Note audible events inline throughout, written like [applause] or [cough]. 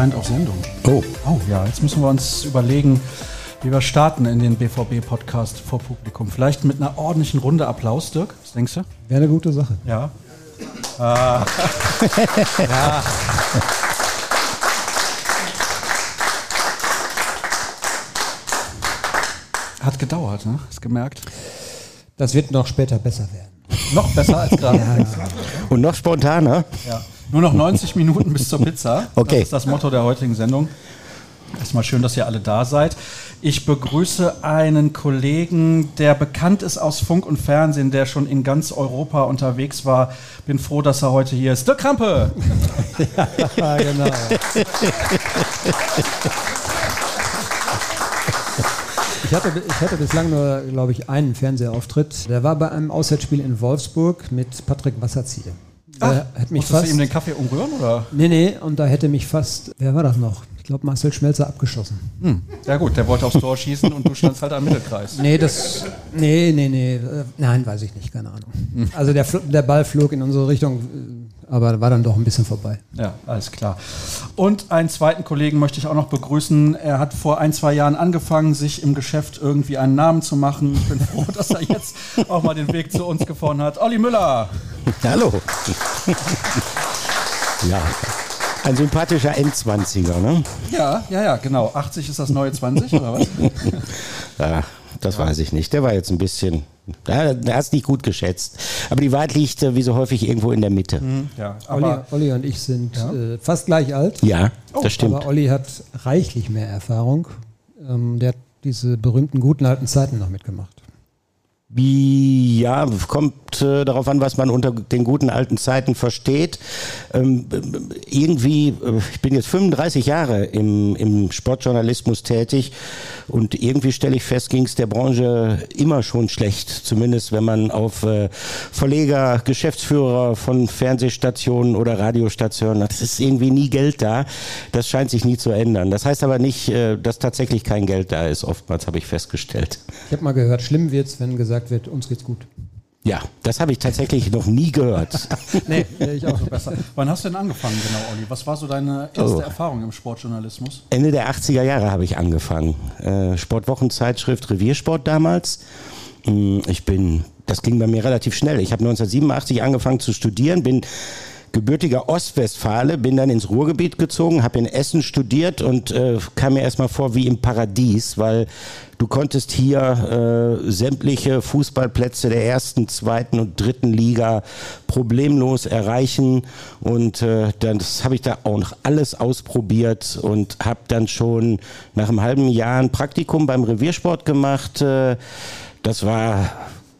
Anscheinend auf Sendung. Oh. Oh ja, jetzt müssen wir uns überlegen, wie wir starten in den BVB-Podcast vor Publikum. Vielleicht mit einer ordentlichen Runde Applaus, Dirk. Was denkst du? Wäre eine gute Sache. Ja. Ah. [laughs] ja. Hat gedauert, ne? Hast gemerkt? Das wird noch später besser werden. Noch besser als gerade. Ja, Und noch spontaner? Ja. Nur noch 90 Minuten bis zur Pizza. Okay. Das ist das Motto der heutigen Sendung. Erstmal schön, dass ihr alle da seid. Ich begrüße einen Kollegen, der bekannt ist aus Funk und Fernsehen, der schon in ganz Europa unterwegs war. Bin froh, dass er heute hier ist. Dirk Krampe! [laughs] [laughs] ja genau. [laughs] Ich hatte, ich hatte bislang nur, glaube ich, einen Fernsehauftritt. Der war bei einem Auswärtsspiel in Wolfsburg mit Patrick Wasserzieher. Der hat mich fast, du ihm den Kaffee umrühren? Oder? nee, nee, und da hätte mich fast, wer war das noch? Ich glaube, Marcel Schmelzer abgeschossen. Hm. Ja gut, der wollte aufs Tor schießen und du standst halt am Mittelkreis. Nee, das, nee, nee, nee, äh, nein, weiß ich nicht, keine Ahnung. Also der, der Ball flog in unsere Richtung, äh, aber war dann doch ein bisschen vorbei. Ja, alles klar. Und einen zweiten Kollegen möchte ich auch noch begrüßen. Er hat vor ein, zwei Jahren angefangen, sich im Geschäft irgendwie einen Namen zu machen. Ich bin froh, [laughs] dass er jetzt auch mal den Weg zu uns gefunden hat. Olli Müller. Hallo. ja. Ein sympathischer Endzwanziger, ne? Ja, ja, ja, genau. 80 ist das neue 20, oder was? [laughs] Ja, das weiß ich nicht. Der war jetzt ein bisschen. Ja, hat es nicht gut geschätzt. Aber die Wahrheit liegt äh, wie so häufig irgendwo in der Mitte. Ja, Olli, aber Olli und ich sind äh, fast gleich alt. Ja, das stimmt. Aber Olli hat reichlich mehr Erfahrung. Ähm, der hat diese berühmten guten alten Zeiten noch mitgemacht. Wie, ja, kommt äh, darauf an, was man unter den guten alten Zeiten versteht. Ähm, irgendwie, äh, ich bin jetzt 35 Jahre im, im Sportjournalismus tätig und irgendwie stelle ich fest, ging es der Branche immer schon schlecht. Zumindest wenn man auf äh, Verleger, Geschäftsführer von Fernsehstationen oder Radiostationen, das ist irgendwie nie Geld da. Das scheint sich nie zu ändern. Das heißt aber nicht, äh, dass tatsächlich kein Geld da ist. Oftmals habe ich festgestellt. Ich habe mal gehört, schlimm wird's, wenn gesagt wird, uns geht's gut. Ja, das habe ich tatsächlich noch nie gehört. [laughs] Nee, ich auch. besser. Wann hast du denn angefangen, genau, Olli? Was war so deine erste Oh. Erfahrung im Sportjournalismus? Ende der 80er Jahre habe ich angefangen. Äh, Sportwochenzeitschrift Reviersport damals. Mm, Ich bin, das ging bei mir relativ schnell. Ich habe 1987 angefangen zu studieren, bin gebürtiger Ostwestfale, bin dann ins Ruhrgebiet gezogen, habe in Essen studiert und äh, kam mir erstmal vor wie im Paradies, weil du konntest hier äh, sämtliche Fußballplätze der ersten, zweiten und dritten Liga problemlos erreichen und äh, dann, habe ich da auch noch alles ausprobiert und habe dann schon nach einem halben Jahr ein Praktikum beim Reviersport gemacht. Äh, das war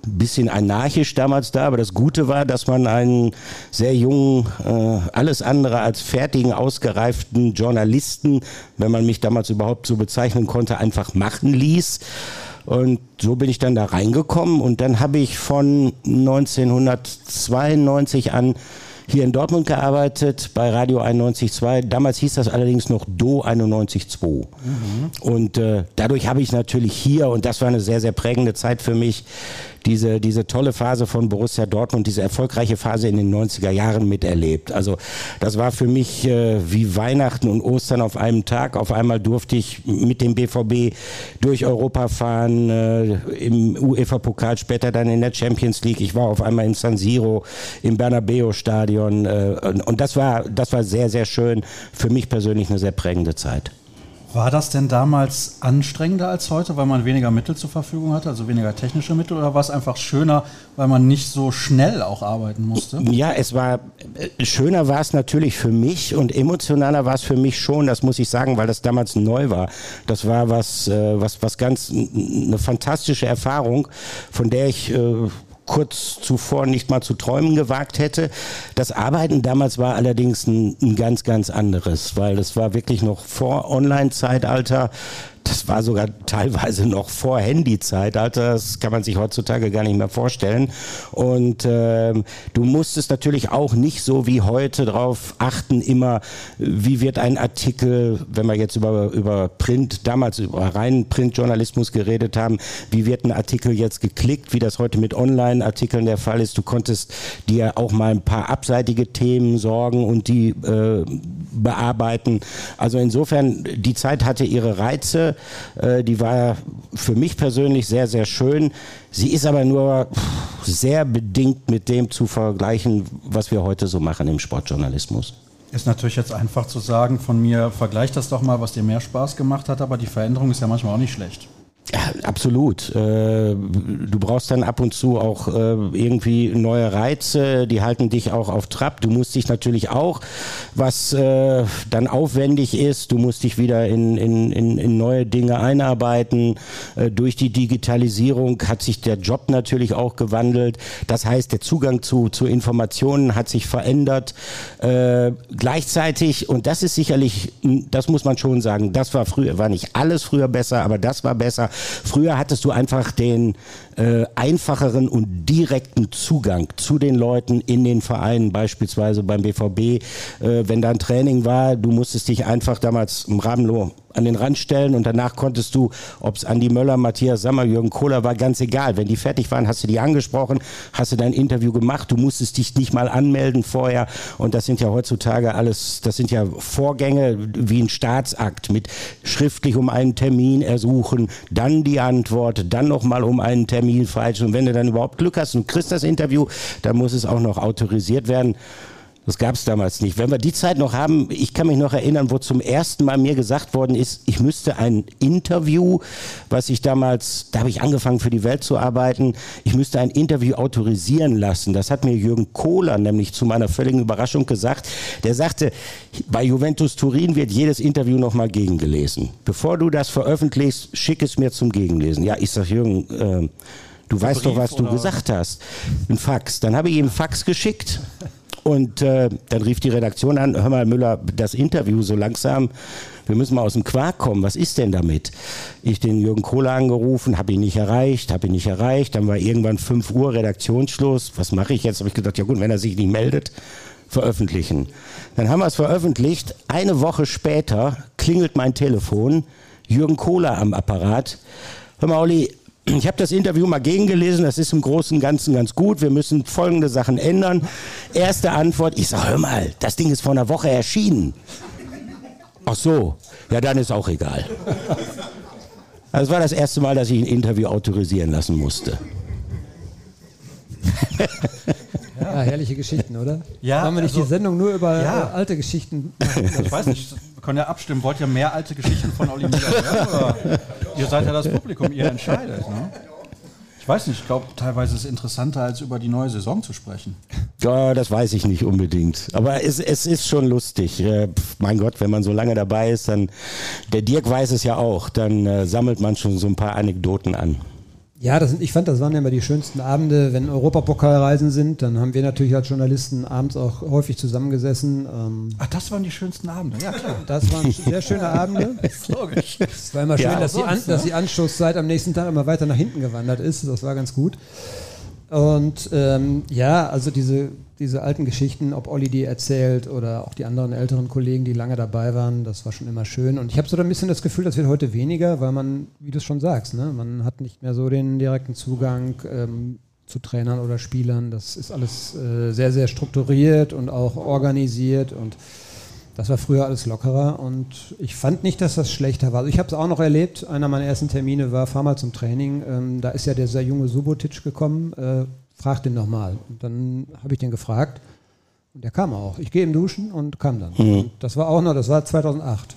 bisschen anarchisch damals da, aber das Gute war, dass man einen sehr jungen, äh, alles andere als fertigen, ausgereiften Journalisten, wenn man mich damals überhaupt so bezeichnen konnte, einfach machen ließ. Und so bin ich dann da reingekommen und dann habe ich von 1992 an hier in Dortmund gearbeitet bei Radio 91.2. Damals hieß das allerdings noch Do 91.2. Und äh, dadurch habe ich natürlich hier, und das war eine sehr, sehr prägende Zeit für mich, diese, diese tolle Phase von Borussia Dortmund, diese erfolgreiche Phase in den 90er Jahren miterlebt. Also das war für mich äh, wie Weihnachten und Ostern auf einem Tag. Auf einmal durfte ich mit dem BVB durch Europa fahren, äh, im UEFA-Pokal, später dann in der Champions League. Ich war auf einmal in San Siro, im Bernabeu-Stadion. Äh, und, und das war, das war sehr, sehr schön. Für mich persönlich eine sehr prägende Zeit. War das denn damals anstrengender als heute, weil man weniger Mittel zur Verfügung hatte, also weniger technische Mittel, oder war es einfach schöner, weil man nicht so schnell auch arbeiten musste? Ja, es war äh, schöner war es natürlich für mich und emotionaler war es für mich schon, das muss ich sagen, weil das damals neu war. Das war was, äh, was, was ganz eine fantastische Erfahrung, von der ich äh, kurz zuvor nicht mal zu träumen gewagt hätte. Das Arbeiten damals war allerdings ein, ein ganz, ganz anderes, weil es war wirklich noch vor Online-Zeitalter. Das war sogar teilweise noch vor Handyzeit, Alter. Das kann man sich heutzutage gar nicht mehr vorstellen. Und ähm, du musstest natürlich auch nicht so wie heute darauf achten, immer, wie wird ein Artikel, wenn wir jetzt über, über Print, damals über reinen Printjournalismus geredet haben, wie wird ein Artikel jetzt geklickt, wie das heute mit Online-Artikeln der Fall ist. Du konntest dir auch mal ein paar abseitige Themen sorgen und die äh, bearbeiten. Also insofern, die Zeit hatte ihre Reize. Äh, die war für mich persönlich sehr, sehr schön. Sie ist aber nur sehr bedingt mit dem zu vergleichen, was wir heute so machen im Sportjournalismus. Ist natürlich jetzt einfach zu sagen, von mir, vergleich das doch mal, was dir mehr Spaß gemacht hat, aber die Veränderung ist ja manchmal auch nicht schlecht. Ja, absolut. Äh, du brauchst dann ab und zu auch äh, irgendwie neue Reize, die halten dich auch auf Trab. Du musst dich natürlich auch, was äh, dann aufwendig ist, du musst dich wieder in, in, in, neue Dinge einarbeiten. Durch die Digitalisierung hat sich der Job natürlich auch gewandelt. Das heißt, der Zugang zu, zu Informationen hat sich verändert. Gleichzeitig, und das ist sicherlich, das muss man schon sagen, das war früher, war nicht alles früher besser, aber das war besser Früher hattest du einfach den äh, einfacheren und direkten Zugang zu den Leuten in den Vereinen, beispielsweise beim BVB. Äh, wenn da ein Training war, du musstest dich einfach damals im Rabenloh an den Rand stellen und danach konntest du, ob es Andi Möller, Matthias Sammer, Jürgen Kohler war, ganz egal. Wenn die fertig waren, hast du die angesprochen, hast du dein Interview gemacht, du musstest dich nicht mal anmelden vorher und das sind ja heutzutage alles, das sind ja Vorgänge wie ein Staatsakt mit schriftlich um einen Termin ersuchen, dann die Antwort, dann nochmal um einen Termin falsch und wenn du dann überhaupt Glück hast und kriegst das Interview, dann muss es auch noch autorisiert werden. Das gab es damals nicht. Wenn wir die Zeit noch haben, ich kann mich noch erinnern, wo zum ersten Mal mir gesagt worden ist, ich müsste ein Interview, was ich damals, da habe ich angefangen für die Welt zu arbeiten, ich müsste ein Interview autorisieren lassen. Das hat mir Jürgen Kohler nämlich zu meiner völligen Überraschung gesagt. Der sagte, bei Juventus Turin wird jedes Interview nochmal gegengelesen. Bevor du das veröffentlichst, schick es mir zum Gegenlesen. Ja, ich sag Jürgen, äh, du weißt Brief, doch, was du gesagt hast. Ein Fax. Dann habe ich ihm Fax geschickt. Und äh, dann rief die Redaktion an, hör mal Müller, das Interview so langsam, wir müssen mal aus dem Quark kommen, was ist denn damit? Ich den Jürgen Kohler angerufen, habe ihn nicht erreicht, habe ihn nicht erreicht, dann war irgendwann 5 Uhr Redaktionsschluss, was mache ich jetzt? Habe ich gedacht, ja gut, wenn er sich nicht meldet, veröffentlichen. Dann haben wir es veröffentlicht, eine Woche später klingelt mein Telefon, Jürgen Kohler am Apparat. Hör mal, Olli, ich habe das Interview mal gegengelesen, das ist im Großen und Ganzen ganz gut. Wir müssen folgende Sachen ändern. Erste Antwort, ich sage, hör mal, das Ding ist vor einer Woche erschienen. Ach so, ja dann ist auch egal. Das war das erste Mal, dass ich ein Interview autorisieren lassen musste. [laughs] Ja, herrliche Geschichten, oder? Ja. Wollen wir nicht also, die Sendung nur über ja. Äh, alte Geschichten machen? Ich weiß nicht, wir können ja abstimmen. Wollt ihr mehr alte Geschichten von Olli Müller hören? ihr seid ja das Publikum, ihr entscheidet. Ne? Ich weiß nicht, ich glaube, teilweise ist es interessanter, als über die neue Saison zu sprechen. Ja, das weiß ich nicht unbedingt. Aber es, es ist schon lustig. Äh, mein Gott, wenn man so lange dabei ist, dann, der Dirk weiß es ja auch, dann äh, sammelt man schon so ein paar Anekdoten an. Ja, das, ich fand, das waren ja immer die schönsten Abende, wenn Europapokalreisen sind. Dann haben wir natürlich als Journalisten abends auch häufig zusammengesessen. Ähm Ach, das waren die schönsten Abende, ja klar. Das waren sehr schöne Abende. [laughs] logisch. Es war immer schön, ja, dass, die An, dass die Anstoßzeit am nächsten Tag immer weiter nach hinten gewandert ist. Das war ganz gut. Und ähm, ja, also diese diese alten Geschichten, ob Olli die erzählt oder auch die anderen älteren Kollegen, die lange dabei waren, das war schon immer schön. Und ich habe so ein bisschen das Gefühl, das wird heute weniger, weil man, wie du es schon sagst, ne, man hat nicht mehr so den direkten Zugang ähm, zu Trainern oder Spielern. Das ist alles äh, sehr, sehr strukturiert und auch organisiert und das war früher alles lockerer und ich fand nicht, dass das schlechter war. Also ich habe es auch noch erlebt. Einer meiner ersten Termine war, fahr mal zum Training. Ähm, da ist ja dieser junge Subotic gekommen, äh, frag den nochmal. Und dann habe ich den gefragt und der kam auch. Ich gehe im Duschen und kam dann. Mhm. Und das war auch noch, das war 2008.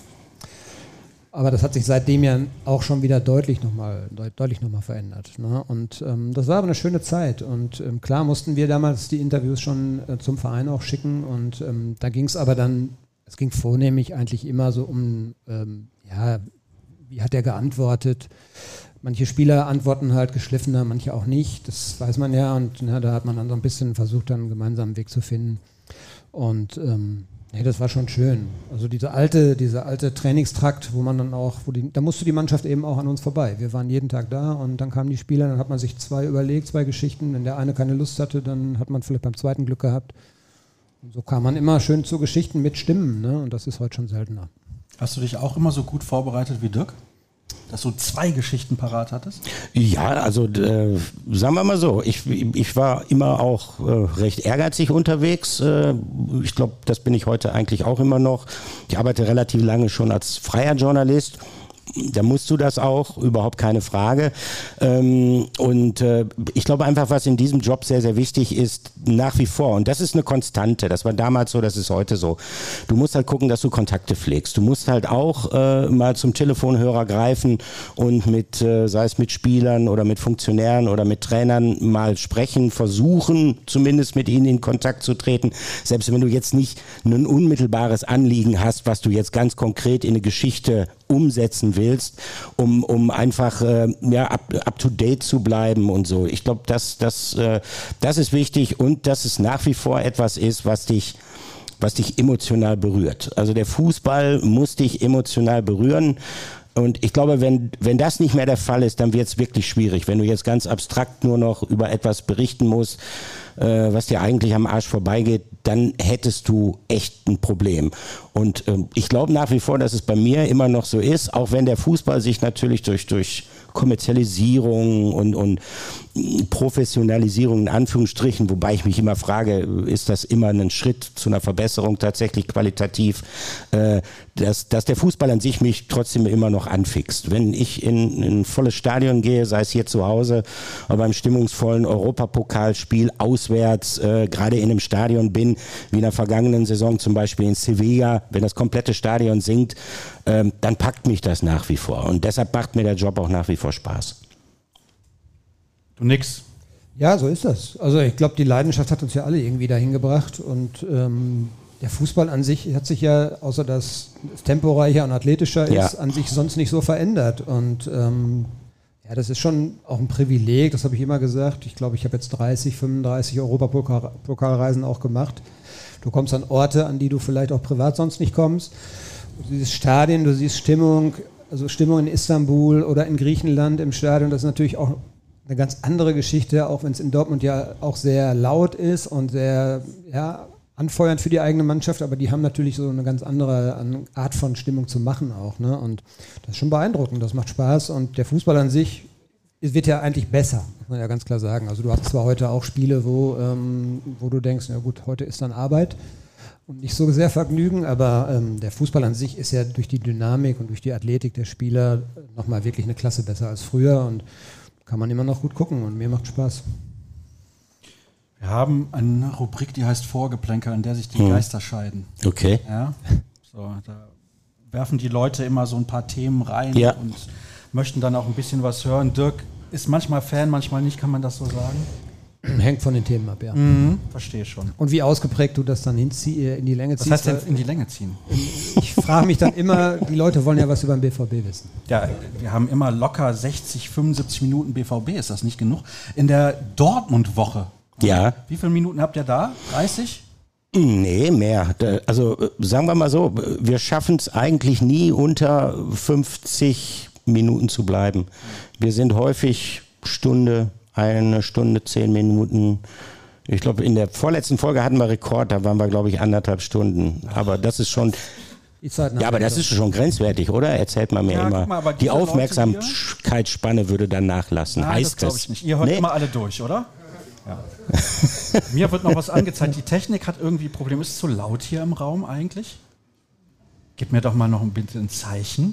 Aber das hat sich seitdem ja auch schon wieder deutlich nochmal deutlich noch verändert. Ne? Und ähm, das war aber eine schöne Zeit. Und ähm, klar mussten wir damals die Interviews schon äh, zum Verein auch schicken. Und ähm, da ging es aber dann, es ging vornehmlich eigentlich immer so um, ähm, ja, wie hat er geantwortet? Manche Spieler antworten halt geschliffener, manche auch nicht. Das weiß man ja. Und na, da hat man dann so ein bisschen versucht, dann einen gemeinsamen Weg zu finden. Und ähm, Nee, das war schon schön. Also diese alte, dieser alte Trainingstrakt, wo man dann auch, die, da musste die Mannschaft eben auch an uns vorbei. Wir waren jeden Tag da und dann kamen die Spieler, dann hat man sich zwei überlegt, zwei Geschichten. Wenn der eine keine Lust hatte, dann hat man vielleicht beim zweiten Glück gehabt. Und so kam man immer schön zu Geschichten mit Stimmen, ne? Und das ist heute schon seltener. Hast du dich auch immer so gut vorbereitet wie Dirk? Dass du zwei Geschichten parat hattest? Ja, also äh, sagen wir mal so, ich, ich war immer auch äh, recht ehrgeizig unterwegs. Äh, ich glaube, das bin ich heute eigentlich auch immer noch. Ich arbeite relativ lange schon als freier Journalist da musst du das auch, überhaupt keine Frage. Ähm, und äh, ich glaube einfach, was in diesem Job sehr, sehr wichtig ist, nach wie vor, und das ist eine Konstante, das war damals so, das ist heute so, du musst halt gucken, dass du Kontakte pflegst. Du musst halt auch äh, mal zum Telefonhörer greifen und mit, äh, sei es mit Spielern oder mit Funktionären oder mit Trainern mal sprechen, versuchen, zumindest mit ihnen in Kontakt zu treten. Selbst wenn du jetzt nicht ein unmittelbares Anliegen hast, was du jetzt ganz konkret in eine Geschichte umsetzen willst, um, um einfach äh, ja, up, up to date zu bleiben und so. Ich glaube, das, das, äh, das ist wichtig und dass es nach wie vor etwas ist, was dich was dich emotional berührt. Also der Fußball muss dich emotional berühren. Und ich glaube, wenn, wenn das nicht mehr der Fall ist, dann wird es wirklich schwierig. Wenn du jetzt ganz abstrakt nur noch über etwas berichten musst, äh, was dir eigentlich am Arsch vorbeigeht, dann hättest du echt ein Problem. Und ähm, ich glaube nach wie vor, dass es bei mir immer noch so ist, auch wenn der Fußball sich natürlich durch, durch Kommerzialisierung und, und Professionalisierung in Anführungsstrichen, wobei ich mich immer frage, ist das immer ein Schritt zu einer Verbesserung tatsächlich qualitativ, äh, dass, dass der Fußball an sich mich trotzdem immer noch anfixt. Wenn ich in, in ein volles Stadion gehe, sei es hier zu Hause, oder beim stimmungsvollen Europapokalspiel auswärts, äh, gerade in einem Stadion bin, wie in der vergangenen Saison zum Beispiel in Sevilla, wenn das komplette Stadion singt, äh, dann packt mich das nach wie vor. Und deshalb macht mir der Job auch nach wie vor Spaß. Du nix. Ja, so ist das. Also ich glaube, die Leidenschaft hat uns ja alle irgendwie dahin gebracht und ähm, der Fußball an sich hat sich ja, außer dass es temporeicher und athletischer ist, ja. an sich sonst nicht so verändert. Und ähm, ja, das ist schon auch ein Privileg, das habe ich immer gesagt. Ich glaube, ich habe jetzt 30, 35 Europapokalreisen auch gemacht. Du kommst an Orte, an die du vielleicht auch privat sonst nicht kommst. Du siehst Stadien, du siehst Stimmung, also Stimmung in Istanbul oder in Griechenland im Stadion, das ist natürlich auch eine ganz andere Geschichte, auch wenn es in Dortmund ja auch sehr laut ist und sehr ja, anfeuernd für die eigene Mannschaft, aber die haben natürlich so eine ganz andere Art von Stimmung zu machen auch. Ne? Und das ist schon beeindruckend, das macht Spaß und der Fußball an sich wird ja eigentlich besser, muss man ja ganz klar sagen. Also du hast zwar heute auch Spiele, wo, ähm, wo du denkst, na gut, heute ist dann Arbeit und nicht so sehr Vergnügen, aber ähm, der Fußball an sich ist ja durch die Dynamik und durch die Athletik der Spieler nochmal wirklich eine Klasse besser als früher und kann man immer noch gut gucken und mir macht Spaß. Wir haben eine Rubrik, die heißt Vorgeplänkel, in der sich die hm. Geister scheiden. Okay. Ja, so, da werfen die Leute immer so ein paar Themen rein ja. und möchten dann auch ein bisschen was hören. Dirk ist manchmal Fan, manchmal nicht, kann man das so sagen? [clears throat] Hängt von den Themen ab, ja. Mhm, verstehe schon. Und wie ausgeprägt du das dann hinzie äh, in die Länge ziehst. Was heißt denn in die Länge ziehen? Ich frage mich dann immer, die Leute wollen ja was über den BVB wissen. Ja, wir haben immer locker 60, 75 Minuten BVB, ist das nicht genug? In der Dortmund-Woche. Ja. Wie viele Minuten habt ihr da? 30? Nee, mehr. Also äh, sagen wir mal so, wir schaffen es eigentlich nie unter 50 Minuten zu bleiben. Wir sind häufig Stunde, eine Stunde, zehn Minuten. Ich glaube, in der vorletzten Folge hatten wir Rekord, da waren wir, glaube ich, anderthalb Stunden. Aber das ist schon. Ja, aber das ist schon grenzwertig, oder? Erzählt man mir ja, immer. Mal, die Aufmerksamkeitsspanne würde dann nachlassen. Nein, heißt das? Ich nicht. Ihr hört nee. immer alle durch, oder? Ja. [laughs] mir wird noch was angezeigt. Die Technik hat irgendwie Probleme. Ist es zu laut hier im Raum eigentlich? Gib mir doch mal noch ein bisschen ein Zeichen.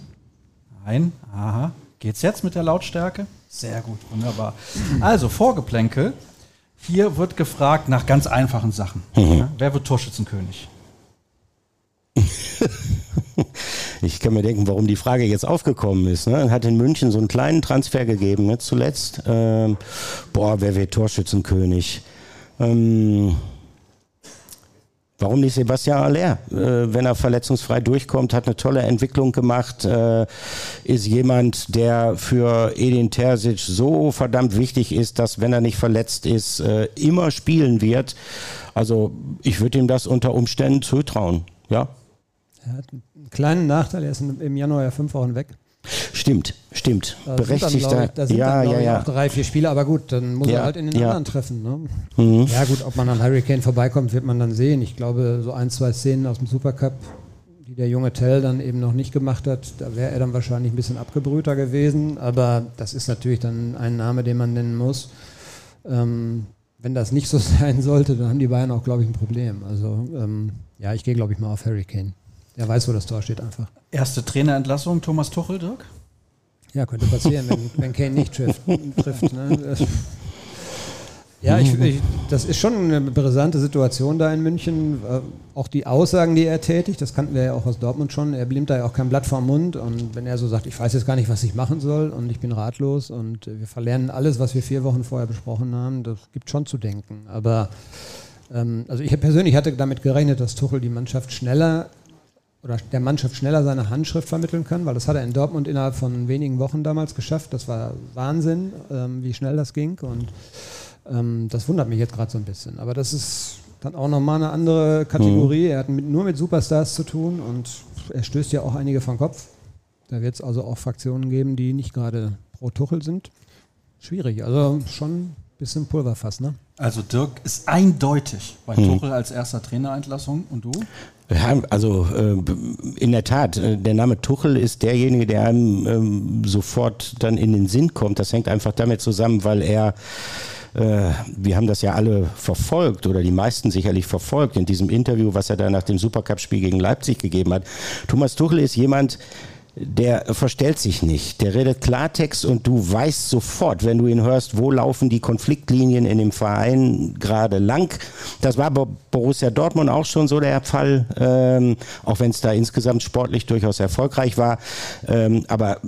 Nein. Aha. Geht's jetzt mit der Lautstärke? Sehr gut, wunderbar. Also, Vorgeplänkel. Hier wird gefragt nach ganz einfachen Sachen. Mhm. Ja, wer wird Torschützenkönig? [laughs] ich kann mir denken, warum die Frage jetzt aufgekommen ist. Ne? Hat in München so einen kleinen Transfer gegeben, ne? zuletzt. Ähm, boah, wer wird Torschützenkönig? Ähm, Warum nicht Sebastian Aller? Äh, wenn er verletzungsfrei durchkommt, hat eine tolle Entwicklung gemacht, äh, ist jemand, der für Edin Terzic so verdammt wichtig ist, dass wenn er nicht verletzt ist, äh, immer spielen wird. Also ich würde ihm das unter Umständen zutrauen. ja. Er hat einen kleinen Nachteil, er ist im Januar ja fünf Wochen weg. Stimmt, stimmt. Da Berechtigter. Sind dann, ich, da sind ja, dann, ja, ja. auch drei, vier Spiele, aber gut, dann muss Ja, er halt in den ja. anderen treffen. Ne? Mhm. Ja gut, ob man an Hurricane vorbeikommt, wird man dann sehen. Ich glaube, so ein, zwei Szenen aus dem Supercup, die der junge Tell dann eben noch nicht gemacht hat, da wäre er dann wahrscheinlich ein bisschen abgebrühter gewesen. Aber das ist natürlich dann ein Name, den man nennen muss. Ähm, wenn das nicht so [laughs] sein sollte, dann haben die Bayern auch, glaube ich, ein Problem. Also ähm, ja, ich gehe, glaube ich, mal auf Hurricane. Der weiß, wo das Tor steht einfach. Erste Trainerentlassung, Thomas Tuchel, Dirk? Ja, könnte passieren, wenn, [laughs] wenn Kane nicht trifft. trifft ne? Ja, ich, ich, das ist schon eine brisante Situation da in München. Äh, Auch die Aussagen, die er tätigt, das kannten wir ja auch aus Dortmund schon. Er nimmt da ja auch kein Blatt vom Mund. Und wenn er so sagt, ich weiß jetzt gar nicht, was ich machen soll und ich bin ratlos und äh, wir verlernen alles, was wir vier Wochen vorher besprochen haben, das gibt schon zu denken. Aber ähm, also ich persönlich hatte damit gerechnet, dass Tuchel die Mannschaft schneller oder der Mannschaft schneller seine Handschrift vermitteln kann, weil das hat er in Dortmund innerhalb von wenigen Wochen damals geschafft. Das war Wahnsinn, ähm, wie schnell das ging und ähm, das wundert mich jetzt gerade so ein bisschen. Aber das ist dann auch nochmal eine andere Kategorie. Er hat mit, nur mit Superstars zu tun und er stößt ja auch einige vom Kopf. Da wird es also auch Fraktionen geben, die nicht gerade pro Tuchel sind. Schwierig, also schon ein bisschen Pulverfass, ne? Also Dirk ist eindeutig bei Mhm. Tuchel als erster Trainerentlassung und du? Ja, also äh, in der Tat, äh, der Name Tuchel ist derjenige, der einem ähm, sofort dann in den Sinn kommt. Das hängt einfach damit zusammen, weil er, äh, wir haben das ja alle verfolgt oder die meisten sicherlich verfolgt in diesem Interview, was er da nach dem Supercup-Spiel gegen Leipzig gegeben hat. Thomas Tuchel ist jemand, der verstellt sich nicht. Der redet Klartext und du weißt sofort, wenn du ihn hörst, wo laufen die Konfliktlinien in dem Verein gerade lang. Das war bei Borussia Dortmund auch schon so der Fall, ähm, auch wenn es da insgesamt sportlich durchaus erfolgreich war. Ähm, aber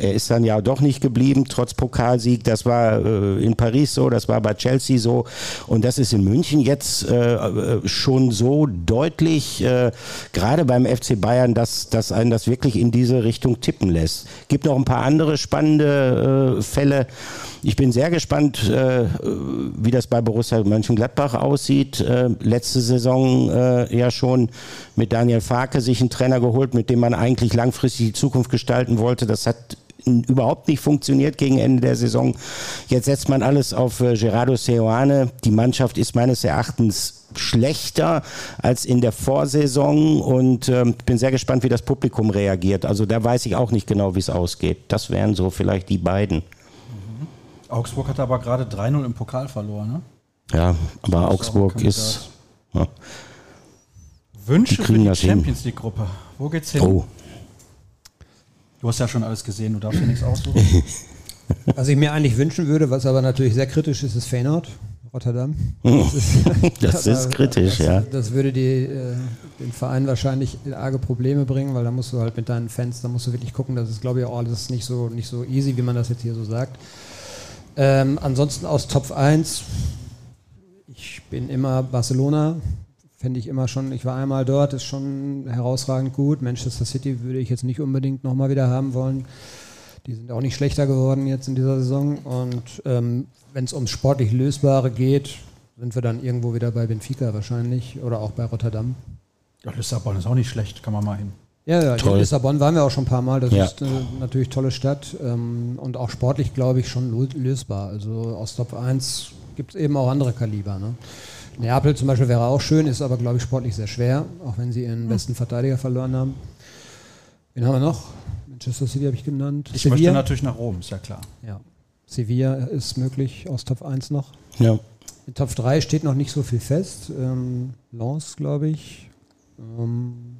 er ist dann ja doch nicht geblieben, trotz Pokalsieg. Das war äh, in Paris so, das war bei Chelsea so und das ist in München jetzt äh, äh, schon so deutlich, äh, gerade beim FC Bayern, dass, dass einen das wirklich in diese Richtung tippen lässt. Gibt noch ein paar andere spannende äh, Fälle. Ich bin sehr gespannt, äh, wie das bei Borussia Mönchengladbach aussieht. Äh, letzte Saison äh, ja schon mit Daniel Farke sich einen Trainer geholt, mit dem man eigentlich langfristig die Zukunft gestalten wollte. Das hat überhaupt nicht funktioniert gegen Ende der Saison. Jetzt setzt man alles auf äh, Gerardo Seoane. Die Mannschaft ist meines Erachtens schlechter als in der Vorsaison und ähm, bin sehr gespannt, wie das Publikum reagiert. Also da weiß ich auch nicht genau, wie es ausgeht. Das wären so vielleicht die beiden. Augsburg hat aber gerade 3-0 im Pokal verloren, ne? Ja, aber ein Augsburg ist. Ja. Wünsche Die für die. Champions League Gruppe. Wo geht's hin? Oh, Du hast ja schon alles gesehen, du darfst dir nichts aussuchen. [laughs] Was ich mir eigentlich wünschen würde, was aber natürlich sehr kritisch ist, ist Feyenoord, Rotterdam. Das ist, [laughs] das [laughs] ist kritisch, das, ja. Das würde die, äh, den Verein wahrscheinlich in arge Probleme bringen, weil da musst du halt mit deinen Fans, da musst du wirklich gucken, das ist glaube ich auch alles nicht so, nicht so easy, wie man das jetzt hier so sagt. Ähm, ansonsten aus Top 1, ich bin immer Barcelona, fände ich immer schon, ich war einmal dort, ist schon herausragend gut. Manchester City würde ich jetzt nicht unbedingt nochmal wieder haben wollen. Die sind auch nicht schlechter geworden jetzt in dieser Saison. Und ähm, wenn es ums sportlich Lösbare geht, sind wir dann irgendwo wieder bei Benfica wahrscheinlich oder auch bei Rotterdam. Ja, Lissabon ist auch nicht schlecht, kann man mal hin. Ja, ja, Toll. in Lissabon waren wir auch schon ein paar Mal. Das Ja. ist äh, natürlich tolle Stadt ähm, und auch sportlich, glaube ich, schon lö- lösbar. Also aus Top 1 gibt es eben auch andere Kaliber. Ne? Neapel zum Beispiel wäre auch schön, ist aber, glaube ich, sportlich sehr schwer, auch wenn sie ihren besten Verteidiger verloren haben. Wen haben wir noch? Manchester City habe ich genannt. Ich möchte natürlich nach Rom, ist ja klar. ja. Sevilla ist möglich aus Top 1 noch. ja. In Top 3 steht noch nicht so viel fest. Ähm, Lens, glaube ich. Ähm,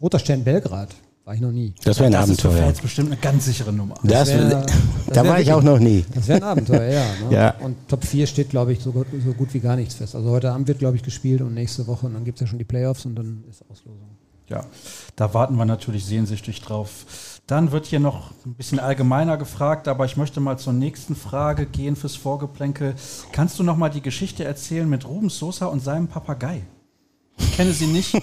Roter Stern Belgrad. War ich noch nie. Das wäre ein das ist für Abenteuer. Fans bestimmt eine ganz sichere Nummer. Das wär- wär, das da wär war ich auch noch nie. Das wäre ein Abenteuer, ja, ne? Ja. Und Top 4 steht, glaube ich, so gut, so gut wie gar nichts fest. Also heute Abend wird, glaube ich, gespielt und nächste Woche und dann gibt es ja schon die Playoffs und dann ist Auslosung. Ja, da warten wir natürlich sehnsüchtig drauf. Dann wird hier noch ein bisschen allgemeiner gefragt, aber ich möchte mal zur nächsten Frage gehen fürs Vorgeplänkel. Kannst du noch mal die Geschichte erzählen mit Ruben Sosa und seinem Papagei? Ich kenne sie nicht.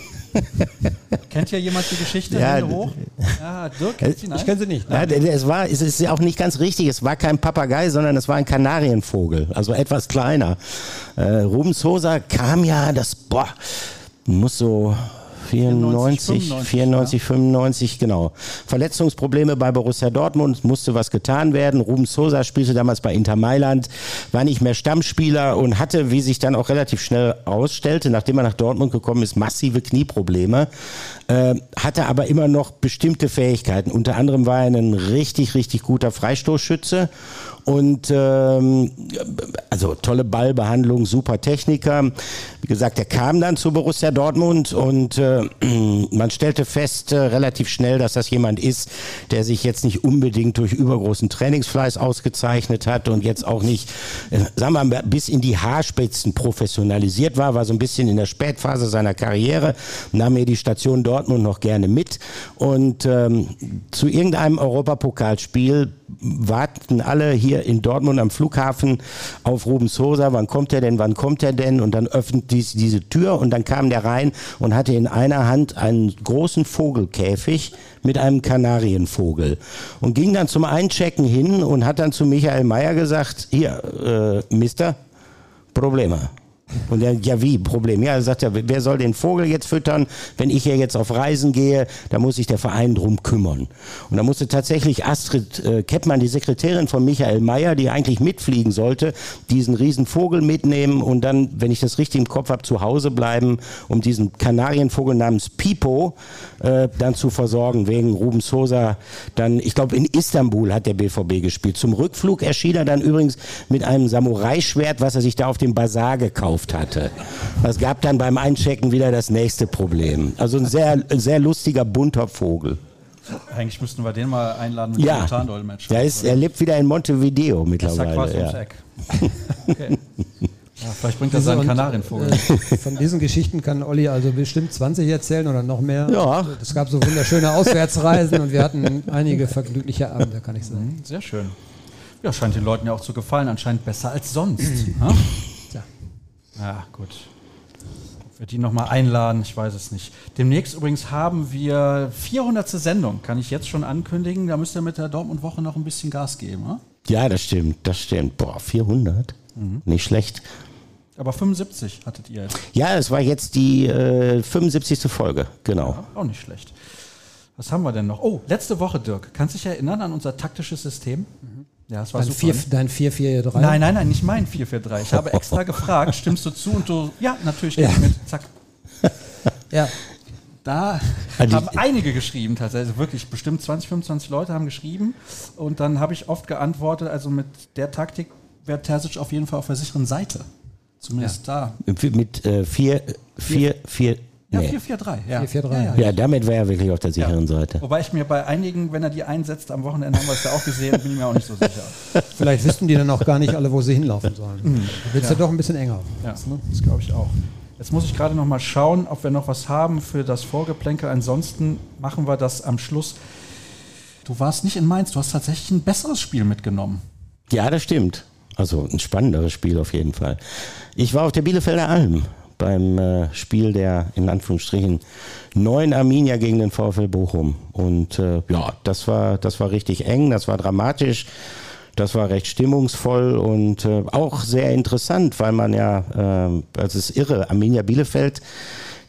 Kennt hier jemand die Geschichte? Ja, Hände hoch. Ja, Dirk kennt sie, nein? Ich kenne sie nicht. Ja, der- der- es war, es ist ja auch nicht ganz richtig. Es war kein Papagei, sondern es war ein Kanarienvogel, also etwas kleiner. Äh, Ruben Sosa kam ja, das boah, muss so 94, 94, 94 ja. 95, genau. Verletzungsprobleme bei Borussia Dortmund, musste was getan werden. Ruben Sosa spielte damals bei Inter Mailand, war nicht mehr Stammspieler und hatte, wie sich dann auch relativ schnell ausstellte, nachdem er nach Dortmund gekommen ist, massive Knieprobleme. Äh, hatte aber immer noch bestimmte Fähigkeiten. Unter anderem war er ein richtig, richtig guter Freistoßschütze und ähm, also tolle Ballbehandlung, super Techniker. Wie gesagt, er kam dann zu Borussia Dortmund und äh, [clears throat] man stellte fest äh, relativ schnell, dass das jemand ist, der sich jetzt nicht unbedingt durch übergroßen Trainingsfleiß ausgezeichnet hat und jetzt auch nicht, äh, sagen wir mal, bis in die Haarspitzen professionalisiert war, war so ein bisschen in der Spätphase seiner Karriere, nahm mir die Station Dortmund noch gerne mit und ähm, zu irgendeinem Europapokalspiel warten alle hier in Dortmund am Flughafen auf Ruben Sosa. Wann kommt er denn? Wann kommt er denn? Und dann öffnet dies, diese Tür und dann kam der rein und hatte in einer Hand einen großen Vogelkäfig mit einem Kanarienvogel und ging dann zum Einchecken hin und hat dann zu Michael Mayer gesagt, hier, äh, Mister, Probleme. Und er, ja wie, Problem. Ja, er sagt ja, wer soll den Vogel jetzt füttern, wenn ich hier jetzt auf Reisen gehe, da muss sich der Verein drum kümmern. Und da musste tatsächlich Astrid äh, Keppmann, die Sekretärin von Michael Mayer, die eigentlich mitfliegen sollte, diesen riesen Vogel mitnehmen und dann, wenn ich das richtig im Kopf habe, zu Hause bleiben, um diesen Kanarienvogel namens Pipo äh, dann zu versorgen, wegen Ruben Sosa. Dann, ich glaube, in Istanbul hat der BVB gespielt. Zum Rückflug erschien er dann übrigens mit einem Samurai-Schwert, was er sich da auf dem Bazar gekauft gekauft hatte. Es gab dann beim Einchecken wieder das nächste Problem. Also ein sehr, sehr lustiger, bunter Vogel. Eigentlich müssten wir den mal einladen mit ja. dem match Ja, er lebt wieder in Montevideo mittlerweile. Das ja. Eck. [laughs] okay. Ja, vielleicht bringt er seinen Kanarienvogel. Äh, von diesen Geschichten kann Olli also bestimmt 20 erzählen oder noch mehr. Ja. Es gab so wunderschöne Auswärtsreisen und wir hatten einige vergnügliche Abende, kann ich sagen. Mhm, sehr schön. Ja, scheint den Leuten ja auch zu gefallen. Anscheinend besser als sonst. [clears throat] Ja, gut. Ob wir die nochmal einladen, ich weiß es nicht. Demnächst übrigens haben wir 400. Sendung, kann ich jetzt schon ankündigen. Da müsst ihr mit der Dortmund-Woche noch ein bisschen Gas geben. Oder? Ja, das stimmt, das stimmt. Boah, 400? Mhm. Nicht schlecht. Aber 75 hattet ihr jetzt. Ja, es war jetzt die äh, 75. Folge, genau. Ja, auch nicht schlecht. Was haben wir denn noch? Oh, letzte Woche, Dirk. Kannst du dich erinnern an unser taktisches System? Mhm. Ja, es war dein super. Vier, ne? Dein 443? Nein, nein, nein, nicht mein 443. Ich habe extra [laughs] gefragt, stimmst du zu? Und du, ja, natürlich ja. ich mit. Zack. [laughs] ja. Da also haben einige geschrieben, tatsächlich, also wirklich bestimmt 20, 25 Leute haben geschrieben. Und dann habe ich oft geantwortet, also mit der Taktik wäre Terzic auf jeden Fall auf der sicheren Seite. Zumindest ja. da. Mit 4, 4, 4, ja, nee. 443. Ja. 443. Ja, ja, damit wäre er wirklich auf der sicheren ja. Seite. Wobei ich mir bei einigen, wenn er die einsetzt, am Wochenende haben wir es ja auch gesehen, bin ich mir auch nicht so sicher. [laughs] Vielleicht wissen die dann auch gar nicht alle, wo sie hinlaufen sollen. Mhm. Da wird es ja. ja. doch ein bisschen enger. Ja, ne? das glaube ich auch. Jetzt muss ich gerade noch mal schauen, ob wir noch was haben für das Vorgeplänkel. Ansonsten machen wir das am Schluss. Du warst nicht in Mainz, du hast tatsächlich ein besseres Spiel mitgenommen. Ja, das stimmt. Also ein spannenderes Spiel auf jeden Fall. Ich war auf der Bielefelder Alm beim äh, Spiel der in Anführungsstrichen neuen Arminia gegen den VfL Bochum. Und äh, ja, das war, das war richtig eng, das war dramatisch. Das war recht stimmungsvoll und äh, auch sehr interessant, weil man ja, äh, das ist irre, Arminia Bielefeld,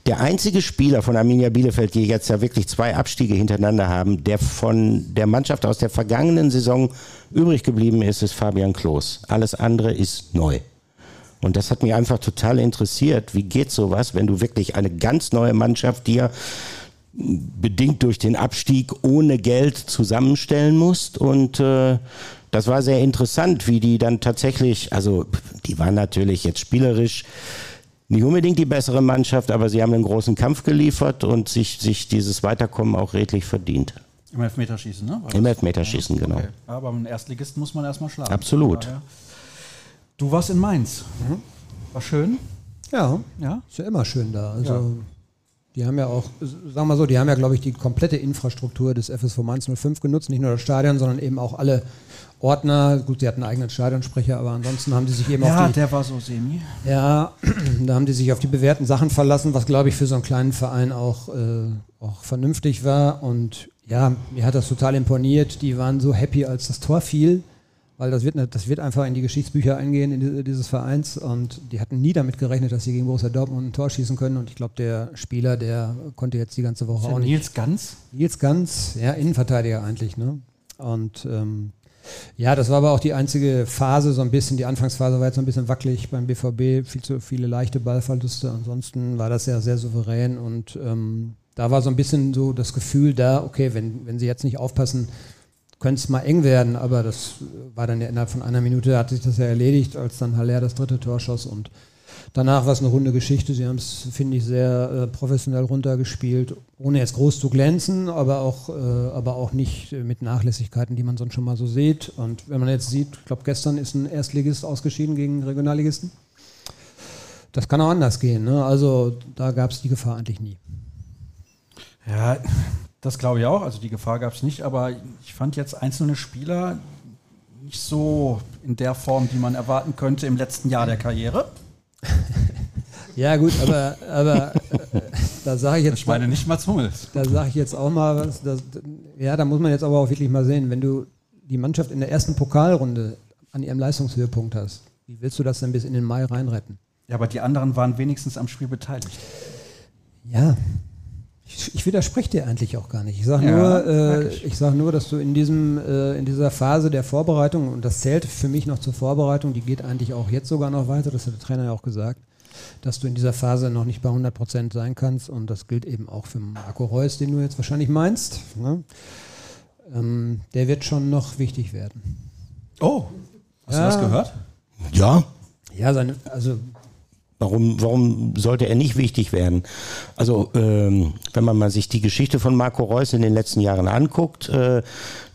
der einzige Spieler von Arminia Bielefeld, die jetzt ja wirklich zwei Abstiege hintereinander haben, der von der Mannschaft aus der vergangenen Saison übrig geblieben ist, ist Fabian Klos. Alles andere ist neu. Und das hat mich einfach total interessiert. Wie geht sowas, wenn du wirklich eine ganz neue Mannschaft dir bedingt durch den Abstieg ohne Geld zusammenstellen musst? Und äh, das war sehr interessant, wie die dann tatsächlich, also die waren natürlich jetzt spielerisch nicht unbedingt die bessere Mannschaft, aber sie haben einen großen Kampf geliefert und sich, sich dieses Weiterkommen auch redlich verdient. Im Elfmeterschießen, ne? War Im Elfmeterschießen, ja, genau. Okay. Aber einen Erstligisten muss man erstmal schlagen. Absolut. Ja, Du warst in Mainz. Mhm. War schön? Ja, ja. Ist ja immer schön da. Also ja. die haben ja auch, sagen wir mal so, die haben ja, glaube ich, die komplette Infrastruktur des FSV Mainz 05 genutzt. Nicht nur das Stadion, sondern eben auch alle Ordner. Gut, sie hatten einen eigenen Stadionsprecher, aber ansonsten haben die sich eben ja, auf die... Ja, der war so semi. Ja, [clears throat] da haben die sich auf die bewährten Sachen verlassen, was, glaube ich, für so einen kleinen Verein auch, äh, auch vernünftig war. Und ja, mir hat das total imponiert. Die waren so happy, als das Tor fiel weil das wird, das wird einfach in die Geschichtsbücher eingehen, in dieses Vereins. Und die hatten nie damit gerechnet, dass sie gegen Borussia Dortmund ein Tor schießen können. Und ich glaube, der Spieler, der konnte jetzt die ganze Woche auch nicht. Nils Ganz? Nils Ganz, ja, Innenverteidiger eigentlich. Ne? Und ähm, ja, das war aber auch die einzige Phase, so ein bisschen, die Anfangsphase war jetzt so ein bisschen wackelig beim BVB, viel zu viele leichte Ballverluste. Ansonsten war das ja sehr souverän und ähm, da war so ein bisschen so das Gefühl da, okay, wenn, wenn sie jetzt nicht aufpassen, könnte es mal eng werden, aber das war dann ja innerhalb von einer Minute, hat sich das ja erledigt, als dann Haller das dritte Tor schoss und danach war es eine runde Geschichte. Sie haben es, finde ich, sehr äh, professionell runtergespielt, ohne jetzt groß zu glänzen, aber auch, äh, aber auch nicht äh, mit Nachlässigkeiten, die man sonst schon mal so sieht. Und wenn man jetzt sieht, ich glaube, gestern ist ein Erstligist ausgeschieden gegen Regionalligisten. Das kann auch anders gehen. Ne? Also da gab es die Gefahr eigentlich nie. Ja, das glaube ich auch. Also die Gefahr gab es nicht, aber ich fand jetzt einzelne Spieler nicht so in der Form, die man erwarten könnte im letzten Jahr der Karriere. [laughs] Ja gut, aber, aber äh, da sage ich jetzt. Ich meine nicht mal Hummels. Da sage ich jetzt auch mal was. Das, ja, da muss man jetzt aber auch wirklich mal sehen, wenn du die Mannschaft in der ersten Pokalrunde an ihrem Leistungshöhepunkt hast, wie willst du das denn bis in den Mai reinretten? Ja, aber die anderen waren wenigstens am Spiel beteiligt. Ja, ich, ich widerspreche dir eigentlich auch gar nicht. Ich sage ja, nur, äh, ich sag nur, dass du in, diesem, äh, in dieser Phase der Vorbereitung, und das zählt für mich noch zur Vorbereitung, die geht eigentlich auch jetzt sogar noch weiter, das hat der Trainer ja auch gesagt, dass du in dieser Phase noch nicht bei 100 Prozent sein kannst. Und das gilt eben auch für Marco Reus, den du jetzt wahrscheinlich meinst. Ne? Ähm, der wird schon noch wichtig werden. Oh, hast ja. du das gehört? Ja. Ja, seine, also Warum, warum sollte er nicht wichtig werden? Also ähm, wenn man mal sich die Geschichte von Marco Reus in den letzten Jahren anguckt, äh,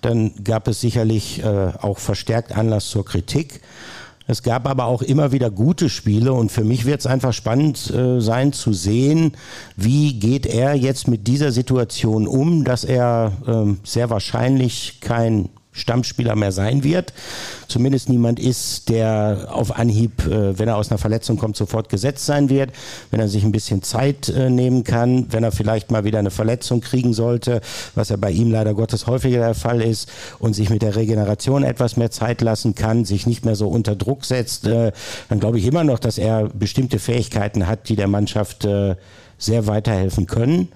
dann gab es sicherlich äh, auch verstärkt Anlass zur Kritik. Es gab aber auch immer wieder gute Spiele und für mich wird es einfach spannend äh, sein zu sehen, wie geht er jetzt mit dieser Situation um, dass er ähm, sehr wahrscheinlich kein Stammspieler mehr sein wird. Zumindest niemand ist, der auf Anhieb, äh, wenn er aus einer Verletzung kommt, sofort gesetzt sein wird. Wenn er sich ein bisschen Zeit äh, nehmen kann, wenn er vielleicht mal wieder eine Verletzung kriegen sollte, was ja bei ihm leider Gottes häufiger der Fall ist, und sich mit der Regeneration etwas mehr Zeit lassen kann, sich nicht mehr so unter Druck setzt, äh, dann glaube ich immer noch, dass er bestimmte Fähigkeiten hat, die der Mannschaft sehr weiterhelfen können.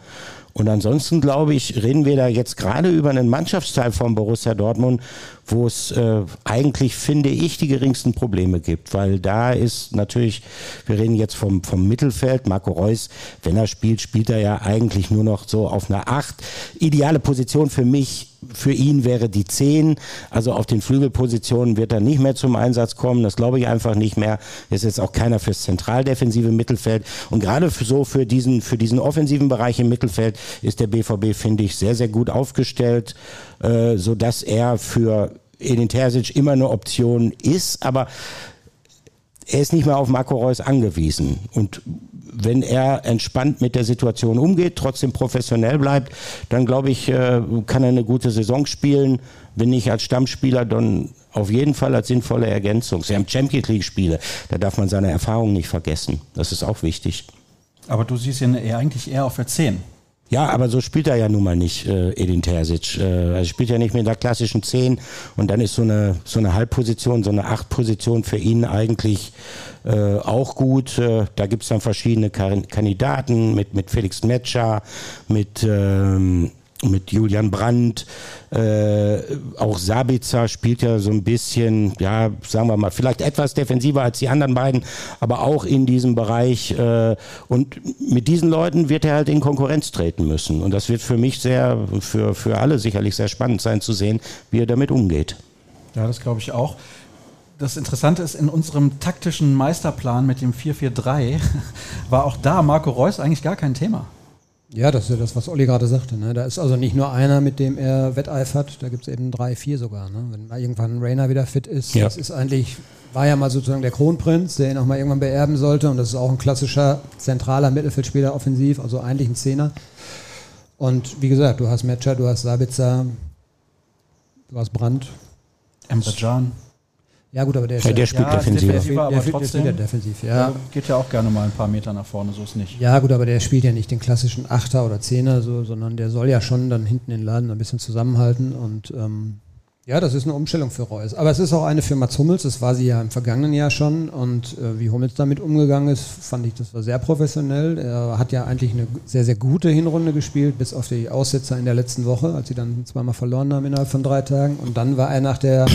Und ansonsten glaube ich, reden wir da jetzt gerade über einen Mannschaftsteil von Borussia Dortmund, wo es äh, eigentlich, finde ich, die geringsten Probleme gibt. Weil da ist natürlich, wir reden jetzt vom, vom Mittelfeld, Marco Reus, wenn er spielt, spielt er ja eigentlich nur noch so auf einer Acht. Ideale Position für mich, für ihn wäre die Zehn. Also auf den Flügelpositionen wird er nicht mehr zum Einsatz kommen. Das glaube ich einfach nicht mehr. Ist jetzt auch keiner fürs zentraldefensive Mittelfeld. Und gerade so für diesen, für diesen offensiven Bereich im Mittelfeld ist der BVB, finde ich, sehr, sehr gut aufgestellt, äh, sodass er für Edin Terzic immer eine Option ist, aber er ist nicht mehr auf Marco Reus angewiesen. Und wenn er entspannt mit der Situation umgeht, trotzdem professionell bleibt, dann glaube ich, äh, kann er eine gute Saison spielen. Wenn nicht als Stammspieler, dann auf jeden Fall als sinnvolle Ergänzung. Sie haben Champions League Spiele, da darf man seine Erfahrungen nicht vergessen. Das ist auch wichtig. Aber du siehst ihn eigentlich eher auf der 10. Ja, aber so spielt er ja nun mal nicht, äh, Edin Terzic. Äh, er spielt ja nicht mit der klassischen 10 und dann ist so eine, so eine Halbposition, so eine Achtposition für ihn eigentlich äh, auch gut. Äh, da gibt's dann verschiedene Kandidaten mit, mit Felix Metscher, mit ähm, mit Julian Brandt, äh, auch Sabitzer spielt ja so ein bisschen, ja, sagen wir mal, vielleicht etwas defensiver als die anderen beiden, aber auch in diesem Bereich. Äh, und mit diesen Leuten wird er halt in Konkurrenz treten müssen. Und das wird für mich sehr, für, für alle sicherlich sehr spannend sein zu sehen, wie er damit umgeht. Ja, das glaube ich auch. Das Interessante ist, in unserem taktischen Meisterplan mit dem 4-4-3 [laughs] war auch da Marco Reus eigentlich gar kein Thema. Ja, das ist ja das, was Olli gerade sagte. Ne? Da ist also nicht nur einer, mit dem er wetteifert, da gibt es eben drei, vier sogar. Ne? Wenn mal irgendwann Rainer wieder fit ist, ja. das ist eigentlich, war ja mal sozusagen der Kronprinz, der ihn auch mal irgendwann beerben sollte. Und das ist auch ein klassischer zentraler Mittelfeldspieler offensiv, also eigentlich ein Zehner. Und wie gesagt, du hast Metscher, du hast Sabitzer, du hast Brandt. Emre Can. Ja gut, aber der, ja, der spielt ja, defensiv. aber der, trotzdem der defensiv, ja. Der geht ja auch gerne mal ein paar Meter nach vorne, so ist nicht. Ja gut, aber der spielt ja nicht den klassischen Achter oder Zehner, so, sondern der soll ja schon dann hinten den Laden ein bisschen zusammenhalten und ähm, Ja, das ist eine Umstellung für Reus. Aber es ist auch eine für Mats Hummels. Das war sie ja im vergangenen Jahr schon. Und äh, wie Hummels damit umgegangen ist, fand ich, das war sehr professionell. Er hat ja eigentlich eine sehr, sehr gute Hinrunde gespielt, bis auf die Aussetzer in der letzten Woche, als sie dann zweimal verloren haben innerhalb von drei Tagen. Und dann war er nach der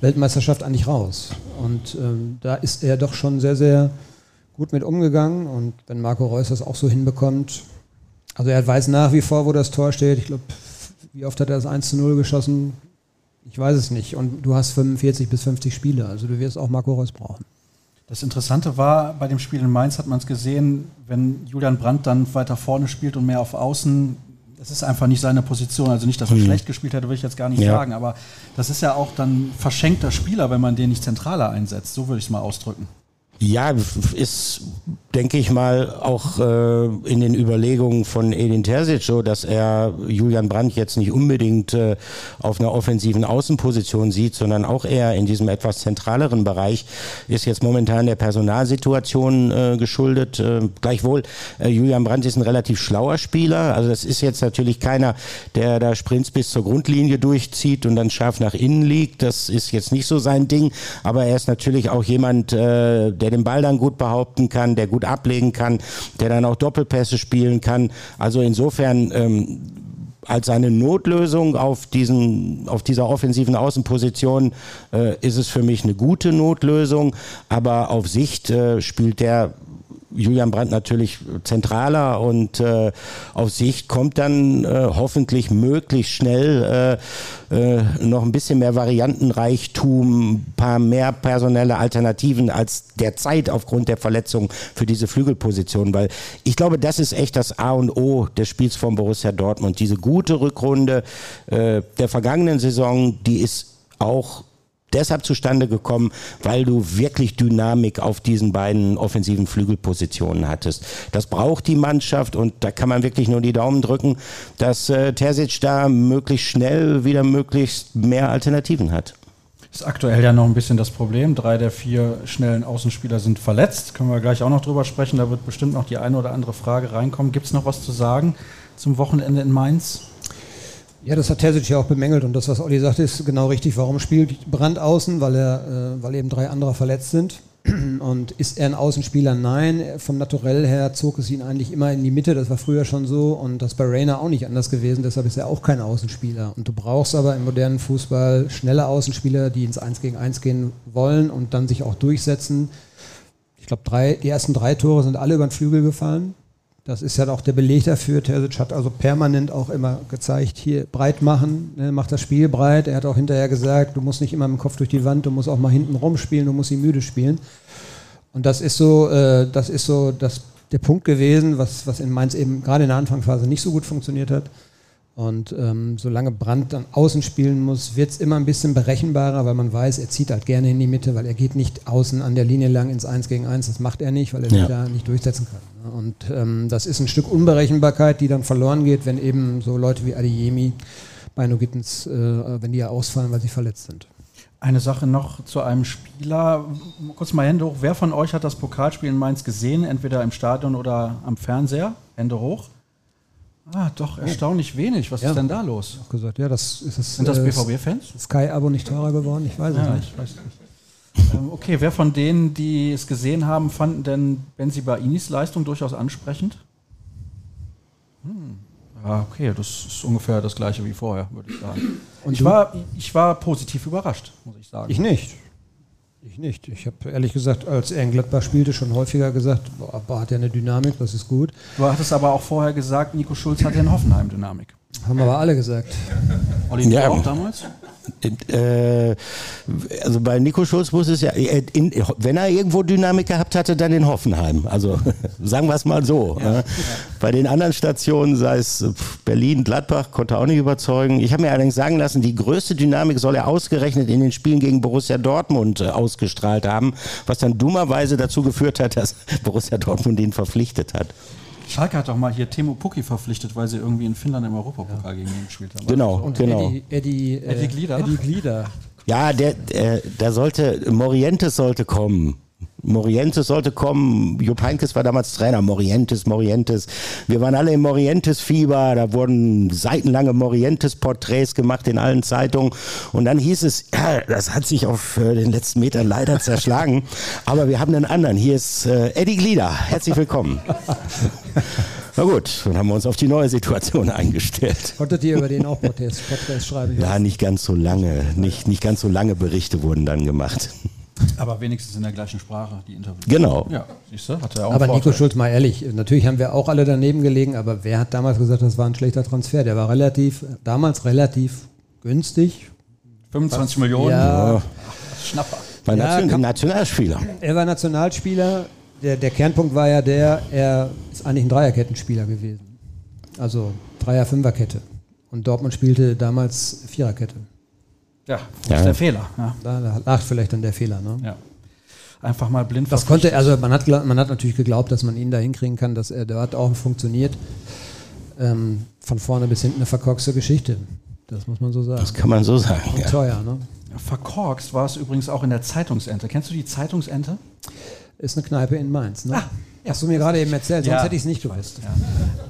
Weltmeisterschaft eigentlich raus. Und ähm, da ist er doch schon sehr, sehr gut mit umgegangen. Und wenn Marco Reus das auch so hinbekommt, also er weiß nach wie vor, wo das Tor steht. Ich glaube, wie oft hat er das 1 zu 0 geschossen? Ich weiß es nicht. Und du hast 45 bis 50 Spiele, also du wirst auch Marco Reus brauchen. Das Interessante war, bei dem Spiel in Mainz hat man es gesehen, wenn Julian Brandt dann weiter vorne spielt und mehr auf Außen, das ist einfach nicht seine Position. Also nicht, dass er mhm. schlecht gespielt hätte, will ich jetzt gar nicht ja. sagen, aber das ist ja auch dann verschenkter Spieler, wenn man den nicht zentraler einsetzt. So würde ich es mal ausdrücken. Ja, ist, denke ich mal, auch äh, in den Überlegungen von Edin Terzic so, dass er Julian Brandt jetzt nicht unbedingt äh, auf einer offensiven Außenposition sieht, sondern auch eher in diesem etwas zentraleren Bereich, ist jetzt momentan der Personalsituation äh, geschuldet. Äh, gleichwohl, äh, Julian Brandt ist ein relativ schlauer Spieler. Also das ist jetzt natürlich keiner, der da Sprints bis zur Grundlinie durchzieht und dann scharf nach innen liegt. Das ist jetzt nicht so sein Ding. Aber er ist natürlich auch jemand, äh, der den Ball dann gut behaupten kann, der gut ablegen kann, der dann auch Doppelpässe spielen kann. Also insofern ähm, als eine Notlösung auf diesen, auf dieser offensiven Außenposition äh, ist es für mich eine gute Notlösung, aber auf Sicht äh, spielt der Julian Brandt natürlich zentraler und äh, auf Sicht kommt dann äh, hoffentlich möglichst schnell äh, äh, noch ein bisschen mehr Variantenreichtum, ein paar mehr personelle Alternativen als derzeit aufgrund der Verletzung für diese Flügelposition, weil ich glaube, das ist echt das A und O des Spiels von Borussia Dortmund. Diese gute Rückrunde äh, der vergangenen Saison, die ist auch deshalb zustande gekommen, weil du wirklich Dynamik auf diesen beiden offensiven Flügelpositionen hattest. Das braucht die Mannschaft und da kann man wirklich nur die Daumen drücken, dass äh, Terzic da möglichst schnell wieder möglichst mehr Alternativen hat. Ist aktuell ja noch ein bisschen das Problem. Drei der vier schnellen Außenspieler sind verletzt. Können wir gleich auch noch drüber sprechen. Da wird bestimmt noch die eine oder andere Frage reinkommen. Gibt es noch was zu sagen zum Wochenende in Mainz? Ja, das hat Terzic ja auch bemängelt und das, was Olli sagte, ist genau richtig. Warum spielt Brand außen? Weil, er, äh, weil eben drei andere verletzt sind. [clears throat] Und ist er ein Außenspieler? Nein. Vom Naturell her zog es ihn eigentlich immer in die Mitte. Das war früher schon so und das bei Rainer auch nicht anders gewesen. Deshalb ist er auch kein Außenspieler. Und du brauchst aber im modernen Fußball schnelle Außenspieler, die ins 1 gegen 1 gehen wollen und dann sich auch durchsetzen. Ich glaube, die ersten drei Tore sind alle über den Flügel gefallen. Das ist ja auch der Beleg dafür. Terzic hat also permanent auch immer gezeigt, hier breit machen, ne, macht das Spiel breit. Er hat auch hinterher gesagt, du musst nicht immer mit dem Kopf durch die Wand, du musst auch mal hinten rumspielen, du musst sie müde spielen. Und das ist so, äh, das ist so das, der Punkt gewesen, was, was in Mainz eben gerade in der Anfangsphase nicht so gut funktioniert hat. Und ähm, solange Brandt dann außen spielen muss, wird es immer ein bisschen berechenbarer, weil man weiß, er zieht halt gerne in die Mitte, weil er geht nicht außen an der Linie lang ins 1 gegen 1. Das macht er nicht, weil er ja. sich da nicht durchsetzen kann. Und ähm, das ist ein Stück Unberechenbarkeit, die dann verloren geht, wenn eben so Leute wie Adeyemi bei Gittens, äh, wenn die ja ausfallen, weil sie verletzt sind. Eine Sache noch zu einem Spieler. Kurz mal Hände hoch. Wer von euch hat das Pokalspiel in Mainz gesehen? Entweder im Stadion oder am Fernseher? Hände hoch. Ah, doch, erstaunlich wenig. Was ja. ist denn da los? Auch gesagt, ja, das ist es. Sind das äh, BVB-Fans? Sky-Abo nicht teurer geworden? Ich weiß ja, es nicht. Weiß nicht. ähm, okay, wer von denen, die es gesehen haben, fanden denn Benzibainis Leistung durchaus ansprechend? Hm. Ja, okay, das ist ungefähr das gleiche wie vorher, würde ich sagen. Und ich war, ich war positiv überrascht, muss ich sagen. Ich nicht. Ich nicht. Ich habe ehrlich gesagt, als er in Gladbach spielte, schon häufiger gesagt, boah, hat er eine Dynamik, das ist gut. Du hattest aber auch vorher gesagt, Nico Schulz hat ja in Hoffenheim Dynamik. Haben aber alle gesagt. Olli, ja, auch damals? Äh, also bei Nico Schulz muss es ja, äh, in, wenn er irgendwo Dynamik gehabt hatte, dann in Hoffenheim. Also [laughs] sagen wir es mal so. Ja, ja. Bei den anderen Stationen, sei es Berlin, Gladbach, konnte auch nicht überzeugen. Ich habe mir allerdings sagen lassen, die größte Dynamik soll er ausgerechnet in den Spielen gegen Borussia Dortmund äh, ausgestrahlt haben, was dann dummerweise dazu geführt hat, dass [laughs] Borussia Dortmund ihn verpflichtet hat. Schalke hat doch mal hier Timo Pukki verpflichtet, weil sie irgendwie in Finnland im Europapokal ja. gegen ihn gespielt haben. Genau, und genau. Eddie, Eddie, äh, Eddie Glieder. Eddie Glieder. Ja, der, der, der sollte, Morientes sollte kommen. Morientes sollte kommen. Jupp Heynckes war damals Trainer. Morientes, Morientes. Wir waren alle im Morientes-Fieber. Da wurden seitenlange Morientes-Porträts gemacht in allen Zeitungen. Und dann hieß es, ja, das hat sich auf äh, den letzten Metern leider [laughs] zerschlagen. Aber wir haben einen anderen. Hier ist äh, Eddie Glieder. Herzlich willkommen. [laughs] Na gut, dann haben wir uns auf die neue Situation eingestellt. Konntet ihr über den auch Porträts, Porträts schreiben? Ja, nicht ganz so lange. Nicht, nicht ganz so lange Berichte wurden dann gemacht. Aber wenigstens in der gleichen Sprache, die Interviews. Genau. Ja, siehst du, hat er auch Aber Nico Schulz, mal ehrlich, natürlich haben wir auch alle daneben gelegen, aber wer hat damals gesagt, das war ein schlechter Transfer? Der war relativ, damals relativ günstig. 25 Millionen? Ja. Ach, Schnapper. War Ja, Nation kann- Nationalspieler. Er war Nationalspieler. Der, der Kernpunkt war ja der, er ist eigentlich ein Dreierkettenspieler gewesen. Also Dreier-Fünfer-Kette. Und Dortmund spielte damals Viererkette. Ja, wo Ja. ist der Fehler? Ja, Da lag vielleicht dann der Fehler. Ne? ja. Einfach mal blind Das konnte, also man hat, man hat natürlich geglaubt, dass man ihn da hinkriegen kann, dass er, der hat auch funktioniert. Ähm, von vorne bis hinten eine verkorkste Geschichte. Das muss man so sagen. Das kann man so sagen. Und Ja. teuer, ne? Verkorkst war es übrigens auch in der Zeitungsente. Kennst du die Zeitungsente? Ist eine Kneipe in Mainz, ne? Ah, ja. Hast du mir gerade eben erzählt, sonst Ja. hätte ich es nicht gewusst. Ja.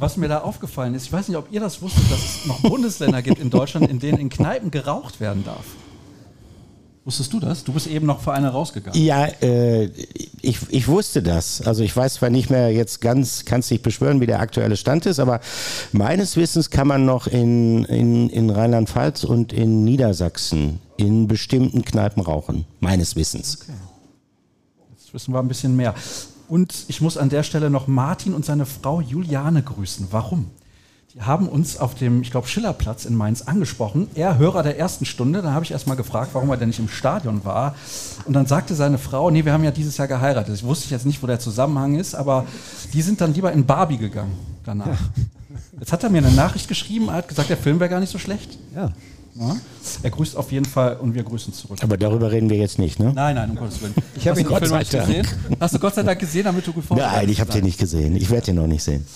Was mir da aufgefallen ist, ich weiß nicht, ob ihr das wusstet, dass es noch Bundesländer gibt in Deutschland, in denen in Kneipen geraucht werden darf. Wusstest du das? Du bist eben noch für eine rausgegangen. Ja, äh, ich, ich wusste das. Also ich weiß zwar nicht mehr jetzt ganz, kannst dich beschwören, wie der aktuelle Stand ist, aber meines Wissens kann man noch in, in, in Rheinland-Pfalz und in Niedersachsen in bestimmten Kneipen rauchen. Meines Wissens. Jetzt wissen wir ein bisschen mehr. Und ich muss an der Stelle noch Martin und seine Frau Juliane grüßen. Warum? Die haben uns auf dem, ich glaube, Schillerplatz in Mainz angesprochen. Er Hörer der ersten Stunde. Da habe ich erst mal gefragt, warum er denn nicht im Stadion war. Und dann sagte seine Frau, nee, wir haben ja dieses Jahr geheiratet. Ich wusste jetzt nicht, wo der Zusammenhang ist, aber die sind dann lieber in Barbie gegangen danach. Jetzt hat er mir eine Nachricht geschrieben, er hat gesagt, der Film wäre gar nicht so schlecht. Ja. Ja. Er grüßt auf jeden Fall und wir grüßen zurück. Aber darüber reden wir jetzt nicht, ne? Nein, nein, um Gottes Willen. [laughs] Ich habe Hast ihn Gott Film sei Dank. gesehen? Hast du Gott sei Dank gesehen, damit du gefunden Nein, ich habe den nicht gesehen. Ich werde den noch nicht sehen.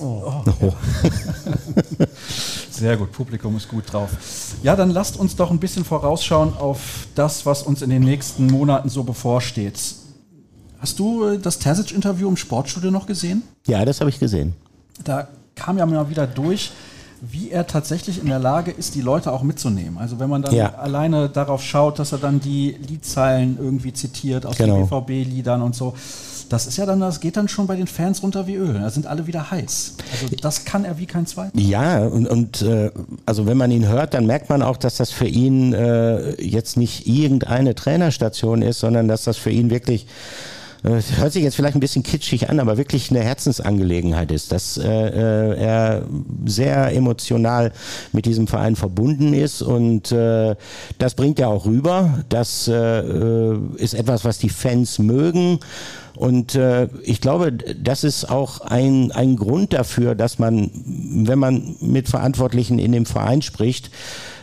[laughs] Sehr gut, Publikum ist gut drauf. Ja, dann lasst uns doch ein bisschen vorausschauen auf das, was uns in den nächsten Monaten so bevorsteht. Hast du äh, das Terzic-Interview im Sportstudio noch gesehen? Ja, das habe ich gesehen. Da kam ja mal wieder durch, wie er tatsächlich in der Lage ist, die Leute auch mitzunehmen. Also wenn man dann Ja. alleine darauf schaut, dass er dann die Liedzeilen irgendwie zitiert aus Genau. den BVB-Liedern und so. Das ist ja dann, das geht dann schon bei den Fans runter wie Öl. Da sind alle wieder heiß. Also das kann er wie kein zweiter. Ja, und, und äh, also wenn man ihn hört, dann merkt man auch, dass das für ihn äh, jetzt nicht irgendeine Trainerstation ist, sondern dass das für ihn wirklich äh, hört sich jetzt vielleicht ein bisschen kitschig an, aber wirklich eine Herzensangelegenheit ist, dass äh, äh, er sehr emotional mit diesem Verein verbunden ist und äh, das bringt er auch rüber. Das äh, äh, ist etwas, was die Fans mögen. Und äh, ich glaube, das ist auch ein, ein Grund dafür, dass man, wenn man mit Verantwortlichen in dem Verein spricht,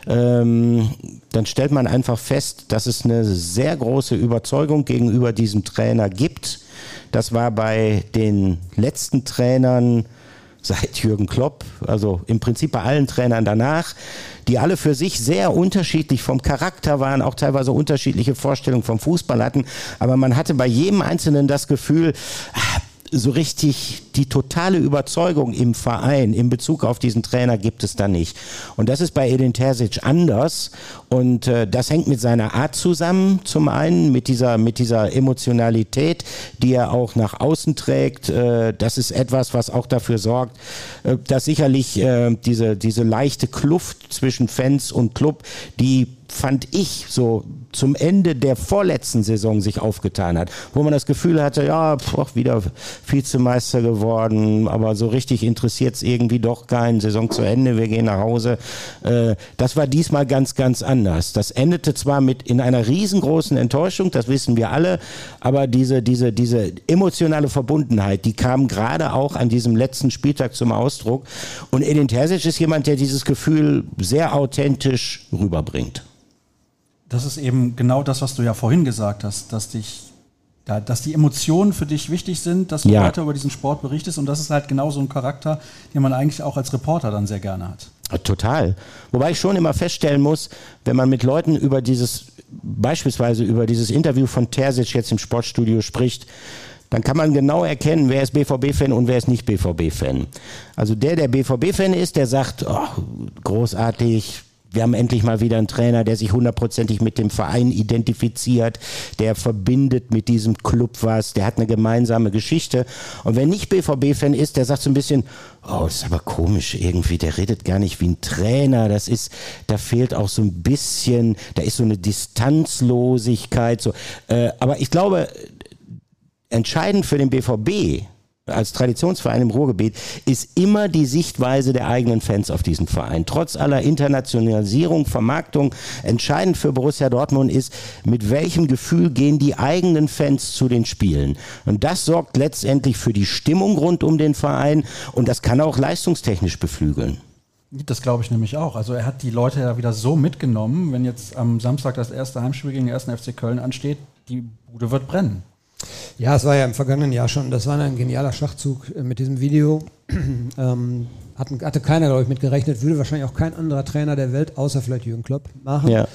ähm, dann stellt man einfach fest, dass es eine sehr große Überzeugung gegenüber diesem Trainer gibt. Das war bei den letzten Trainern seit Jürgen Klopp, also im Prinzip bei allen Trainern danach, die alle für sich sehr unterschiedlich vom Charakter waren, auch teilweise unterschiedliche Vorstellungen vom Fußball hatten. Aber man hatte bei jedem Einzelnen das Gefühl, ah, so richtig die totale Überzeugung im Verein in Bezug auf diesen Trainer gibt es da nicht. Und das ist bei Edin Terzic anders. Und äh, das hängt mit seiner Art zusammen, zum einen mit dieser, mit dieser Emotionalität, die er auch nach außen trägt. Äh, das ist etwas, was auch dafür sorgt, äh, dass sicherlich äh, diese, diese leichte Kluft zwischen Fans und Club, die fand ich so zum Ende der vorletzten Saison sich aufgetan hat, wo man das Gefühl hatte, ja, pf, wieder Vizemeister geworden, aber so richtig interessiert es irgendwie doch keinen. Saison zu Ende, wir gehen nach Hause. Äh, das war diesmal ganz, ganz anders. Das endete zwar mit in einer riesengroßen Enttäuschung, das wissen wir alle, aber diese, diese, diese emotionale Verbundenheit, die kam gerade auch an diesem letzten Spieltag zum Ausdruck. Und Edin Terzic ist jemand, der dieses Gefühl sehr authentisch rüberbringt. Das ist eben genau das, was du ja vorhin gesagt hast, dass dich, ja, dass die Emotionen für dich wichtig sind, dass du Ja. weiter über diesen Sport berichtest und das ist halt genau so ein Charakter, den man eigentlich auch als Reporter dann sehr gerne hat. Total. Wobei ich schon immer feststellen muss, wenn man mit Leuten über dieses, beispielsweise über dieses Interview von Terzic jetzt im Sportstudio spricht, dann kann man genau erkennen, wer ist BVB-Fan und wer ist nicht BVB-Fan. Also der, der BVB-Fan ist, der sagt, oh, großartig, wir haben endlich mal wieder einen Trainer, der sich hundertprozentig mit dem Verein identifiziert, der verbindet mit diesem Club was, der hat eine gemeinsame Geschichte. Und wer nicht BVB-Fan ist, der sagt so ein bisschen, oh, ist aber komisch irgendwie, der redet gar nicht wie ein Trainer, das ist, da fehlt auch so ein bisschen, da ist so eine Distanzlosigkeit, so. Äh, aber ich glaube, entscheidend für den BVB als Traditionsverein im Ruhrgebiet ist immer die Sichtweise der eigenen Fans auf diesen Verein. Trotz aller Internationalisierung, Vermarktung, entscheidend für Borussia Dortmund ist, mit welchem Gefühl gehen die eigenen Fans zu den Spielen. Und das sorgt letztendlich für die Stimmung rund um den Verein und das kann auch leistungstechnisch beflügeln. Das glaube ich nämlich auch. Also er hat die Leute ja wieder so mitgenommen, wenn jetzt am Samstag das erste Heimspiel gegen den ersten FC Köln ansteht, die Bude wird brennen. Ja, es war ja im vergangenen Jahr schon, das war ein genialer Schachzug äh, mit diesem Video. [clears throat] ähm, hatten, hatte keiner, glaube ich, mit gerechnet, würde wahrscheinlich auch kein anderer Trainer der Welt, außer vielleicht Jürgen Klopp, machen. Ja.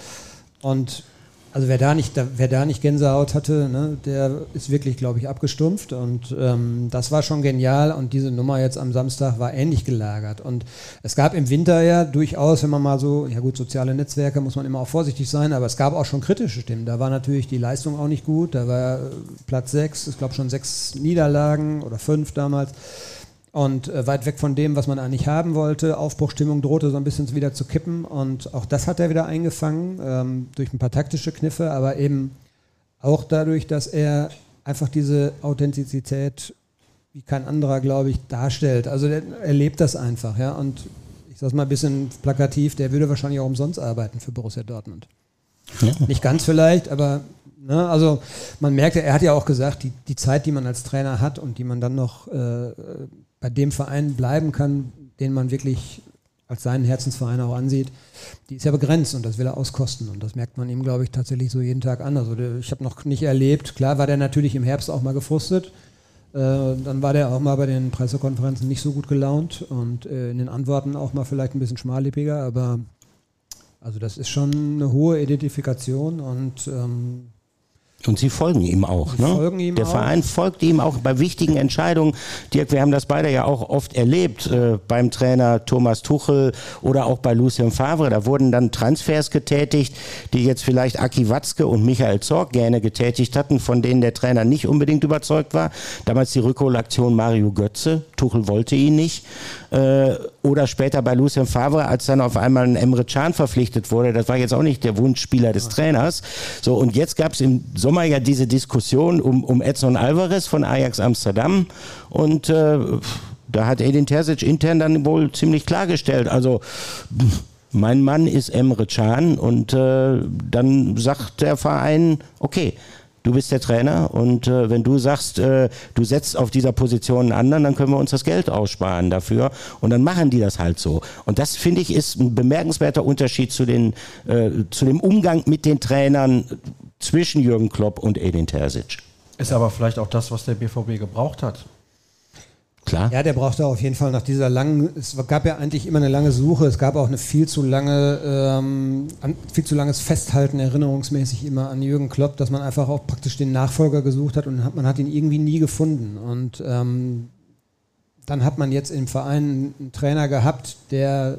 Und also wer da nicht, wer da nicht Gänsehaut hatte, ne, der ist wirklich, glaube ich, abgestumpft. Und ähm, das war schon genial. Und diese Nummer jetzt am Samstag war ähnlich gelagert. Und es gab im Winter ja durchaus, wenn man mal so, ja gut, soziale Netzwerke muss man immer auch vorsichtig sein, aber es gab auch schon kritische Stimmen. Da war natürlich die Leistung auch nicht gut. Da war Platz sechs, ich glaube schon sechs Niederlagen oder fünf damals und äh, weit weg von dem, was man eigentlich haben wollte. Aufbruchstimmung drohte so ein bisschen wieder zu kippen und auch das hat er wieder eingefangen ähm, durch ein paar taktische Kniffe, aber eben auch dadurch, dass er einfach diese Authentizität wie kein anderer, glaube ich, darstellt. Also der, er lebt das einfach, ja. Und ich sage mal ein bisschen plakativ, der würde wahrscheinlich auch umsonst arbeiten für Borussia Dortmund. Ja. Nicht ganz vielleicht, aber ne, also man merkt, er hat ja auch gesagt, die, die Zeit, die man als Trainer hat und die man dann noch äh, bei dem Verein bleiben kann, den man wirklich als seinen Herzensverein auch ansieht, die ist ja begrenzt und das will er auskosten. Und das merkt man ihm, glaube ich, tatsächlich so jeden Tag an. Also ich habe noch nicht erlebt, klar war der natürlich im Herbst auch mal gefrustet. Äh, dann war der auch mal bei den Pressekonferenzen nicht so gut gelaunt und äh, in den Antworten auch mal vielleicht ein bisschen schmallippiger, aber also das ist schon eine hohe Identifikation und ähm, und sie folgen ihm auch. Ne? Folgen ihm Der auch. Verein folgt ihm auch bei wichtigen Entscheidungen. Dirk, wir haben das beide ja auch oft erlebt äh, beim Trainer Thomas Tuchel oder auch bei Lucien Favre. Da wurden dann Transfers getätigt, die jetzt vielleicht Aki Watzke und Michael Zorg gerne getätigt hatten, von denen der Trainer nicht unbedingt überzeugt war. Damals die Rückholaktion Mario Götze. Tuchel wollte ihn nicht. Äh, oder später bei Lucien Favre, als dann auf einmal ein Emre Can verpflichtet wurde. Das war jetzt auch nicht der Wunschspieler des Trainers. So, und jetzt gab es im Sommer ja diese Diskussion um, um Edson Alvarez von Ajax Amsterdam. Und äh, da hat Edin Terzic intern dann wohl ziemlich klargestellt. Also mein Mann ist Emre Can und äh, dann sagt der Verein, okay, du bist der Trainer und äh, wenn du sagst, äh, du setzt auf dieser Position einen anderen, dann können wir uns das Geld aussparen dafür und dann machen die das halt so. Und das finde ich ist ein bemerkenswerter Unterschied zu, den, äh, zu dem Umgang mit den Trainern zwischen Jürgen Klopp und Edin Terzic. Ist aber vielleicht auch das, was der BVB gebraucht hat. Klar. Ja, der brauchte auf jeden Fall nach dieser langen, es gab ja eigentlich immer eine lange Suche, es gab auch eine viel zu lange, ähm, viel zu langes Festhalten erinnerungsmäßig immer an Jürgen Klopp, dass man einfach auch praktisch den Nachfolger gesucht hat und hat, man hat ihn irgendwie nie gefunden. Und ähm, dann hat man jetzt im Verein einen Trainer gehabt, der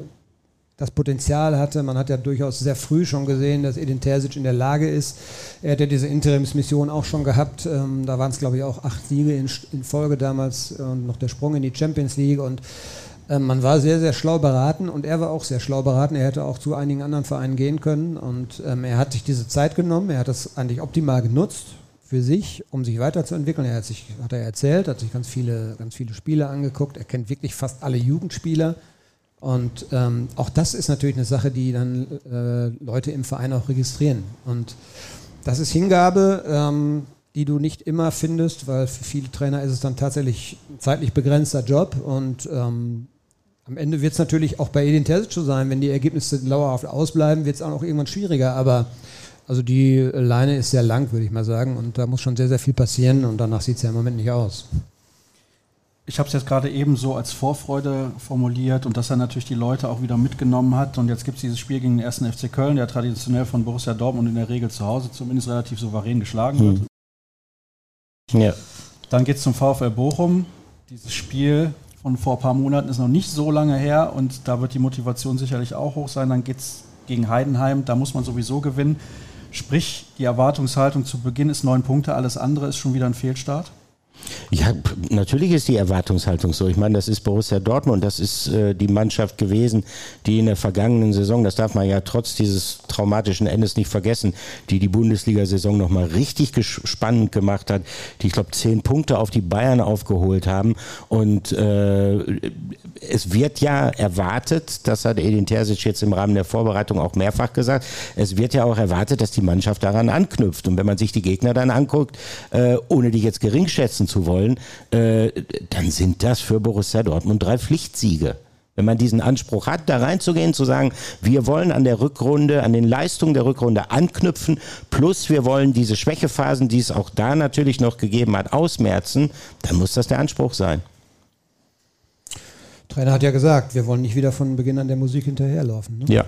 das Potenzial hatte. Man hat ja durchaus sehr früh schon gesehen, dass Edin Terzic in der Lage ist. Er hat ja diese Interimsmission auch schon gehabt. Ähm, da waren es, glaube ich, auch acht Siege in, in, Folge damals und noch der Sprung in die Champions League. Und ähm, man war sehr, sehr schlau beraten und er war auch sehr schlau beraten. Er hätte auch zu einigen anderen Vereinen gehen können und ähm, er hat sich diese Zeit genommen. Er hat das eigentlich optimal genutzt für sich, um sich weiterzuentwickeln. Er hat sich, hat er erzählt, hat sich ganz viele, ganz viele Spiele angeguckt. Er kennt wirklich fast alle Jugendspieler und ähm, auch das ist natürlich eine Sache, die dann äh, Leute im Verein auch registrieren. Und das ist Hingabe, ähm, die du nicht immer findest, weil für viele Trainer ist es dann tatsächlich ein zeitlich begrenzter Job. Und ähm, am Ende wird es natürlich auch bei Edin Terzic so sein, wenn die Ergebnisse dauerhaft ausbleiben, wird es auch noch irgendwann schwieriger. Aber also die Leine ist sehr lang, würde ich mal sagen. Und da muss schon sehr, sehr viel passieren und danach sieht es ja im Moment nicht aus. Ich habe es jetzt gerade eben so als Vorfreude formuliert und dass er natürlich die Leute auch wieder mitgenommen hat. Und jetzt gibt es dieses Spiel gegen den ersten FC Köln, der traditionell von Borussia Dortmund in der Regel zu Hause zumindest relativ souverän geschlagen wird. Hm. Ja. Dann geht es zum VfL Bochum. Dieses Spiel von vor ein paar Monaten ist noch nicht so lange her und da wird die Motivation sicherlich auch hoch sein. Dann geht es gegen Heidenheim, da muss man sowieso gewinnen. Sprich, die Erwartungshaltung zu Beginn ist neun Punkte, alles andere ist schon wieder ein Fehlstart. Ja, natürlich ist die Erwartungshaltung so. Ich meine, das ist Borussia Dortmund, das ist äh, die Mannschaft gewesen, die in der vergangenen Saison, das darf man ja trotz dieses traumatischen Endes nicht vergessen, die die Bundesliga-Saison nochmal richtig spannend gemacht hat, die, ich glaube, zehn Punkte auf die Bayern aufgeholt haben. Und äh, es wird ja erwartet, das hat Edin Terzic jetzt im Rahmen der Vorbereitung auch mehrfach gesagt, es wird ja auch erwartet, dass die Mannschaft daran anknüpft. Und wenn man sich die Gegner dann anguckt, äh, ohne die jetzt geringschätzen zu wollen, äh, dann sind das für Borussia Dortmund drei Pflichtsiege. Wenn man diesen Anspruch hat, da reinzugehen, zu sagen, wir wollen an der Rückrunde, an den Leistungen der Rückrunde anknüpfen, plus wir wollen diese Schwächephasen, die es auch da natürlich noch gegeben hat, ausmerzen, dann muss das der Anspruch sein. Trainer hat ja gesagt, wir wollen nicht wieder von Beginn an der Musik hinterherlaufen. Ne? Ja.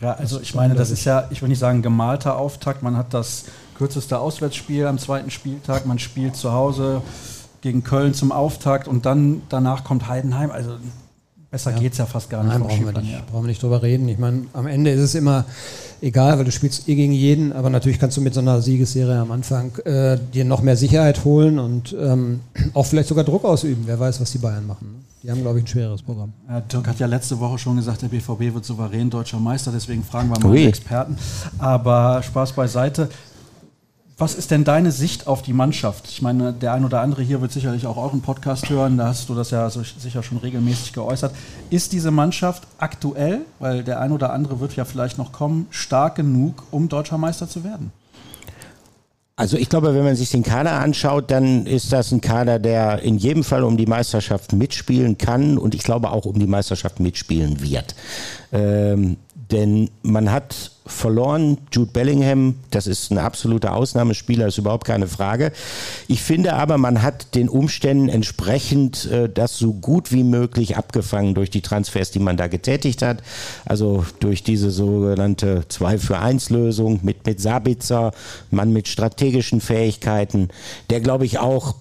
Ja, also ich meine, das ist ja, ich will nicht sagen gemalter Auftakt, man hat das kürzeste Auswärtsspiel am zweiten Spieltag. Man spielt zu Hause gegen Köln zum Auftakt und dann danach kommt Heidenheim. Also besser ja. geht es ja fast gar nicht. Nein, brauchen wir nicht, ja. brauchen wir nicht drüber reden. Ich meine, am Ende ist es immer egal, weil du spielst eh gegen jeden, aber natürlich kannst du mit so einer Siegesserie am Anfang äh, dir noch mehr Sicherheit holen und ähm, auch vielleicht sogar Druck ausüben. Wer weiß, was die Bayern machen. Die haben, glaube ich, ein schweres Programm. Ja, Dirk hat ja letzte Woche schon gesagt, der BVB wird souverän deutscher Meister, deswegen fragen wir mal Ui. Experten. Aber Spaß beiseite. Was ist denn deine Sicht auf die Mannschaft? Ich meine, der ein oder andere hier wird sicherlich auch euren Podcast hören, da hast du das ja so sicher schon regelmäßig geäußert. Ist diese Mannschaft aktuell, weil der ein oder andere wird ja vielleicht noch kommen, stark genug, um deutscher Meister zu werden? Also ich glaube, wenn man sich den Kader anschaut, dann ist das ein Kader, der in jedem Fall um die Meisterschaft mitspielen kann und ich glaube auch um die Meisterschaft mitspielen wird. Ähm, denn man hat verloren. Jude Bellingham, das ist ein absoluter Ausnahmespieler, ist überhaupt keine Frage. Ich finde aber, man hat den Umständen entsprechend äh, das so gut wie möglich abgefangen durch die Transfers, die man da getätigt hat. Also durch diese sogenannte 2 für 1 Lösung mit, mit Sabitzer, Mann mit strategischen Fähigkeiten, der glaube ich auch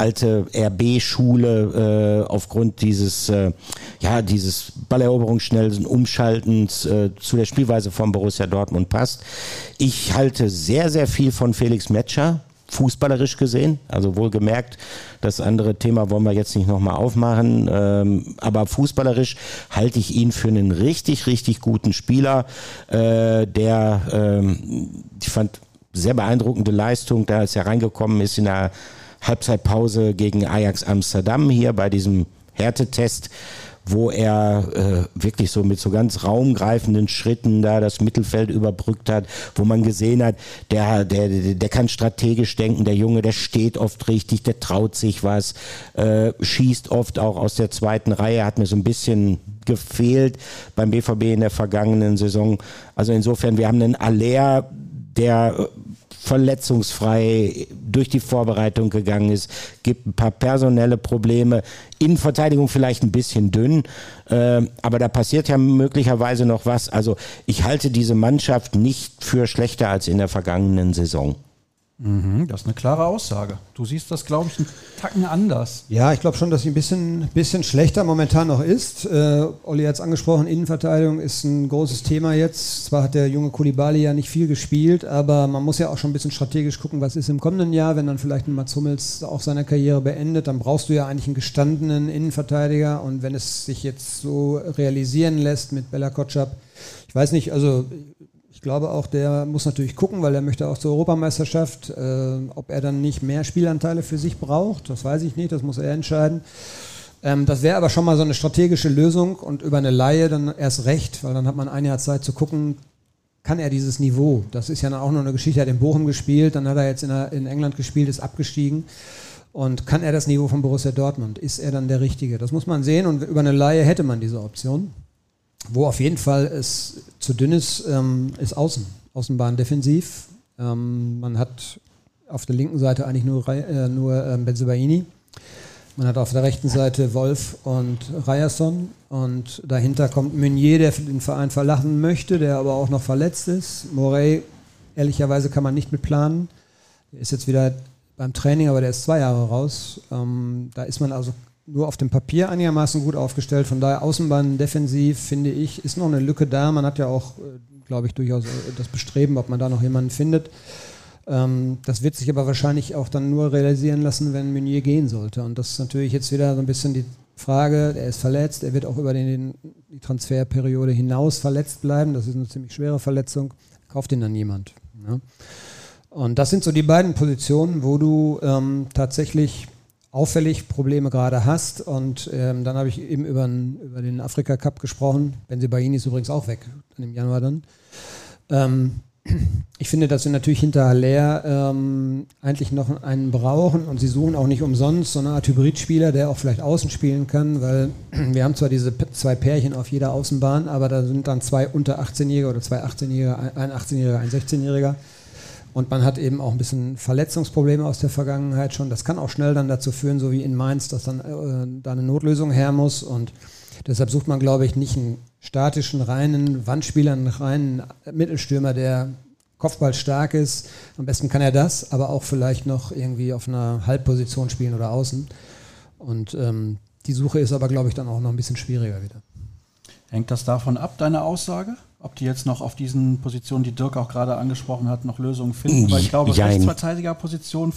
alte RB-Schule äh, aufgrund dieses, äh, ja, dieses Balleroberungsschnellen Umschaltens äh, zu der Spielweise von Borussia Dortmund passt. Ich halte sehr, sehr viel von Felix Metscher, fußballerisch gesehen. Also wohlgemerkt, das andere Thema wollen wir jetzt nicht nochmal aufmachen. Ähm, aber fußballerisch halte ich ihn für einen richtig, richtig guten Spieler, äh, der, ähm, ich fand, sehr beeindruckende Leistung, da es ja reingekommen ist in der Halbzeitpause gegen Ajax Amsterdam hier bei diesem Härtetest, wo er äh, wirklich so mit so ganz raumgreifenden Schritten da das Mittelfeld überbrückt hat, wo man gesehen hat, der, der, der kann strategisch denken, der Junge, der steht oft richtig, der traut sich was, äh, schießt oft auch aus der zweiten Reihe, hat mir so ein bisschen gefehlt beim BVB in der vergangenen Saison. Also insofern, wir haben einen Aller, der verletzungsfrei durch die Vorbereitung gegangen ist, gibt ein paar personelle Probleme, Innenverteidigung vielleicht ein bisschen dünn, äh, aber da passiert ja möglicherweise noch was. Also ich halte diese Mannschaft nicht für schlechter als in der vergangenen Saison. Mhm, das ist eine klare Aussage. Du siehst das, glaube ich, einen Tacken anders. Ja, ich glaube schon, dass sie ein bisschen, bisschen schlechter momentan noch ist. Äh, Olli hat es angesprochen, Innenverteidigung ist ein großes Thema jetzt. Zwar hat der junge Kulibali ja nicht viel gespielt, aber man muss ja auch schon ein bisschen strategisch gucken, was ist im kommenden Jahr, wenn dann vielleicht ein Mats Hummels auch seine Karriere beendet, dann brauchst du ja eigentlich einen gestandenen Innenverteidiger und wenn es sich jetzt so realisieren lässt mit Bella Kotschap, ich weiß nicht, also ich glaube auch, der muss natürlich gucken, weil er möchte auch zur Europameisterschaft. Äh, ob er dann nicht mehr Spielanteile für sich braucht, das weiß ich nicht, das muss er entscheiden. Ähm, das wäre aber schon mal so eine strategische Lösung und über eine Laie dann erst recht, weil dann hat man ein Jahr Zeit zu gucken, kann er dieses Niveau? Das ist ja auch nur eine Geschichte. Er hat in Bochum gespielt, dann hat er jetzt in, der, in England gespielt, ist abgestiegen. Und kann er das Niveau von Borussia Dortmund? Ist er dann der Richtige? Das muss man sehen und über eine Laie hätte man diese Option. Wo auf jeden Fall es zu dünn ist, ähm, ist außen. Außenbahn defensiv. Ähm, man hat auf der linken Seite eigentlich nur, äh, nur ähm, Benzebaini. Man hat auf der rechten Seite Wolf und Ryerson und dahinter kommt Meunier, der den Verein verlachen möchte, der aber auch noch verletzt ist. Morey, ehrlicherweise kann man nicht mit planen. Der ist jetzt wieder beim Training, aber der ist zwei Jahre raus. Ähm, da ist man also nur auf dem Papier einigermaßen gut aufgestellt. Von daher Außenbahn defensiv, finde ich, ist noch eine Lücke da. Man hat ja auch, äh, glaube ich, durchaus äh, das Bestreben, ob man da noch jemanden findet. Ähm, das wird sich aber wahrscheinlich auch dann nur realisieren lassen, wenn Meunier gehen sollte. Und das ist natürlich jetzt wieder so ein bisschen die Frage, er ist verletzt, er wird auch über den, die Transferperiode hinaus verletzt bleiben. Das ist eine ziemlich schwere Verletzung. Kauft ihn dann niemand. Ne? Und das sind so die beiden Positionen, wo du ähm, tatsächlich auffällig Probleme gerade hast. Und ähm, dann habe ich eben über, über den Afrika Cup gesprochen. Benzibaini ist übrigens auch weg, dann im Januar dann. Ähm, ich finde, dass sie natürlich hinter Haller ähm, eigentlich noch einen brauchen und sie suchen auch nicht umsonst so eine Art Hybridspieler, der auch vielleicht außen spielen kann, weil [clears throat] wir haben zwar diese zwei Pärchen auf jeder Außenbahn, aber da sind dann zwei unter 18-Jährige oder zwei 18-Jährige, ein 18-Jähriger, ein 16-Jähriger. Und man hat eben auch ein bisschen Verletzungsprobleme aus der Vergangenheit schon. Das kann auch schnell dann dazu führen, so wie in Mainz, dass dann äh, da eine Notlösung her muss. Und deshalb sucht man, glaube ich, nicht einen statischen, reinen Wandspieler, einen reinen Mittelstürmer, der Kopfball stark ist. Am besten kann er das, aber auch vielleicht noch irgendwie auf einer Halbposition spielen oder außen. Und ähm, die Suche ist aber, glaube ich, dann auch noch ein bisschen schwieriger wieder. Hängt das davon ab, deine Aussage? Ob die jetzt noch auf diesen Positionen, die Dirk auch gerade angesprochen hat, noch Lösungen finden? Weil ich glaube, Rechtsverteidigerposition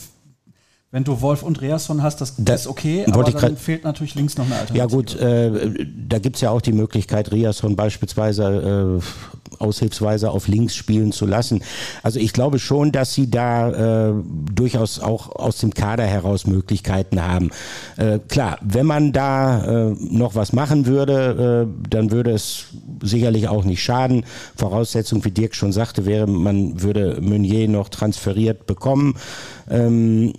wenn du Wolf und Reasson hast, das, das ist okay, aber dann fehlt natürlich links noch eine Alternative. Ja gut, äh, da gibt es ja auch die Möglichkeit, Reasson beispielsweise äh, aushilfsweise auf links spielen zu lassen. Also ich glaube schon, dass sie da äh, durchaus auch aus dem Kader heraus Möglichkeiten haben. Äh, klar, wenn man da äh, noch was machen würde, äh, dann würde es sicherlich auch nicht schaden. Voraussetzung, wie Dirk schon sagte, wäre, man würde Meunier noch transferiert bekommen. Ähm,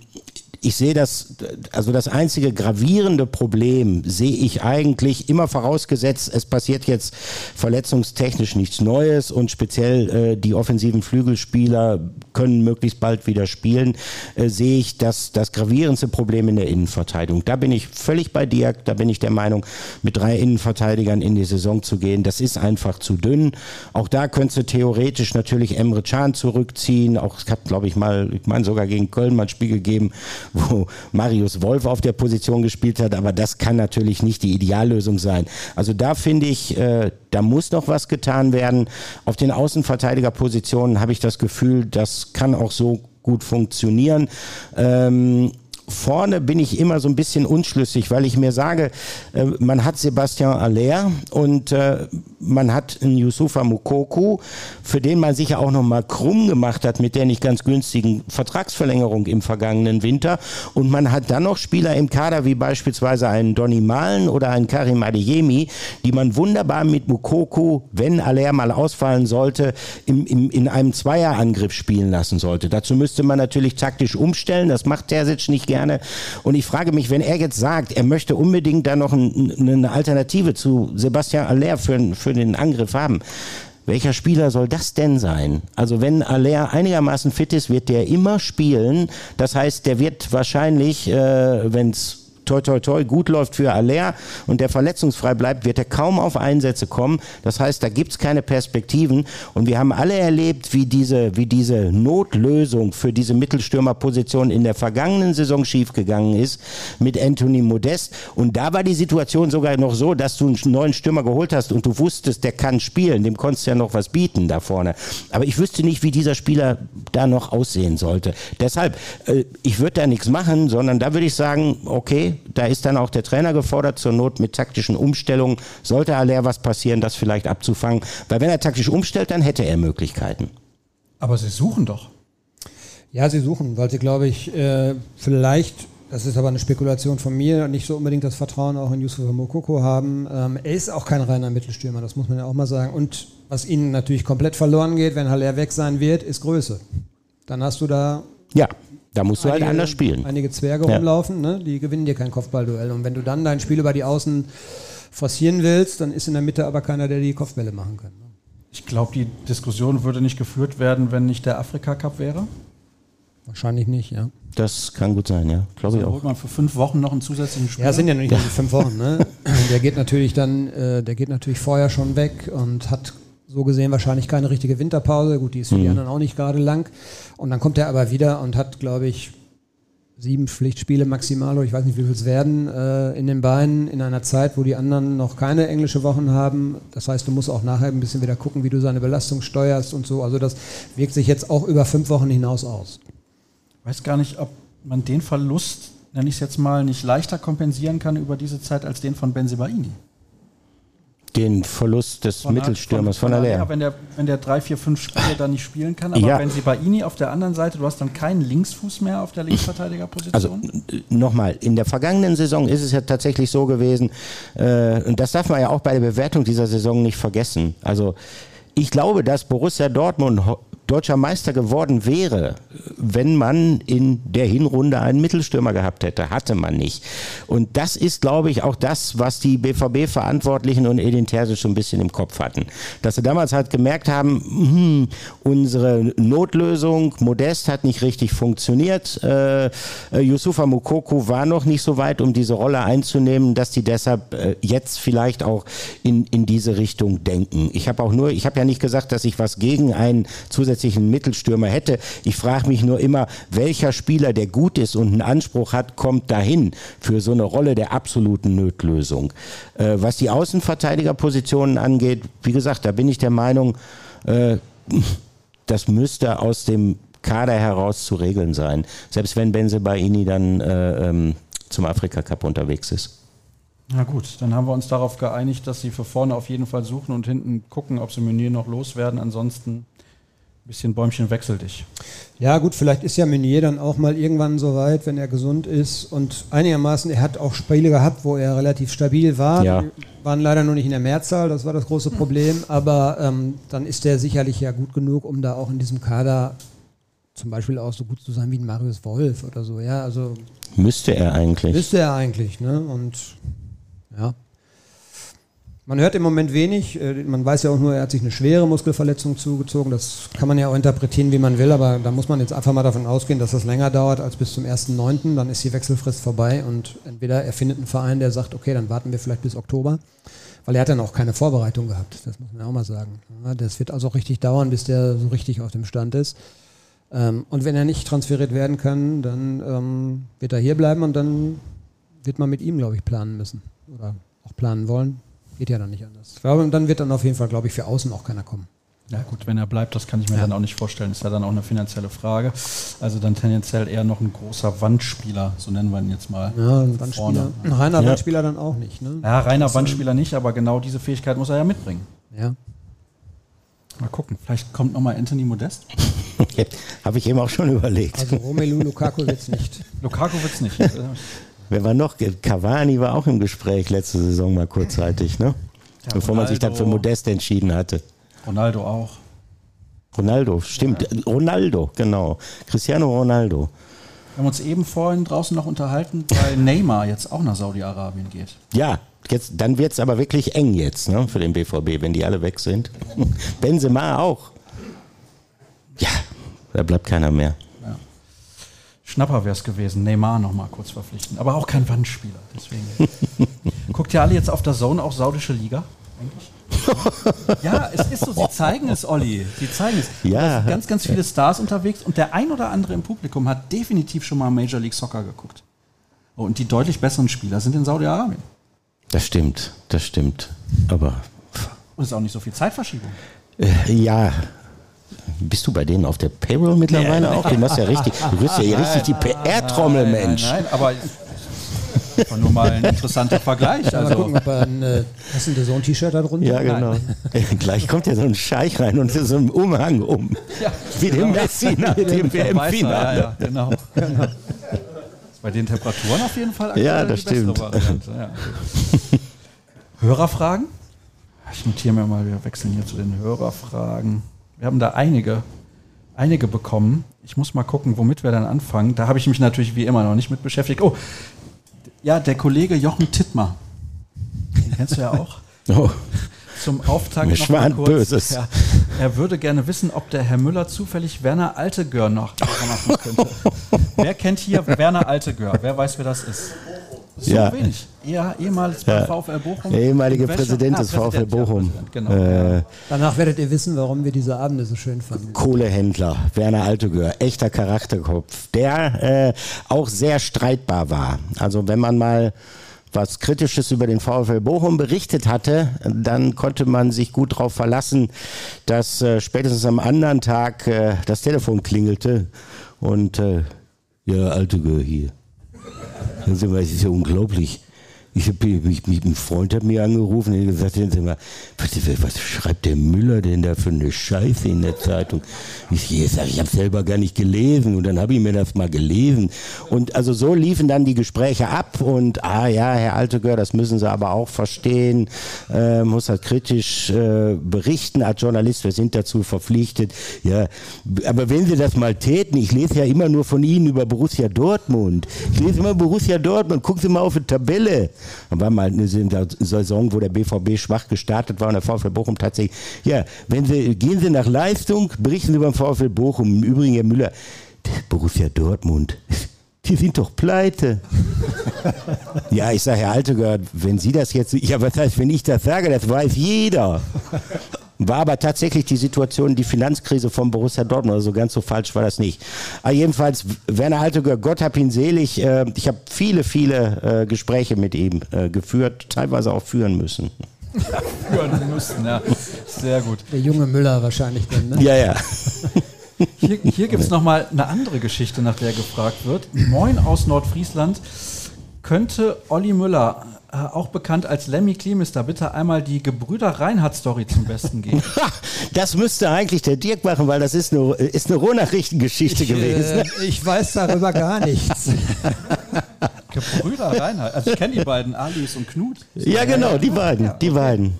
ich sehe das, also das einzige gravierende Problem sehe ich eigentlich immer vorausgesetzt, es passiert jetzt verletzungstechnisch nichts Neues und speziell äh, die offensiven Flügelspieler können möglichst bald wieder spielen, äh, sehe ich das, das gravierendste Problem in der Innenverteidigung. Da bin ich völlig bei dir, da bin ich der Meinung, mit drei Innenverteidigern in die Saison zu gehen, das ist einfach zu dünn. Auch da könntest du theoretisch natürlich Emre Can zurückziehen, auch es hat, glaube ich, mal, ich meine sogar gegen Köln mal ein Spiel gegeben, wo Marius Wolf auf der Position gespielt hat, aber das kann natürlich nicht die Ideallösung sein. Also da finde ich, äh, da muss noch was getan werden. Auf den Außenverteidigerpositionen habe ich das Gefühl, das kann auch so gut funktionieren. Ähm, vorne bin ich immer so ein bisschen unschlüssig, weil ich mir sage, äh, man hat Sebastian Aller und äh, man hat einen Yusufa Mukoku, für den man sich ja auch nochmal krumm gemacht hat mit der nicht ganz günstigen Vertragsverlängerung im vergangenen Winter. Und man hat dann noch Spieler im Kader wie beispielsweise einen Donny Malen oder einen Karim Adeyemi, die man wunderbar mit Mukoku, wenn Aller mal ausfallen sollte, im, im, in einem Zweierangriff spielen lassen sollte. Dazu müsste man natürlich taktisch umstellen. Das macht Terzic nicht gerne. Und ich frage mich, wenn er jetzt sagt, er möchte unbedingt da noch ein, eine Alternative zu Sebastian Aller für, für den Angriff haben. Welcher Spieler soll das denn sein? Also wenn Aller einigermaßen fit ist, wird der immer spielen. Das heißt, der wird wahrscheinlich, äh, wenn es toi toi toi gut läuft für Aller und der verletzungsfrei bleibt, wird er kaum auf Einsätze kommen. Das heißt, da gibt es keine Perspektiven. Und wir haben alle erlebt, wie diese, wie diese Notlösung für diese Mittelstürmerposition in der vergangenen Saison schiefgegangen ist mit Anthony Modest. Und da war die Situation sogar noch so, dass du einen neuen Stürmer geholt hast und du wusstest, der kann spielen. Dem konntest du ja noch was bieten da vorne. Aber ich wüsste nicht, wie dieser Spieler da noch aussehen sollte. Deshalb, äh, ich würde da nichts machen, sondern da würde ich sagen, okay, da ist dann auch der Trainer gefordert, zur Not mit taktischen Umstellungen. Sollte Aller was passieren, das vielleicht abzufangen. Weil wenn er taktisch umstellt, dann hätte er Möglichkeiten. Aber sie suchen doch. Ja, sie suchen, weil sie, glaube ich, äh, vielleicht, das ist aber eine Spekulation von mir, nicht so unbedingt das Vertrauen auch in Yusuf Mokoko haben. Ähm, er ist auch kein reiner Mittelstürmer, das muss man ja auch mal sagen. Und was ihnen natürlich komplett verloren geht, wenn Haller weg sein wird, ist Größe. Dann hast du da ja. Da musst du halt einige, halt anders spielen. Einige Zwerge ja. rumlaufen, ne? die gewinnen dir kein Kopfballduell. Und wenn du dann dein Spiel über die Außen forcieren willst, dann ist in der Mitte aber keiner, der die Kopfbälle machen kann. Ne? Ich glaube, die Diskussion würde nicht geführt werden, wenn nicht der Afrika Cup wäre. Wahrscheinlich nicht, ja. Das kann gut sein, ja. Glaube also ich auch. holt man für fünf Wochen noch einen zusätzlichen Spieler? Ja, sind ja noch nicht ja. fünf [laughs] Wochen. Ne? Der geht natürlich dann, äh, der geht natürlich vorher schon weg und hat so gesehen wahrscheinlich keine richtige Winterpause. Gut, die ist für mhm. die anderen auch nicht gerade lang. Und dann kommt er aber wieder und hat, glaube ich, sieben Pflichtspiele maximal, oder ich weiß nicht, wie viel es werden, äh, in den Beinen in einer Zeit, wo die anderen noch keine englische Wochen haben. Das heißt, du musst auch nachher ein bisschen wieder gucken, wie du seine Belastung steuerst und so. Also das wirkt sich jetzt auch über fünf Wochen hinaus aus. Ich weiß gar nicht, ob man den Verlust, nenne ich es jetzt mal, nicht leichter kompensieren kann über diese Zeit als den von Benzibaini den Verlust des von Mittelstürmers von, von, von Aller. Wenn der, wenn der drei, vier, fünf Spiele dann nicht spielen kann, aber ja. wenn sie bei Ini auf der anderen Seite, du hast dann keinen Linksfuß mehr auf der Linksverteidigerposition. Also nochmal, in der vergangenen Saison ist es ja tatsächlich so gewesen, äh, und das darf man ja auch bei der Bewertung dieser Saison nicht vergessen. Also ich glaube, dass Borussia Dortmund deutscher Meister geworden wäre, wenn man in der Hinrunde einen Mittelstürmer gehabt hätte. Hatte man nicht. Und das ist, glaube ich, auch das, was die BVB-Verantwortlichen und Edin Terzic so ein bisschen im Kopf hatten. Dass sie damals halt gemerkt haben, hm, unsere Notlösung, Modest hat nicht richtig funktioniert. Äh, Yusufa Mukoko war noch nicht so weit, um diese Rolle einzunehmen, dass die deshalb äh, jetzt vielleicht auch in, in diese Richtung denken. Ich habe auch nur, ich habe ja nicht gesagt, dass ich was gegen einen zusätzlichen zusätzlichen Mittelstürmer hätte. Ich frage mich nur immer, welcher Spieler, der gut ist und einen Anspruch hat, kommt dahin für so eine Rolle der absoluten Nötlösung. Äh, was die Außenverteidigerpositionen angeht, wie gesagt, da bin ich der Meinung, äh, das müsste aus dem Kader heraus zu regeln sein. Selbst wenn Benze Baini dann äh, ähm, zum Afrika Cup unterwegs ist. Na gut, dann haben wir uns darauf geeinigt, dass sie für vorne auf jeden Fall suchen und hinten gucken, ob sie Meunier noch loswerden. Ansonsten bisschen Bäumchen wechsel dich. Ja, gut, vielleicht ist ja Meunier dann auch mal irgendwann so weit, wenn er gesund ist und einigermaßen, er hat auch Spiele gehabt, wo er relativ stabil war. Ja. Waren leider nur nicht in der Mehrzahl, das war das große Problem, aber ähm, dann ist er sicherlich ja gut genug, um da auch in diesem Kader zum Beispiel auch so gut zu sein wie ein Marius Wolf oder so, ja, also. Müsste er eigentlich. Müsste er eigentlich, ne, und ja. Man hört im Moment wenig. Äh, man weiß ja auch nur, er hat sich eine schwere Muskelverletzung zugezogen. Das kann man ja auch interpretieren, wie man will. Aber da muss man jetzt einfach mal davon ausgehen, dass das länger dauert als bis zum 1.9. Dann ist die Wechselfrist vorbei und entweder er findet einen Verein, der sagt, okay, dann warten wir vielleicht bis Oktober. Weil er hat dann auch keine Vorbereitung gehabt. Das muss man auch mal sagen. Das wird also auch richtig dauern, bis der so richtig auf dem Stand ist. Ähm, und wenn er nicht transferiert werden kann, dann ähm, wird er hier bleiben und dann wird man mit ihm, glaube ich, planen müssen. Oder auch planen wollen. Geht ja dann nicht anders. Ich glaube, dann wird dann auf jeden Fall, glaube ich, für außen auch keiner kommen. Ja gut, wenn er bleibt, das kann ich mir ja. dann auch nicht vorstellen. Ist ja dann auch eine finanzielle Frage. Also dann tendenziell eher noch ein großer Wandspieler, so nennen wir ihn jetzt mal. Ja, ein Wandspieler. Ein reiner ja. Wandspieler dann auch nicht. Ne? Ja, reiner Wandspieler nicht, aber genau diese Fähigkeit muss er ja mitbringen. Ja. Mal gucken, vielleicht kommt nochmal Anthony Modest. [laughs] Habe ich eben auch schon überlegt. Also Romelu Lukaku wird es nicht. [laughs] Lukaku wird es nicht. [laughs] Wer war noch? Cavani war auch im Gespräch letzte Saison mal kurzzeitig, ne? Ja, Bevor Ronaldo, man sich dann für Modest entschieden hatte. Ronaldo auch. Ronaldo, stimmt. Ja. Ronaldo, genau. Cristiano Ronaldo. Wir haben uns eben vorhin draußen noch unterhalten, weil [laughs] Neymar jetzt auch nach Saudi-Arabien geht. Ja, jetzt, dann wird es aber wirklich eng jetzt ne, für den BVB, wenn die alle weg sind. [laughs] Benzema auch. Ja, da bleibt keiner mehr. Schnapper wäre es gewesen, Neymar noch mal kurz verpflichten. Aber auch kein Wandspieler. Deswegen. [laughs] Guckt ihr alle jetzt auf der Zone auch saudische Liga? Eigentlich? ja, es ist so, sie zeigen es, Olli. Sie zeigen es. Ja. ganz, ganz viele Stars unterwegs und der ein oder andere im Publikum hat definitiv schon mal Major League Soccer geguckt. Oh, und die deutlich besseren Spieler sind in Saudi-Arabien. Das stimmt, das stimmt. Aber. Und es ist auch nicht so viel Zeitverschiebung. Äh, ja, bist du bei denen auf der Payroll mittlerweile nee, auch? Du machst ja richtig, du bist ja richtig die PR-Trommel, Mensch. Nein, nein, aber war nur mal ein interessanter Vergleich. Also. Mal gucken, ob er ein, äh, hast du so ein T-Shirt da drunter? Ja, genau. [laughs] Gleich kommt ja so ein Scheich rein und so ein Umhang um. Ja, Wie genau. dem Messi nach dem WM-Finale. Ja, ja, genau. genau. [laughs] Bei den Temperaturen auf jeden Fall ja, das stimmt. Ja. [laughs] Hörerfragen? Ich notiere mir mal, wir wechseln hier zu den Hörerfragen. Wir haben da einige, einige bekommen. Ich muss mal gucken, womit wir dann anfangen. Da habe ich mich natürlich wie immer noch nicht mit beschäftigt. Oh, ja, der Kollege Jochen Tittmer. Den kennst du ja auch. [laughs] Oh. Zum Auftakt Mir noch mal kurz, Ja, er würde gerne wissen, ob der Herr Müller zufällig Werner Altegör noch machen könnte. [laughs] wer kennt hier Werner Altegör? Wer weiß, wer das ist? So ja. wenig. Ja, ehemals ja. VfL Bochum. Der ehemalige Präsident des ah, VfL Bochum. Ja, genau. äh, Danach werdet ihr wissen, warum wir diese Abende so schön fanden. Kohlehändler, Werner Altegör, echter Charakterkopf, der äh, auch sehr streitbar war. Also wenn man mal was Kritisches über den VfL Bochum berichtet hatte, dann konnte man sich gut darauf verlassen, dass äh, spätestens am anderen Tag äh, das Telefon klingelte und äh, ja, Altegör hier. Das ist ja unglaublich. Ich habe mich, ein Freund hat mir angerufen und gesagt, mal, was, was, schreibt der Müller denn da für eine Scheiße in der Zeitung? Ich, ich sage, ich habe selber gar nicht gelesen und dann habe ich mir das mal gelesen. Und also so liefen dann die Gespräche ab und ah ja, Herr Altegör, das müssen Sie aber auch verstehen, äh, muss halt kritisch äh, berichten als Journalist, wir sind dazu verpflichtet. Ja, aber wenn Sie das mal täten, ich lese ja immer nur von Ihnen über Borussia Dortmund. Ich lese immer Borussia Dortmund, gucken Sie mal auf die Tabelle. Dann war mal eine Saison, wo der BVB schwach gestartet war und der VfL Bochum tatsächlich. Ja, wenn Sie, gehen Sie nach Leistung, berichten Sie beim VfL Bochum. Im Übrigen, Herr Müller, Borussia Dortmund. Die sind doch pleite. [laughs] ja, ich sage, Herr Altegard, wenn Sie das jetzt, ja, was heißt, wenn ich das sage, das weiß jeder. War aber tatsächlich die Situation, die Finanzkrise von Borussia Dortmund. Also ganz so falsch war das nicht. Aber jedenfalls, Werner Haltiger, Gott hab ihn selig. Äh, ich habe viele, viele äh, Gespräche mit ihm äh, geführt, teilweise auch führen müssen. [laughs] führen müssen, ja. Sehr gut. Der junge Müller wahrscheinlich dann, ne? Ja, ja. [laughs] Hier, hier gibt es nochmal eine andere Geschichte, nach der gefragt wird. Moin aus Nordfriesland. Könnte Olli Müller äh, auch bekannt als Lemmy Klemister, bitte einmal die Gebrüder Reinhardt-Story zum Besten geben. [laughs] das müsste eigentlich der Dirk machen, weil das ist eine, ist eine Rohnachrichtengeschichte ich, gewesen. Äh, ich weiß darüber gar nichts. [laughs] Gebrüder Reinhardt, also ich kenne die beiden, Alice und Knut. Ja, genau, die beiden, die beiden.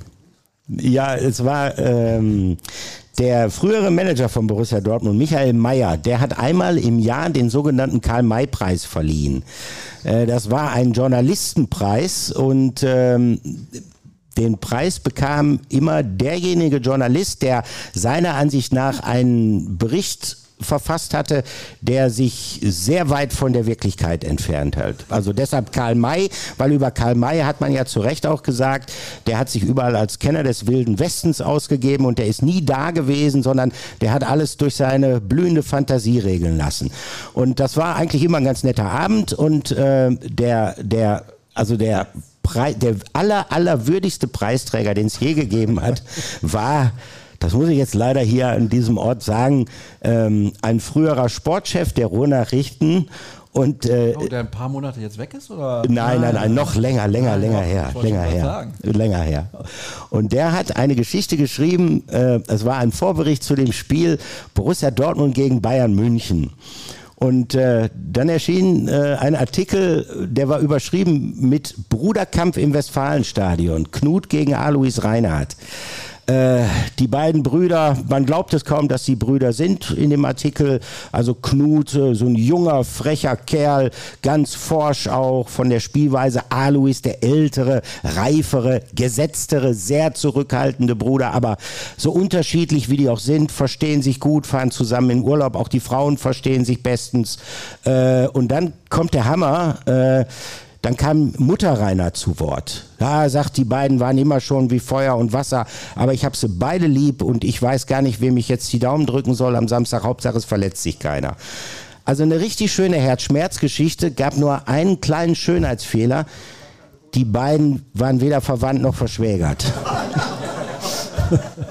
Ja, es war ähm, der frühere Manager von Borussia Dortmund, Michael Mayer, der hat einmal im Jahr den sogenannten Karl-May-Preis verliehen. Äh, das war ein Journalistenpreis und ähm, den Preis bekam immer derjenige Journalist, der seiner Ansicht nach einen Bericht verfasst hatte, der sich sehr weit von der Wirklichkeit entfernt hat. Also deshalb Karl May, weil über Karl May hat man ja zu Recht auch gesagt, der hat sich überall als Kenner des wilden Westens ausgegeben und der ist nie da gewesen, sondern der hat alles durch seine blühende Fantasie regeln lassen. Und das war eigentlich immer ein ganz netter Abend und äh, der, der, also der Pre der aller, allerwürdigste Preisträger, den es je gegeben hat, war das muss ich jetzt leider hier an diesem Ort sagen, ähm, ein früherer Sportchef der Ruhrnachrichten und, äh, oh, der ein paar Monate jetzt weg ist? Oder? Nein, nein, nein, noch länger, länger, nein, länger her. Länger her. Sagen. Länger her. Und der hat eine Geschichte geschrieben, äh, es war ein Vorbericht zu dem Spiel Borussia Dortmund gegen Bayern München. Und äh, dann erschien äh, ein Artikel, der war überschrieben mit Bruderkampf im Westfalenstadion. Knut gegen Alois Reinhardt. Äh, die beiden Brüder, man glaubt es kaum, dass sie Brüder sind in dem Artikel. Also Knut, so ein junger, frecher Kerl, ganz forsch auch von der Spielweise. Alois, der ältere, reifere, gesetztere, sehr zurückhaltende Bruder. Aber so unterschiedlich wie die auch sind, verstehen sich gut, fahren zusammen in Urlaub. Auch die Frauen verstehen sich bestens. Äh, und dann kommt der Hammer. Äh, dann kam Mutter Rainer zu Wort. Ja, sagt, die beiden waren immer schon wie Feuer und Wasser, aber ich habe sie beide lieb und ich weiß gar nicht, wem ich jetzt die Daumen drücken soll am Samstag. Hauptsache, es verletzt sich keiner. Also eine richtig schöne Herzschmerzgeschichte, gab nur einen kleinen Schönheitsfehler. Die beiden waren weder verwandt noch verschwägert. [laughs]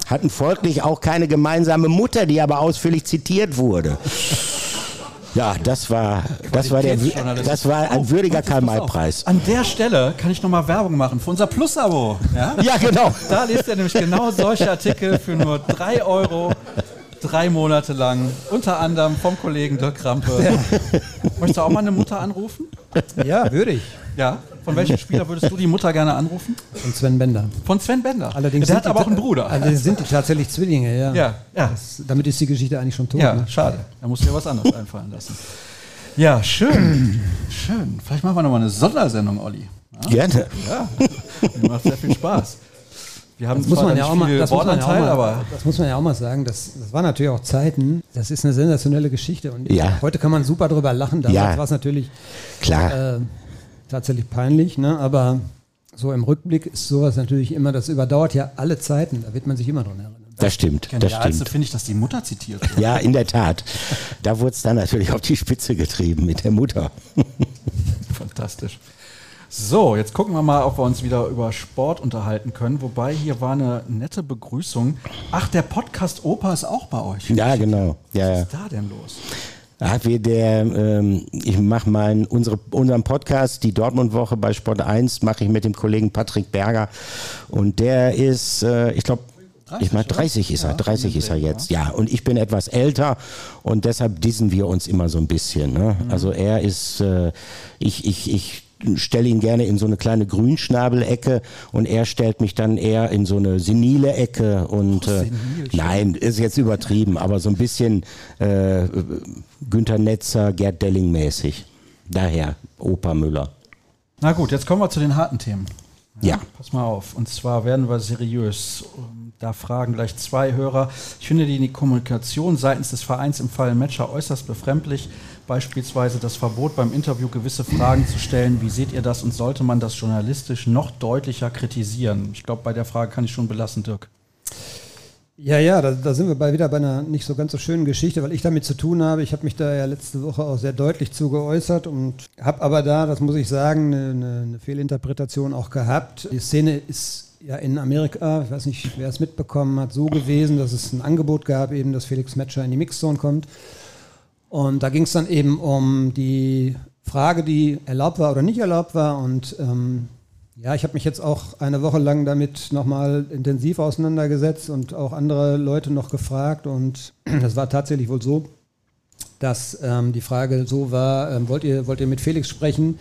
Hatten folglich auch keine gemeinsame Mutter, die aber ausführlich zitiert wurde. Ja, das war, das war, der, das war ein oh, würdiger Karl-May-Preis. An der Stelle kann ich nochmal Werbung machen für unser Plus-Abo. Ja? ja, genau. Da liest ihr nämlich genau solche Artikel für nur drei Euro drei Monate lang, unter anderem vom Kollegen Dirk Krampe. Ja. Möchtest du auch mal eine Mutter anrufen? Ja, würde ich. Ja? Von welchem Spieler würdest du die Mutter gerne anrufen? Von Sven Bender. Von Sven Bender? Allerdings Der hat aber auch einen Bruder. Allerdings sind die tatsächlich Zwillinge, ja. Ja, ja. Das, damit ist die Geschichte eigentlich schon tot. Ja, ne? schade. Da musst du dir was anderes einfallen lassen. Ja, schön. schön. Vielleicht machen wir nochmal eine Sondersendung, Olli. Ja? Gerne. Ja, mir macht sehr viel Spaß. Wir haben das muss man ja auch mal, das muss man ja auch mal, aber das muss man ja auch mal sagen. Das, das war natürlich auch Zeiten. Das ist eine sensationelle Geschichte und ja. heute kann man super drüber lachen. Damals ja. war es natürlich klar. Äh, tatsächlich peinlich, ne? Aber so im Rückblick ist sowas natürlich immer. Das überdauert ja alle Zeiten. Da wird man sich immer dran erinnern. Das stimmt. Das stimmt. finde ich, dass die Mutter zitiert [laughs] wird. Ja, in der Tat. Da wurde es dann natürlich auf die Spitze getrieben mit der Mutter. Fantastisch. So, jetzt gucken wir mal, ob wir uns wieder über Sport unterhalten können. Wobei hier war eine nette Begrüßung. Ach, der Podcast Opa ist auch bei euch. Ja, genau. Ja, Was ist da denn los? Ach, wir der, ähm, ich mache meinen unsere, unseren Podcast, die Dortmund-Woche bei Sport 1, mache ich mit dem Kollegen Patrick Berger. Und der ist, äh, ich glaube, ich meine, 30 ist er, ja, 30 ist er jetzt. Ja. ja, und ich bin etwas älter und deshalb dissen wir uns immer so ein bisschen. Ne? Mhm. Also er ist, äh, ich, ich, ich stelle ihn gerne in so eine kleine Grünschnabelecke und er stellt mich dann eher in so eine senile Ecke und oh, äh, nein, ist jetzt übertrieben, aber so ein bisschen äh, Günter Netzer, Gerd Delling mäßig. Daher Opa Müller. Na gut, jetzt kommen wir zu den harten Themen. Ja. ja. Pass mal auf. Und zwar werden wir seriös. Da fragen gleich zwei Hörer. Ich finde die Kommunikation seitens des Vereins im Fall Matcher äußerst befremdlich beispielsweise das Verbot beim Interview gewisse Fragen zu stellen. Wie seht ihr das und sollte man das journalistisch noch deutlicher kritisieren? Ich glaube, bei der Frage kann ich schon belassen, Dirk. Ja, ja, da, da, sind wir bei, wieder bei einer nicht so ganz so schönen Geschichte, weil ich damit zu tun habe. Ich habe mich da ja letzte Woche auch sehr deutlich zu geäußert und habe aber da, das muss ich sagen, eine, eine Fehlinterpretation auch gehabt. Die Szene ist ja in Amerika, ich weiß nicht, wer es mitbekommen hat, so gewesen, dass es ein Angebot gab, eben, dass Felix Metscher in die Mixzone kommt. Und da ging es dann eben um die Frage, die erlaubt war oder nicht erlaubt war. Und ähm, ja, ich habe mich jetzt auch eine Woche lang damit nochmal intensiv auseinandergesetzt und auch andere Leute noch gefragt. Und [clears throat] das war tatsächlich wohl so, dass ähm, die Frage so war, ähm, wollt, ihr, wollt ihr mit Felix sprechen?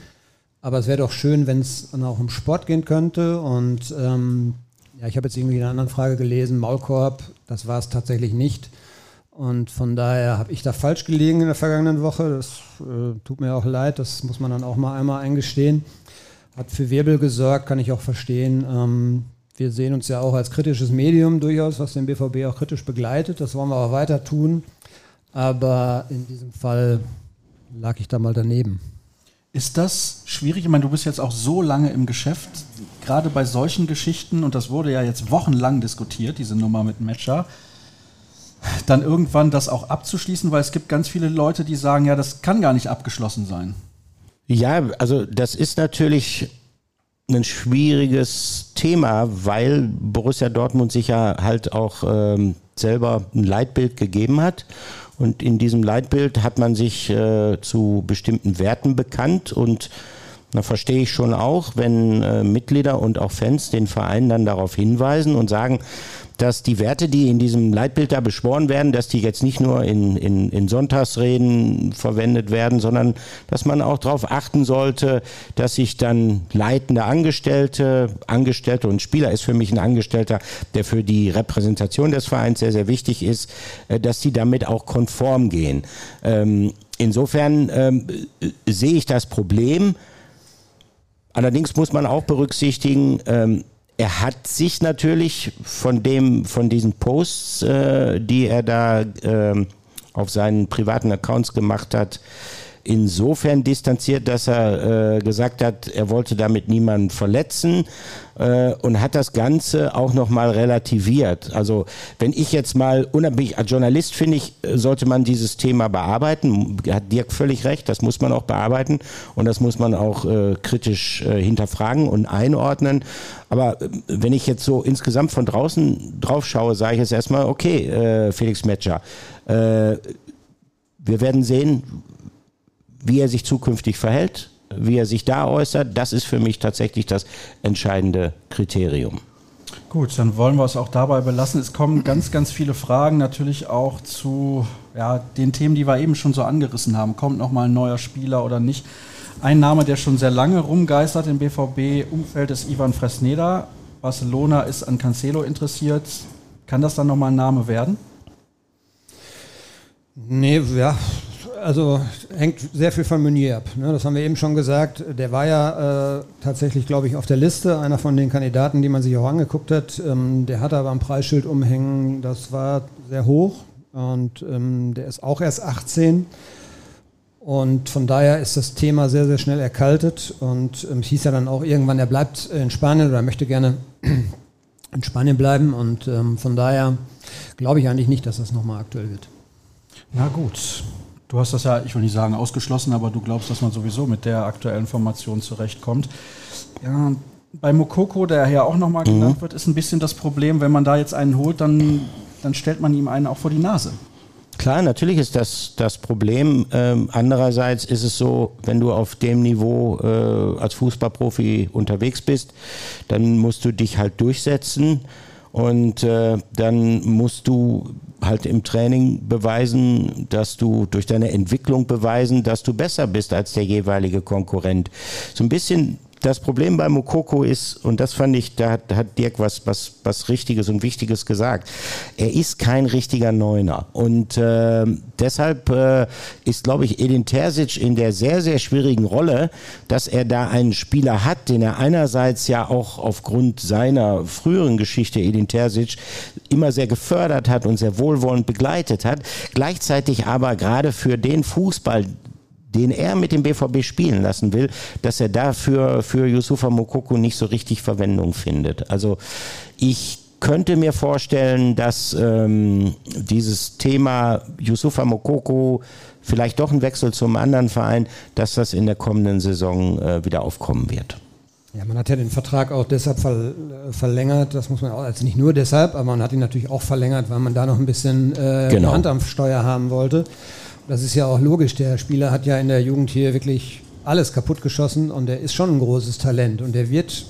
Aber es wäre doch schön, wenn es auch um Sport gehen könnte. Und ähm, ja, ich habe jetzt irgendwie eine andere Frage gelesen, Maulkorb, das war es tatsächlich nicht. Und von daher habe ich da falsch gelegen in der vergangenen Woche. Das äh, tut mir auch leid, das muss man dann auch mal einmal eingestehen. Hat für Wirbel gesorgt, kann ich auch verstehen. Ähm, wir sehen uns ja auch als kritisches Medium durchaus, was den BVB auch kritisch begleitet. Das wollen wir auch weiter tun. Aber in diesem Fall lag ich da mal daneben. Ist das schwierig? Ich meine, du bist jetzt auch so lange im Geschäft, gerade bei solchen Geschichten, und das wurde ja jetzt wochenlang diskutiert, diese Nummer mit Matcher dann irgendwann das auch abzuschließen, weil es gibt ganz viele Leute, die sagen, ja, das kann gar nicht abgeschlossen sein. Ja, also das ist natürlich ein schwieriges Thema, weil Borussia Dortmund sich ja halt auch ähm, selber ein Leitbild gegeben hat. Und in diesem Leitbild hat man sich äh, zu bestimmten Werten bekannt und da verstehe ich schon auch, wenn äh, Mitglieder und auch Fans den Verein dann darauf hinweisen und sagen, dass die Werte, die in diesem Leitbild da beschworen werden, dass die jetzt nicht nur in, in, in Sonntagsreden verwendet werden, sondern dass man auch darauf achten sollte, dass sich dann leitende Angestellte, Angestellte und Spieler ist für mich ein Angestellter, der für die Repräsentation des Vereins sehr, sehr wichtig ist, äh, dass die damit auch konform gehen. Ähm, insofern ähm, sehe ich das Problem. Allerdings muss man auch berücksichtigen, ähm, er hat sich natürlich von dem, von diesen Posts, äh, die er da äh, auf seinen privaten Accounts gemacht hat, insofern distanziert, dass er äh, gesagt hat, er wollte damit niemanden verletzen äh, und hat das Ganze auch nochmal relativiert. Also wenn ich jetzt mal unabhängig als Journalist finde ich, sollte man dieses Thema bearbeiten. Hat Dirk völlig recht, das muss man auch bearbeiten und das muss man auch äh, kritisch äh, hinterfragen und einordnen. Aber äh, wenn ich jetzt so insgesamt von draußen drauf schaue, sage ich jetzt erstmal, okay, äh, Felix Metscher, äh, wir werden sehen, wie er sich zukünftig verhält, wie er sich da äußert, das ist für mich tatsächlich das entscheidende Kriterium. Gut, dann wollen wir es auch dabei belassen. Es kommen ganz, ganz viele Fragen natürlich auch zu ja, den Themen, die wir eben schon so angerissen haben. Kommt nochmal ein neuer Spieler oder nicht? Ein Name, der schon sehr lange rumgeistert im BVB-Umfeld, ist Ivan Fresneda. Barcelona ist an Cancelo interessiert. Kann das dann nochmal ein Name werden? Nee, ja, also hängt sehr viel von Meunier ab. Ne? Das haben wir eben schon gesagt. Der war ja äh, tatsächlich, glaube ich, auf der Liste, einer von den Kandidaten, die man sich auch angeguckt hat. Ähm, der hatte aber ein Preisschild umhängen, das war sehr hoch und ähm, der ist auch erst 18. Und von daher ist das Thema sehr, sehr schnell erkaltet. Und ähm, es hieß ja dann auch irgendwann, er bleibt in Spanien oder möchte gerne in Spanien bleiben. Und ähm, von daher glaube ich eigentlich nicht, dass das nochmal aktuell wird. Na gut. Du hast das ja, ich will nicht sagen ausgeschlossen, aber du glaubst, dass man sowieso mit der aktuellen Formation zurechtkommt. Ja, bei Mokoko, der ja auch nochmal mhm. genannt wird, ist ein bisschen das Problem, wenn man da jetzt einen holt, dann, dann stellt man ihm einen auch vor die Nase. Klar, natürlich ist das das Problem. Ähm, andererseits ist es so, wenn du auf dem Niveau äh, als Fußballprofi unterwegs bist, dann musst du dich halt durchsetzen und äh, dann musst du halt im Training beweisen, dass du durch deine Entwicklung beweisen, dass du besser bist als der jeweilige Konkurrent. So ein bisschen das Problem bei Mokoko ist, und das fand ich, da hat, hat Dirk was, was, was Richtiges und Wichtiges gesagt. Er ist kein richtiger Neuner. Und äh, deshalb äh, ist, glaube ich, Edin Terzic in der sehr, sehr schwierigen Rolle, dass er da einen Spieler hat, den er einerseits ja auch aufgrund seiner früheren Geschichte, Edin Terzic, immer sehr gefördert hat und sehr wohlwollend begleitet hat. Gleichzeitig aber gerade für den Fußball, den er mit dem BVB spielen lassen will, dass er dafür für Yusufa Mokoko nicht so richtig Verwendung findet. Also ich könnte mir vorstellen, dass ähm, dieses Thema Yusufa Mokoko vielleicht doch ein Wechsel zum anderen Verein, dass das in der kommenden Saison äh, wieder aufkommen wird. Ja, man hat ja den Vertrag auch deshalb ver verlängert, das muss man auch, also nicht nur deshalb, aber man hat ihn natürlich auch verlängert, weil man da noch ein bisschen äh, genau. Hand am Steuer haben wollte. Das ist ja auch logisch. Der Spieler hat ja in der Jugend hier wirklich alles kaputt geschossen und er ist schon ein großes Talent und er wird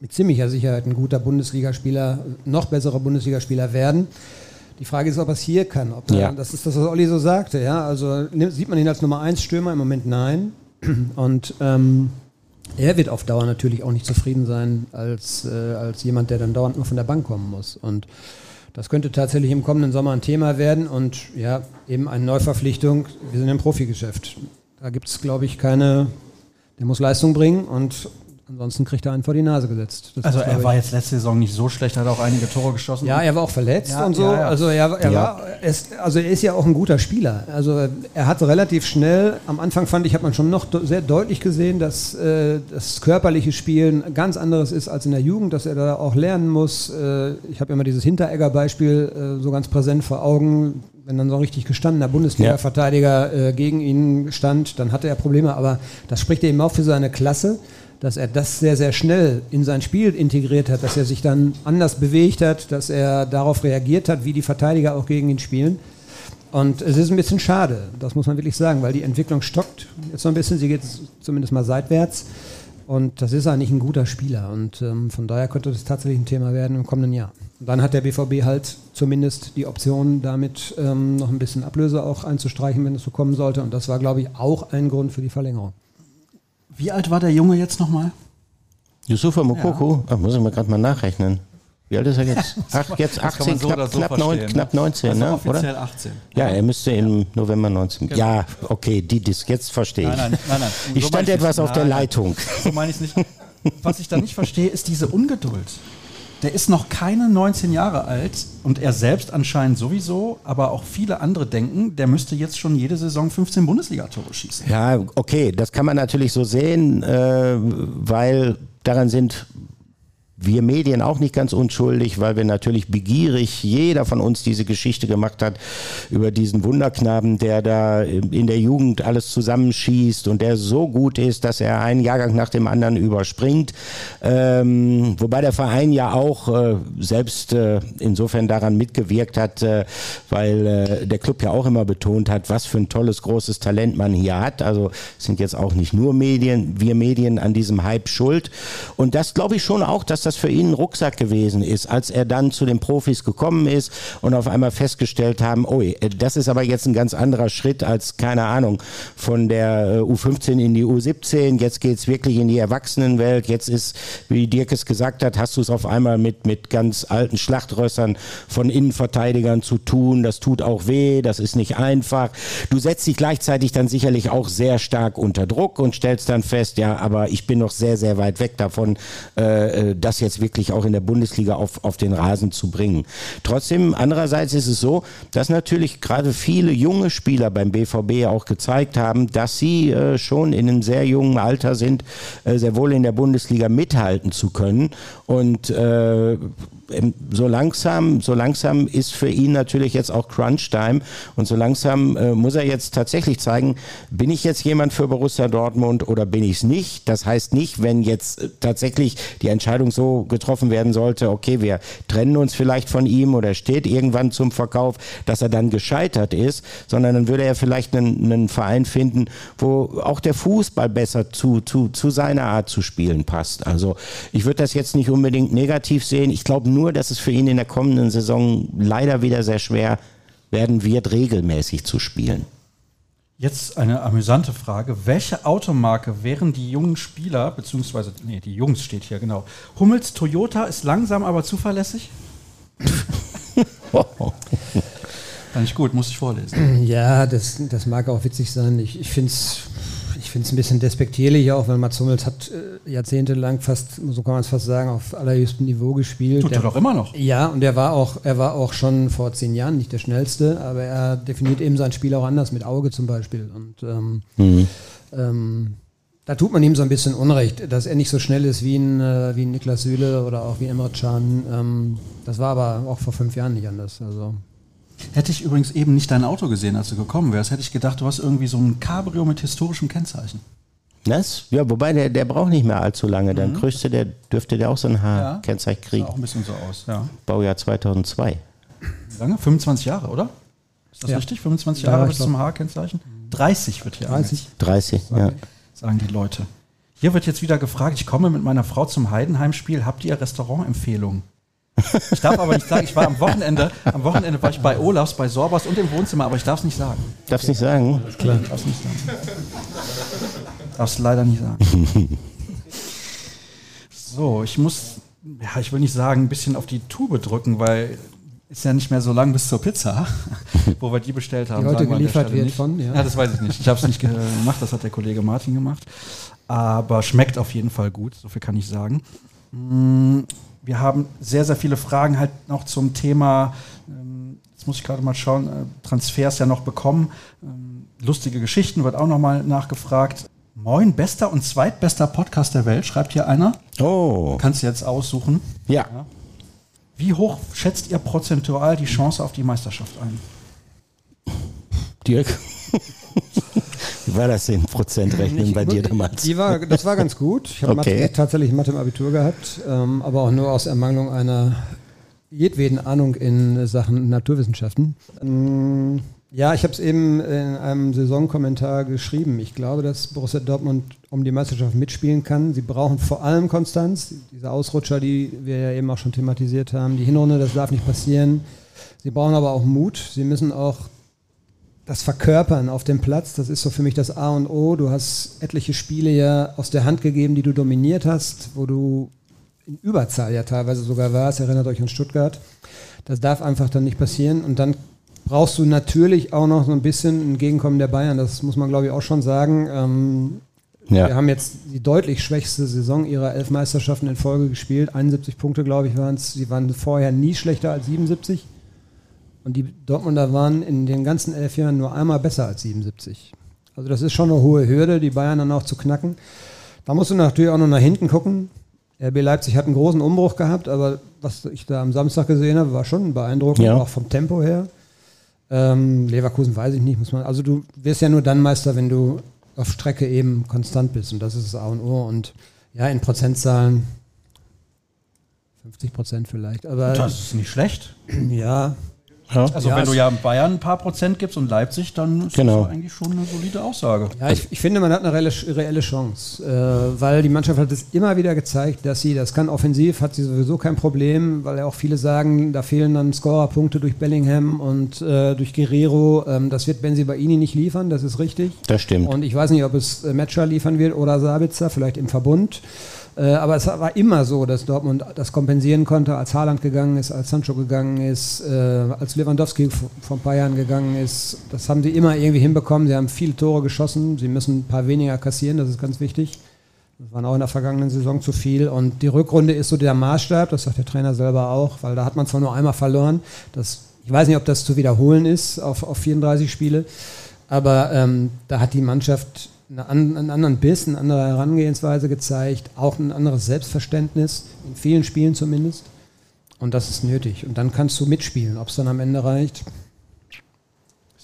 mit ziemlicher Sicherheit ein guter Bundesligaspieler, noch besserer Bundesligaspieler werden. Die Frage ist, ob er es hier kann. Ob ja. das ist das, was Olli so sagte. Ja? Also sieht man ihn als Nummer 1 Stürmer? Im Moment nein. [clears throat] Und ähm, er wird auf Dauer natürlich auch nicht zufrieden sein als, äh, als jemand, der dann dauernd nur von der Bank kommen muss. Und das könnte tatsächlich im kommenden Sommer ein Thema werden und ja, eben eine Neuverpflichtung. Wir sind im Profigeschäft. Da gibt es, glaube ich, keine, der muss Leistung bringen und Ansonsten kriegt er einen vor die Nase gesetzt. Das also ist, er war jetzt letzte Saison nicht so schlecht, hat auch einige Tore geschossen. Ja, er war auch verletzt ja, und so. Ja, ja. Also er, er war, ist, also er ist ja auch ein guter Spieler. Also er hat relativ schnell, am Anfang fand ich, hat man schon noch sehr deutlich gesehen, dass äh, das körperliche Spielen ganz anderes ist als in der Jugend, dass er da auch lernen muss. Äh, ich habe immer dieses Hinteregger-Beispiel äh, so ganz präsent vor Augen. Wenn dann so ein richtig gestandener Bundesliga-Verteidiger äh, gegen ihn stand, dann hatte er Probleme. Aber das spricht eben auch für seine Klasse dass er das sehr, sehr schnell in sein Spiel integriert hat, dass er sich dann anders bewegt hat, dass er darauf reagiert hat, wie die Verteidiger auch gegen ihn spielen. Und es ist ein bisschen schade, das muss man wirklich sagen, weil die Entwicklung stockt jetzt so ein bisschen, sie geht zumindest mal seitwärts. Und das ist eigentlich ein guter Spieler. Und ähm, von daher könnte das tatsächlich ein Thema werden im kommenden Jahr. Und dann hat der BVB halt zumindest die Option, damit ähm, noch ein bisschen Ablöse auch einzustreichen, wenn es so kommen sollte. Und das war, glaube ich, auch ein Grund für die Verlängerung. Wie alt war der Junge jetzt nochmal? Yusufa Mokoko? Ja. Ach, muss ich mal gerade mal nachrechnen. Wie alt ist er jetzt? [laughs] Ach, jetzt 18, so knapp, so knapp, 9, ne? knapp 19, also ne? offiziell oder? 18. Ja, er müsste im November 19. Genau. Ja, okay, die Disc, jetzt verstehe ich. Nein, nein, nein. nein. Ich so stand etwas auf der Leitung. So meine ich es nicht. Was ich da nicht verstehe, ist diese Ungeduld. Der ist noch keine 19 Jahre alt und er selbst anscheinend sowieso, aber auch viele andere denken, der müsste jetzt schon jede Saison 15 Bundesligatore schießen. Ja, okay, das kann man natürlich so sehen, äh, weil daran sind wir Medien auch nicht ganz unschuldig, weil wir natürlich begierig, jeder von uns diese Geschichte gemacht hat über diesen Wunderknaben, der da in der Jugend alles zusammenschießt und der so gut ist, dass er einen Jahrgang nach dem anderen überspringt. Ähm, wobei der Verein ja auch äh, selbst äh, insofern daran mitgewirkt hat, äh, weil äh, der Club ja auch immer betont hat, was für ein tolles, großes Talent man hier hat. Also sind jetzt auch nicht nur Medien, wir Medien an diesem Hype schuld. Und das glaube ich schon auch, dass das das für ihn ein Rucksack gewesen ist, als er dann zu den Profis gekommen ist und auf einmal festgestellt haben, oh, das ist aber jetzt ein ganz anderer Schritt als, keine Ahnung, von der äh, U15 in die U17, jetzt geht's wirklich in die Erwachsenenwelt, jetzt ist, wie Dirk es gesagt hat, hast du es auf einmal mit, mit ganz alten Schlachtrössern von Innenverteidigern zu tun, das tut auch weh, das ist nicht einfach. Du setzt dich gleichzeitig dann sicherlich auch sehr stark unter Druck und stellst dann fest, ja, aber ich bin noch sehr, sehr weit weg davon, äh, äh, das jetzt wirklich auch in der Bundesliga auf, auf den Rasen zu bringen. Trotzdem, andererseits ist es so, dass natürlich gerade viele junge Spieler beim BVB auch gezeigt haben, dass sie äh, schon in einem sehr jungen Alter sind, äh, sehr wohl in der Bundesliga mithalten zu können. Und äh, so langsam, so langsam ist für ihn natürlich jetzt auch Crunch-Time und so langsam äh, muss er jetzt tatsächlich zeigen, bin ich jetzt jemand für Borussia Dortmund oder bin ich es nicht? Das heißt nicht, wenn jetzt äh, tatsächlich die Entscheidung so getroffen werden sollte, okay, wir trennen uns vielleicht von ihm oder steht irgendwann zum Verkauf, dass er dann gescheitert ist, sondern dann würde er vielleicht einen, einen Verein finden, wo auch der Fußball besser zu, zu, zu seiner Art zu spielen passt. Also ich würde das jetzt nicht unbedingt negativ sehen. Ich glaube nur, dass es für ihn in der kommenden Saison leider wieder sehr schwer werden wird, regelmäßig zu spielen. Jetzt eine amüsante Frage. Welche Automarke wären die jungen Spieler, beziehungsweise, nee, die Jungs steht hier, genau. Hummels Toyota ist langsam, aber zuverlässig? [laughs] Fand ich gut, muss ich vorlesen. Ja, das, das mag auch witzig sein. Ich, ich finde es ich finde es ein bisschen despektierlich auch, weil Mats Hummels hat äh, jahrzehntelang fast, so kann man es fast sagen, auf allerhöchstem Niveau gespielt. Tut er doch immer noch. Ja, und er war auch, er war auch schon vor zehn Jahren nicht der schnellste, aber er definiert eben sein Spiel auch anders, mit Auge zum Beispiel. Und ähm, mhm. ähm, da tut man ihm so ein bisschen Unrecht, dass er nicht so schnell ist wie ein, äh, wie ein Niklas Süle oder auch wie Emre Can. Ähm, das war aber auch vor fünf Jahren nicht anders. Also Hätte ich übrigens eben nicht dein Auto gesehen, als du gekommen wärst, hätte ich gedacht, du hast irgendwie so ein Cabrio mit historischem Kennzeichen. Das? Ja, wobei der, der braucht nicht mehr allzu lange. Dann mhm. größte der, dürfte der auch so ein H-Kennzeichen ja, kriegen. Sah auch ein bisschen so aus, ja. Baujahr 2002. Wie lange? 25 Jahre, oder? Ist das ja. richtig? 25 Jahre ja, bis zum H-Kennzeichen? 30 wird hier 30? 30, sagen, ja. Sagen die Leute. Hier wird jetzt wieder gefragt, ich komme mit meiner Frau zum Heidenheim-Spiel. Habt ihr Restaurantempfehlungen? Ich darf aber nicht sagen, ich war am Wochenende, am Wochenende war ich bei Olafs, bei Sorbas und im Wohnzimmer, aber ich darf es nicht sagen. Darfst nicht sagen? Alles klar. Darfst nicht sagen. Darfst leider nicht sagen. [laughs] So, ich muss, ja, ich will nicht sagen, ein bisschen auf die Tube drücken, weil ist ja nicht mehr so lang bis zur Pizza, [laughs] wo wir die bestellt haben. Die heute geliefert wird nicht. von, ja. ja. das weiß ich nicht. Ich habe es nicht [laughs] gemacht, das hat der Kollege Martin gemacht. Aber schmeckt auf jeden Fall gut, so viel kann ich sagen. Wir haben sehr, sehr viele Fragen halt noch zum Thema, ähm, jetzt muss ich gerade mal schauen, äh, Transfers ja noch bekommen. Ähm, lustige Geschichten wird auch nochmal nachgefragt. Moin, bester und zweitbester Podcast der Welt, schreibt hier einer. Oh. Kannst du jetzt aussuchen. Ja. ja. Wie hoch schätzt ihr prozentual die Chance auf die Meisterschaft ein? Dirk? [laughs] Wie war das in Prozentrechnung bei dir damals? Die war, das war ganz gut. Ich habe okay. Mathe, tatsächlich Mathe im Abitur gehabt, ähm, aber auch nur aus Ermangelung einer jedweden Ahnung in Sachen Naturwissenschaften. Ähm, ja, ich habe es eben in einem Saisonkommentar geschrieben. Ich glaube, dass Borussia Dortmund um die Meisterschaft mitspielen kann. Sie brauchen vor allem Konstanz. Diese Ausrutscher, die wir ja eben auch schon thematisiert haben. Die Hinrunde, das darf nicht passieren. Sie brauchen aber auch Mut. Sie müssen auch das Verkörpern auf dem Platz, das ist so für mich das A und O. Du hast etliche Spiele ja aus der Hand gegeben, die du dominiert hast, wo du in Überzahl ja teilweise sogar warst. Erinnert euch an Stuttgart. Das darf einfach dann nicht passieren. Und dann brauchst du natürlich auch noch so ein bisschen ein Gegenkommen der Bayern. Das muss man, glaube ich, auch schon sagen. Ähm, ja. Wir haben jetzt die deutlich schwächste Saison ihrer elf Meisterschaften in Folge gespielt. 71 Punkte, glaube ich, waren es. Sie waren vorher nie schlechter als 77. Und die Dortmunder waren in den ganzen elf Jahren nur einmal besser als 77. Also das ist schon eine hohe Hürde, die Bayern dann auch zu knacken. Da musst du natürlich auch noch nach hinten gucken. RB Leipzig hat einen großen Umbruch gehabt, aber was ich da am Samstag gesehen habe, war schon beeindruckend, ja. auch vom Tempo her. Ähm, Leverkusen weiß ich nicht, muss man. Also du wirst ja nur dann Meister, wenn du auf Strecke eben konstant bist und das ist das A und O. Und ja, in Prozentzahlen 50 Prozent vielleicht. Aber das ist nicht schlecht. Ja, Ja. Also ja, wenn du ja Bayern ein paar Prozent gibst und Leipzig, dann ist genau. das eigentlich schon eine solide Aussage. Ja, ich, ich finde, man hat eine reelle, reelle Chance, äh, weil die Mannschaft hat es immer wieder gezeigt, dass sie, das kann offensiv, hat sie sowieso kein Problem, weil ja auch viele sagen, da fehlen dann Scorerpunkte durch Bellingham und äh, durch Guerrero. Ähm, das wird Benzi Baini nicht liefern, das ist richtig. Das stimmt. Und ich weiß nicht, ob es äh, Matcher liefern wird oder Sabitzer, vielleicht im Verbund. Äh, aber es war immer so, dass Dortmund das kompensieren konnte, als Haaland gegangen ist, als Sancho gegangen ist, äh, als Lewandowski vor ein paar Jahren gegangen ist. Das haben sie immer irgendwie hinbekommen. Sie haben viele Tore geschossen. Sie müssen ein paar weniger kassieren, das ist ganz wichtig. Das waren auch in der vergangenen Saison zu viel. Und die Rückrunde ist so der Maßstab, das sagt der Trainer selber auch, weil da hat man zwar nur einmal verloren. Das, ich weiß nicht, ob das zu wiederholen ist auf, auf 34 Spiele, aber ähm, da hat die Mannschaft einen anderen Biss, eine andere Herangehensweise gezeigt, auch ein anderes Selbstverständnis, in vielen Spielen zumindest. Und das ist nötig. Und dann kannst du mitspielen. Ob es dann am Ende reicht,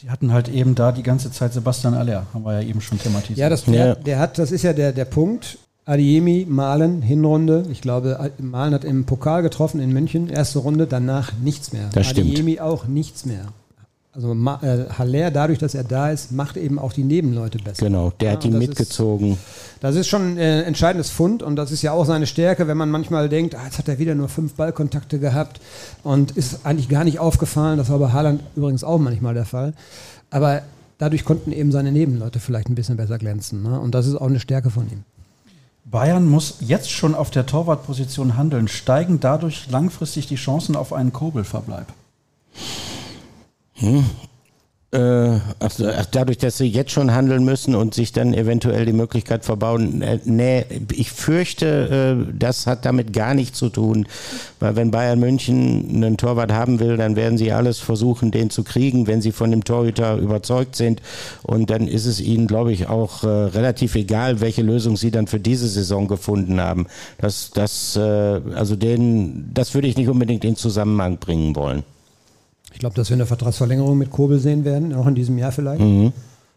Sie hatten halt eben da die ganze Zeit Sebastian Aller, haben wir ja eben schon thematisiert. Ja, das, der, der hat, das ist ja der, der Punkt. Adiemi, Malen, Hinrunde. Ich glaube, Malen hat im Pokal getroffen in München, erste Runde, danach nichts mehr. Das Adiemi stimmt. auch nichts mehr. Also äh, Haller, dadurch, dass er da ist, macht eben auch die Nebenleute besser. Genau, der ja, hat ihn mitgezogen. Ist, das ist schon ein äh, entscheidendes Fund und das ist ja auch seine Stärke, wenn man manchmal denkt, ah, jetzt hat er wieder nur fünf Ballkontakte gehabt und ist eigentlich gar nicht aufgefallen. Das war bei Haaland übrigens auch manchmal der Fall. Aber dadurch konnten eben seine Nebenleute vielleicht ein bisschen besser glänzen. Ne? Und das ist auch eine Stärke von ihm. Bayern muss jetzt schon auf der Torwartposition handeln. Steigen dadurch langfristig die Chancen auf einen Kobelverbleib? Hm. Äh, also dadurch, dass sie jetzt schon handeln müssen und sich dann eventuell die Möglichkeit verbauen, äh, nee, ich fürchte, äh, das hat damit gar nichts zu tun, weil wenn Bayern München einen Torwart haben will, dann werden sie alles versuchen, den zu kriegen, wenn sie von dem Torhüter überzeugt sind und dann ist es ihnen, glaube ich, auch äh, relativ egal, welche Lösung sie dann für diese Saison gefunden haben. Das, das, äh, also den, das würde ich nicht unbedingt in Zusammenhang bringen wollen. Ich glaube, dass wir eine Vertragsverlängerung mit Kobel sehen werden, auch in diesem Jahr vielleicht. Mhm.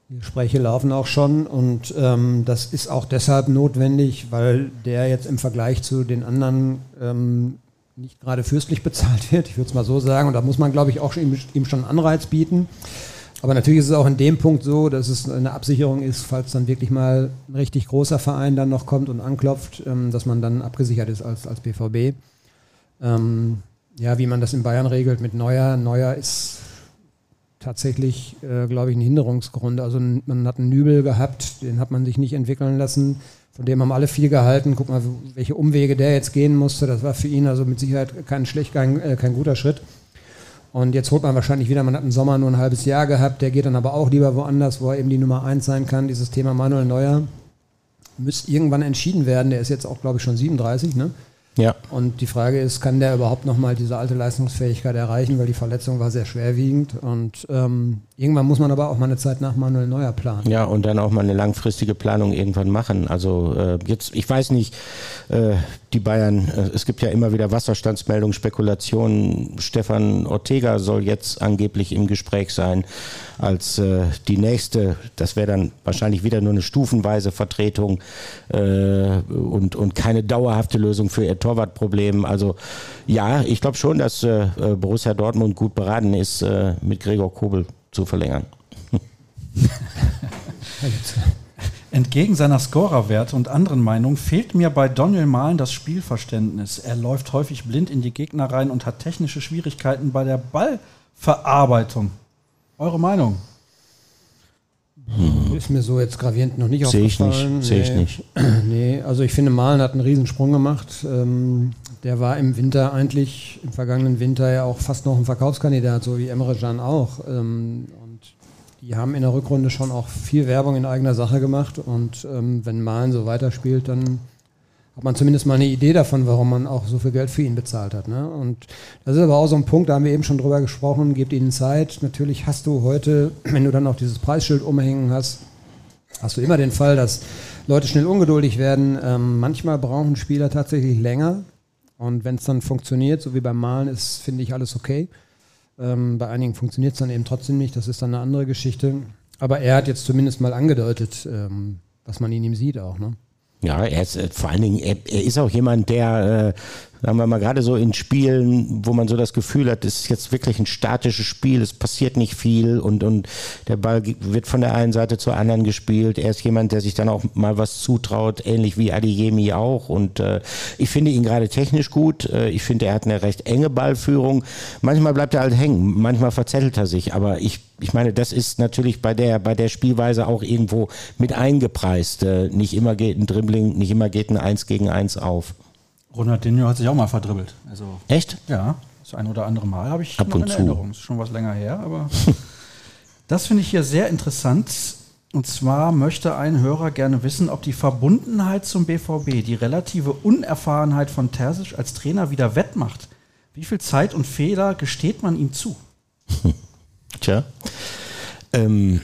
Die Gespräche laufen auch schon und ähm, das ist auch deshalb notwendig, weil der jetzt im Vergleich zu den anderen ähm, nicht gerade fürstlich bezahlt wird, ich würde es mal so sagen. Und da muss man, glaube ich, auch ihm, ihm schon einen Anreiz bieten. Aber natürlich ist es auch in dem Punkt so, dass es eine Absicherung ist, falls dann wirklich mal ein richtig großer Verein dann noch kommt und anklopft, ähm, dass man dann abgesichert ist als, als BVB. Ähm, ja, wie man das in Bayern regelt mit Neuer. Neuer ist tatsächlich, äh, glaube ich, ein Hinderungsgrund. Also man hat einen Nübel gehabt, den hat man sich nicht entwickeln lassen. Von dem haben alle viel gehalten. Guck mal, welche Umwege der jetzt gehen musste. Das war für ihn also mit Sicherheit kein schlecht, kein, äh, kein guter Schritt. Und jetzt holt man wahrscheinlich wieder, man hat einen Sommer nur ein halbes Jahr gehabt, der geht dann aber auch lieber woanders, wo er eben die Nummer eins sein kann. Dieses Thema Manuel Neuer müsste irgendwann entschieden werden. Der ist jetzt auch, glaube ich, schon 37, ne? Ja. Und die Frage ist, kann der überhaupt nochmal diese alte Leistungsfähigkeit erreichen, weil die Verletzung war sehr schwerwiegend. Und ähm, irgendwann muss man aber auch mal eine Zeit nach Manuel Neuer planen. Ja, und dann auch mal eine langfristige Planung irgendwann machen. Also äh, jetzt, ich weiß nicht, äh, die Bayern, äh, es gibt ja immer wieder Wasserstandsmeldungen, Spekulationen. Stefan Ortega soll jetzt angeblich im Gespräch sein als äh, die nächste. Das wäre dann wahrscheinlich wieder nur eine stufenweise Vertretung äh, und, und keine dauerhafte Lösung für ihr Torwartproblem. Also ja, ich glaube schon, dass äh, Borussia Dortmund gut beraten ist, äh, mit Gregor Kobel zu verlängern. [laughs] Entgegen seiner Scorerwerte und anderen Meinungen fehlt mir bei Daniel Mahlen das Spielverständnis. Er läuft häufig blind in die Gegner rein und hat technische Schwierigkeiten bei der Ballverarbeitung. Eure Meinung? Hm. Ist mir so jetzt gravierend noch nicht Sehe aufgefallen. Sehe ich nicht. Nee. ich nicht. [clears throat] nee, also ich finde, Malen hat einen Riesensprung gemacht. Ähm, der war im Winter eigentlich, im vergangenen Winter ja auch fast noch ein Verkaufskandidat, so wie Emre Can auch. Ähm, die haben in der Rückrunde schon auch viel Werbung in eigener Sache gemacht und ähm, wenn Malen so weiterspielt, dann hat man zumindest mal eine Idee davon, warum man auch so viel Geld für ihn bezahlt hat. Ne? Und das ist aber auch so ein Punkt, da haben wir eben schon drüber gesprochen, gebt ihnen Zeit. Natürlich hast du heute, wenn du dann auch dieses Preisschild umhängen hast, hast du immer den Fall, dass Leute schnell ungeduldig werden. Ähm, manchmal brauchen Spieler tatsächlich länger. Und wenn es dann funktioniert, so wie beim Malen, ist, finde ich, alles okay. Ähm, bei einigen funktioniert es dann eben trotzdem nicht, das ist dann eine andere Geschichte. Aber er hat jetzt zumindest mal angedeutet, ähm, was man in ihm sieht auch. Ne? Ja, er ist äh, vor allen Dingen, er, er, ist auch jemand, der Sagen wir mal, gerade so in Spielen, wo man so das Gefühl hat, es ist jetzt wirklich ein statisches Spiel, es passiert nicht viel und, und der Ball wird von der einen Seite zur anderen gespielt. Er ist jemand, der sich dann auch mal was zutraut, ähnlich wie Adiyemi auch. Und äh, ich finde ihn gerade technisch gut. Äh, ich finde, er hat eine recht enge Ballführung. Manchmal bleibt er halt hängen, manchmal verzettelt er sich, aber ich ich meine, das ist natürlich bei der, bei der Spielweise auch irgendwo mit eingepreist. Äh, nicht immer geht ein Dribbling, nicht immer geht ein 1 gegen 1 auf. Ronaldinho hat sich auch mal verdribbelt. Also, Echt? Ja, das ein oder andere Mal habe ich Ab noch und in zu. Erinnerung. Ist schon was länger her, aber [laughs] das finde ich hier sehr interessant. Und zwar möchte ein Hörer gerne wissen, ob die Verbundenheit zum BVB, die relative Unerfahrenheit von Terzic als Trainer wieder wettmacht. Wie viel Zeit und Fehler gesteht man ihm zu? [laughs] Tja. Ähm,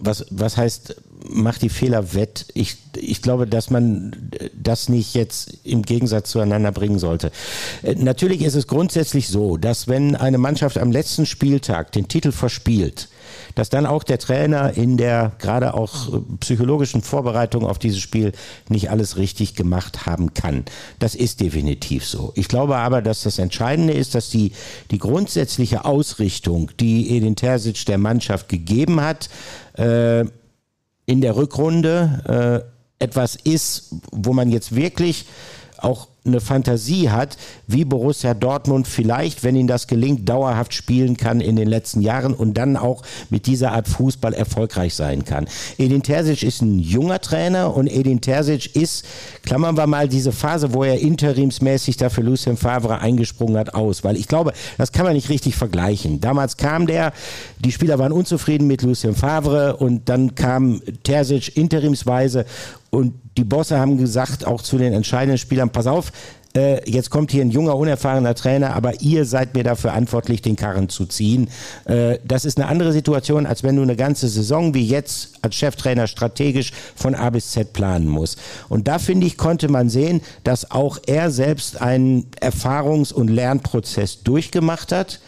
was, was heißt, macht die Fehler wett? Ich, ich glaube, dass man das nicht jetzt im Gegensatz zueinander bringen sollte. Äh, Natürlich ist es grundsätzlich so, dass wenn eine Mannschaft am letzten Spieltag den Titel verspielt, dass dann auch der Trainer in der gerade auch äh, psychologischen Vorbereitung auf dieses Spiel nicht alles richtig gemacht haben kann. Das ist definitiv so. Ich glaube aber, dass das Entscheidende ist, dass die, die grundsätzliche Ausrichtung, die Edin Terzic der Mannschaft gegeben hat, äh, in der Rückrunde äh, etwas ist, wo man jetzt wirklich auch eine Fantasie hat, wie Borussia Dortmund vielleicht, wenn ihnen das gelingt, dauerhaft spielen kann in den letzten Jahren und dann auch mit dieser Art Fußball erfolgreich sein kann. Edin Terzic ist ein junger Trainer und Edin Terzic ist, klammern wir mal diese Phase, wo er interimsmäßig dafür Lucien Favre eingesprungen hat, aus, weil ich glaube, das kann man nicht richtig vergleichen. Damals kam der, die Spieler waren unzufrieden mit Lucien Favre und dann kam Terzic interimsweise und die Bosse haben gesagt, auch zu den entscheidenden Spielern, pass auf, äh, jetzt kommt hier ein junger, unerfahrener Trainer, aber ihr seid mir dafür verantwortlich, den Karren zu ziehen. Äh, das ist eine andere Situation, als wenn du eine ganze Saison wie jetzt als Cheftrainer strategisch von A bis Z planen musst. Und da finde ich, konnte man sehen, dass auch er selbst einen Erfahrungs- und Lernprozess durchgemacht hat.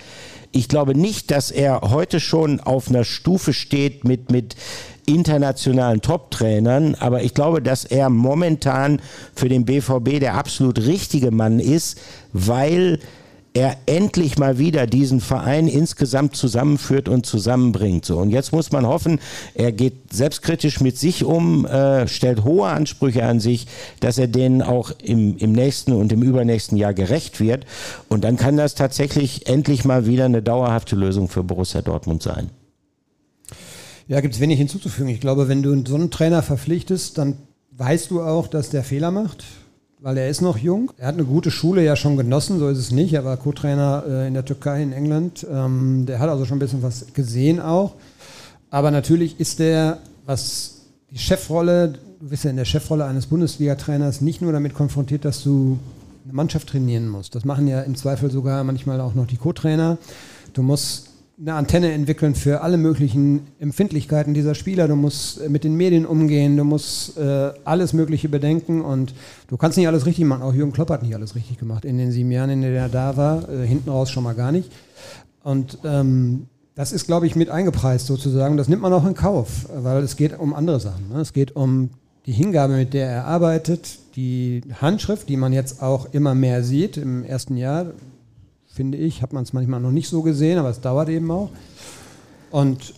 Ich glaube nicht, dass er heute schon auf einer Stufe steht mit, mit internationalen Top-Trainern, aber ich glaube, dass er momentan für den BVB der absolut richtige Mann ist, weil er endlich mal wieder diesen Verein insgesamt zusammenführt und zusammenbringt. So, und jetzt muss man hoffen, er geht selbstkritisch mit sich um, äh, stellt hohe Ansprüche an sich, dass er denen auch im, im nächsten und im übernächsten Jahr gerecht wird. Und dann kann das tatsächlich endlich mal wieder eine dauerhafte Lösung für Borussia Dortmund sein. Ja, gibt es wenig hinzuzufügen. Ich glaube, wenn du so einen Trainer verpflichtest, dann weißt du auch, dass der Fehler macht, weil er ist noch jung. Er hat eine gute Schule ja schon genossen, so ist es nicht. Er war Co-Trainer äh, in der Türkei, in England. Ähm, der hat also schon ein bisschen was gesehen auch. Aber natürlich ist der, was die Chefrolle, du bist ja in der Chefrolle eines Bundesliga-Trainers nicht nur damit konfrontiert, dass du eine Mannschaft trainieren musst. Das machen ja im Zweifel sogar manchmal auch noch die Co-Trainer. Du musst eine Antenne entwickeln für alle möglichen Empfindlichkeiten dieser Spieler. Du musst äh, mit den Medien umgehen, du musst äh, alles Mögliche bedenken und du kannst nicht alles richtig machen. Auch Jürgen Klopp hat nicht alles richtig gemacht in den sieben Jahren, in denen er da war. Äh, hinten raus schon mal gar nicht. Und ähm, das ist, glaube ich, mit eingepreist sozusagen. Das nimmt man auch in Kauf, weil es geht um andere Sachen. Ne? Es geht um die Hingabe, mit der er arbeitet, die Handschrift, die man jetzt auch immer mehr sieht im ersten Jahr finde ich. Hat man es manchmal noch nicht so gesehen, aber es dauert eben auch. Und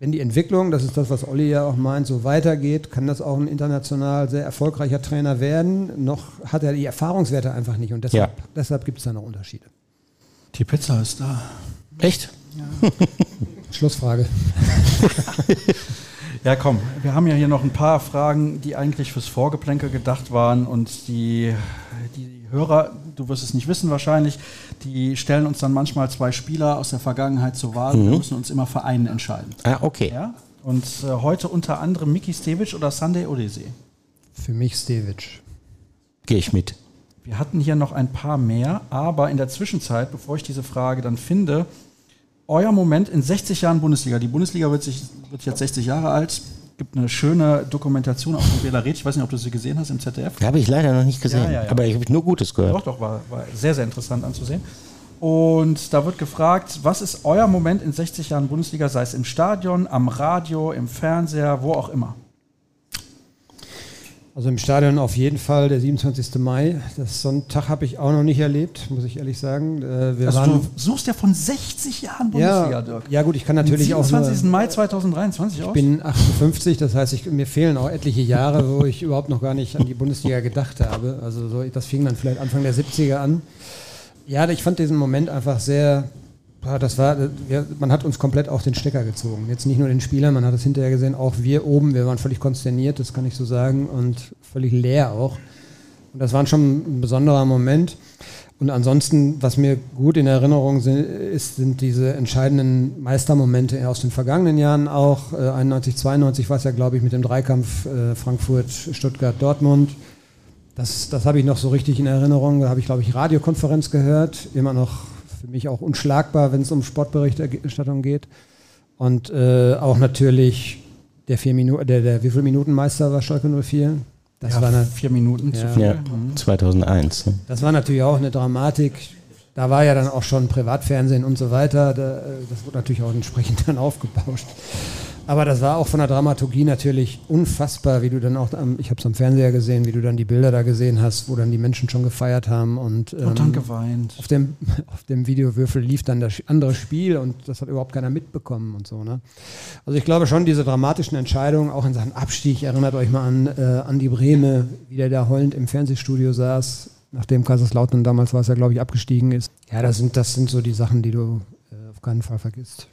wenn die Entwicklung, das ist das, was Olli ja auch meint, so weitergeht, kann das auch ein international sehr erfolgreicher Trainer werden. Noch hat er die Erfahrungswerte einfach nicht und deshalb, Ja. deshalb gibt es da noch Unterschiede. Die Pizza ist da. Echt? [laughs] Schlussfrage. [laughs] Ja, komm, wir haben ja hier noch ein paar Fragen, die eigentlich fürs Vorgeplänkel gedacht waren und die, die Hörer, du wirst es nicht wissen wahrscheinlich, die stellen uns dann manchmal zwei Spieler aus der Vergangenheit zur Wahl. Wir müssen uns immer für einen entscheiden. Ah, okay. Ja? Und äh, heute unter anderem Miki Stevic oder Sunday Odyssey. Für mich Stevic. Gehe ich mit. Wir hatten hier noch ein paar mehr, aber in der Zwischenzeit, bevor ich diese Frage dann finde, euer Moment in 60 Jahren Bundesliga. Die Bundesliga wird, sich, wird jetzt 60 Jahre alt. Gibt eine schöne Dokumentation auch von Bela Reth. Ich weiß nicht, ob du sie gesehen hast im ZDF. Habe ich leider noch nicht gesehen, Ja, ja, ja. aber ich habe nur Gutes gehört. Doch, doch, war, war sehr, sehr interessant anzusehen. Und da wird gefragt, was ist euer Moment in 60 Jahren Bundesliga, sei es im Stadion, am Radio, im Fernseher, wo auch immer? Also im Stadion auf jeden Fall der 27. Mai. Das, so einen Tag habe ich auch noch nicht erlebt, muss ich ehrlich sagen. Äh, wir also du suchst ja von 60 Jahren Bundesliga, ja, Dirk. Ja gut, ich kann natürlich 27. auch 27. Mai 2023 Ich aus? bin 58, das heißt, ich, mir fehlen auch etliche Jahre, wo ich überhaupt noch gar nicht an die Bundesliga gedacht habe. Also so, das fing dann vielleicht Anfang der 70er an. Ja, ich fand diesen Moment einfach sehr das war, man hat uns komplett auf den Stecker gezogen. Jetzt nicht nur den Spieler, man hat es hinterher gesehen, auch wir oben, wir waren völlig konsterniert, das kann ich so sagen, und völlig leer auch. Und das war schon ein besonderer Moment. Und ansonsten, was mir gut in Erinnerung ist, sind diese entscheidenden Meistermomente aus den vergangenen Jahren auch. Äh, 91, 92 war es ja, glaube ich, mit dem Dreikampf äh, Frankfurt, Stuttgart, Dortmund. Das, das habe ich noch so richtig in Erinnerung. Da habe ich, glaube ich, Radiokonferenz gehört, immer noch für mich auch unschlagbar, wenn es um Sportberichterstattung geht. Und äh, auch natürlich der vier Minuten, der, der wie viel Minuten Meister war Schalke 04? Das ja, war eine, vier Minuten ja, zu viel. Ja, 2001. Ne? Das war natürlich auch eine Dramatik. Da war ja dann auch schon Privatfernsehen und so weiter. Da, äh, das wurde natürlich auch entsprechend [laughs] dann aufgebauscht. Aber das war auch von der Dramaturgie natürlich unfassbar, wie du dann auch, ich habe es am Fernseher gesehen, wie du dann die Bilder da gesehen hast, wo dann die Menschen schon gefeiert haben und, ähm, und dann geweint. Auf dem, [laughs] auf dem Videowürfel lief dann das andere Spiel und das hat überhaupt keiner mitbekommen und so. Ne? Also ich glaube schon, diese dramatischen Entscheidungen, auch in Sachen Abstieg, erinnert euch mal an äh, Andi Brehme, wie der da heulend im Fernsehstudio saß, nachdem Kaiserslautern damals war es ja, glaube ich, abgestiegen ist. Ja, das sind, das sind so die Sachen, die du äh, auf keinen Fall vergisst.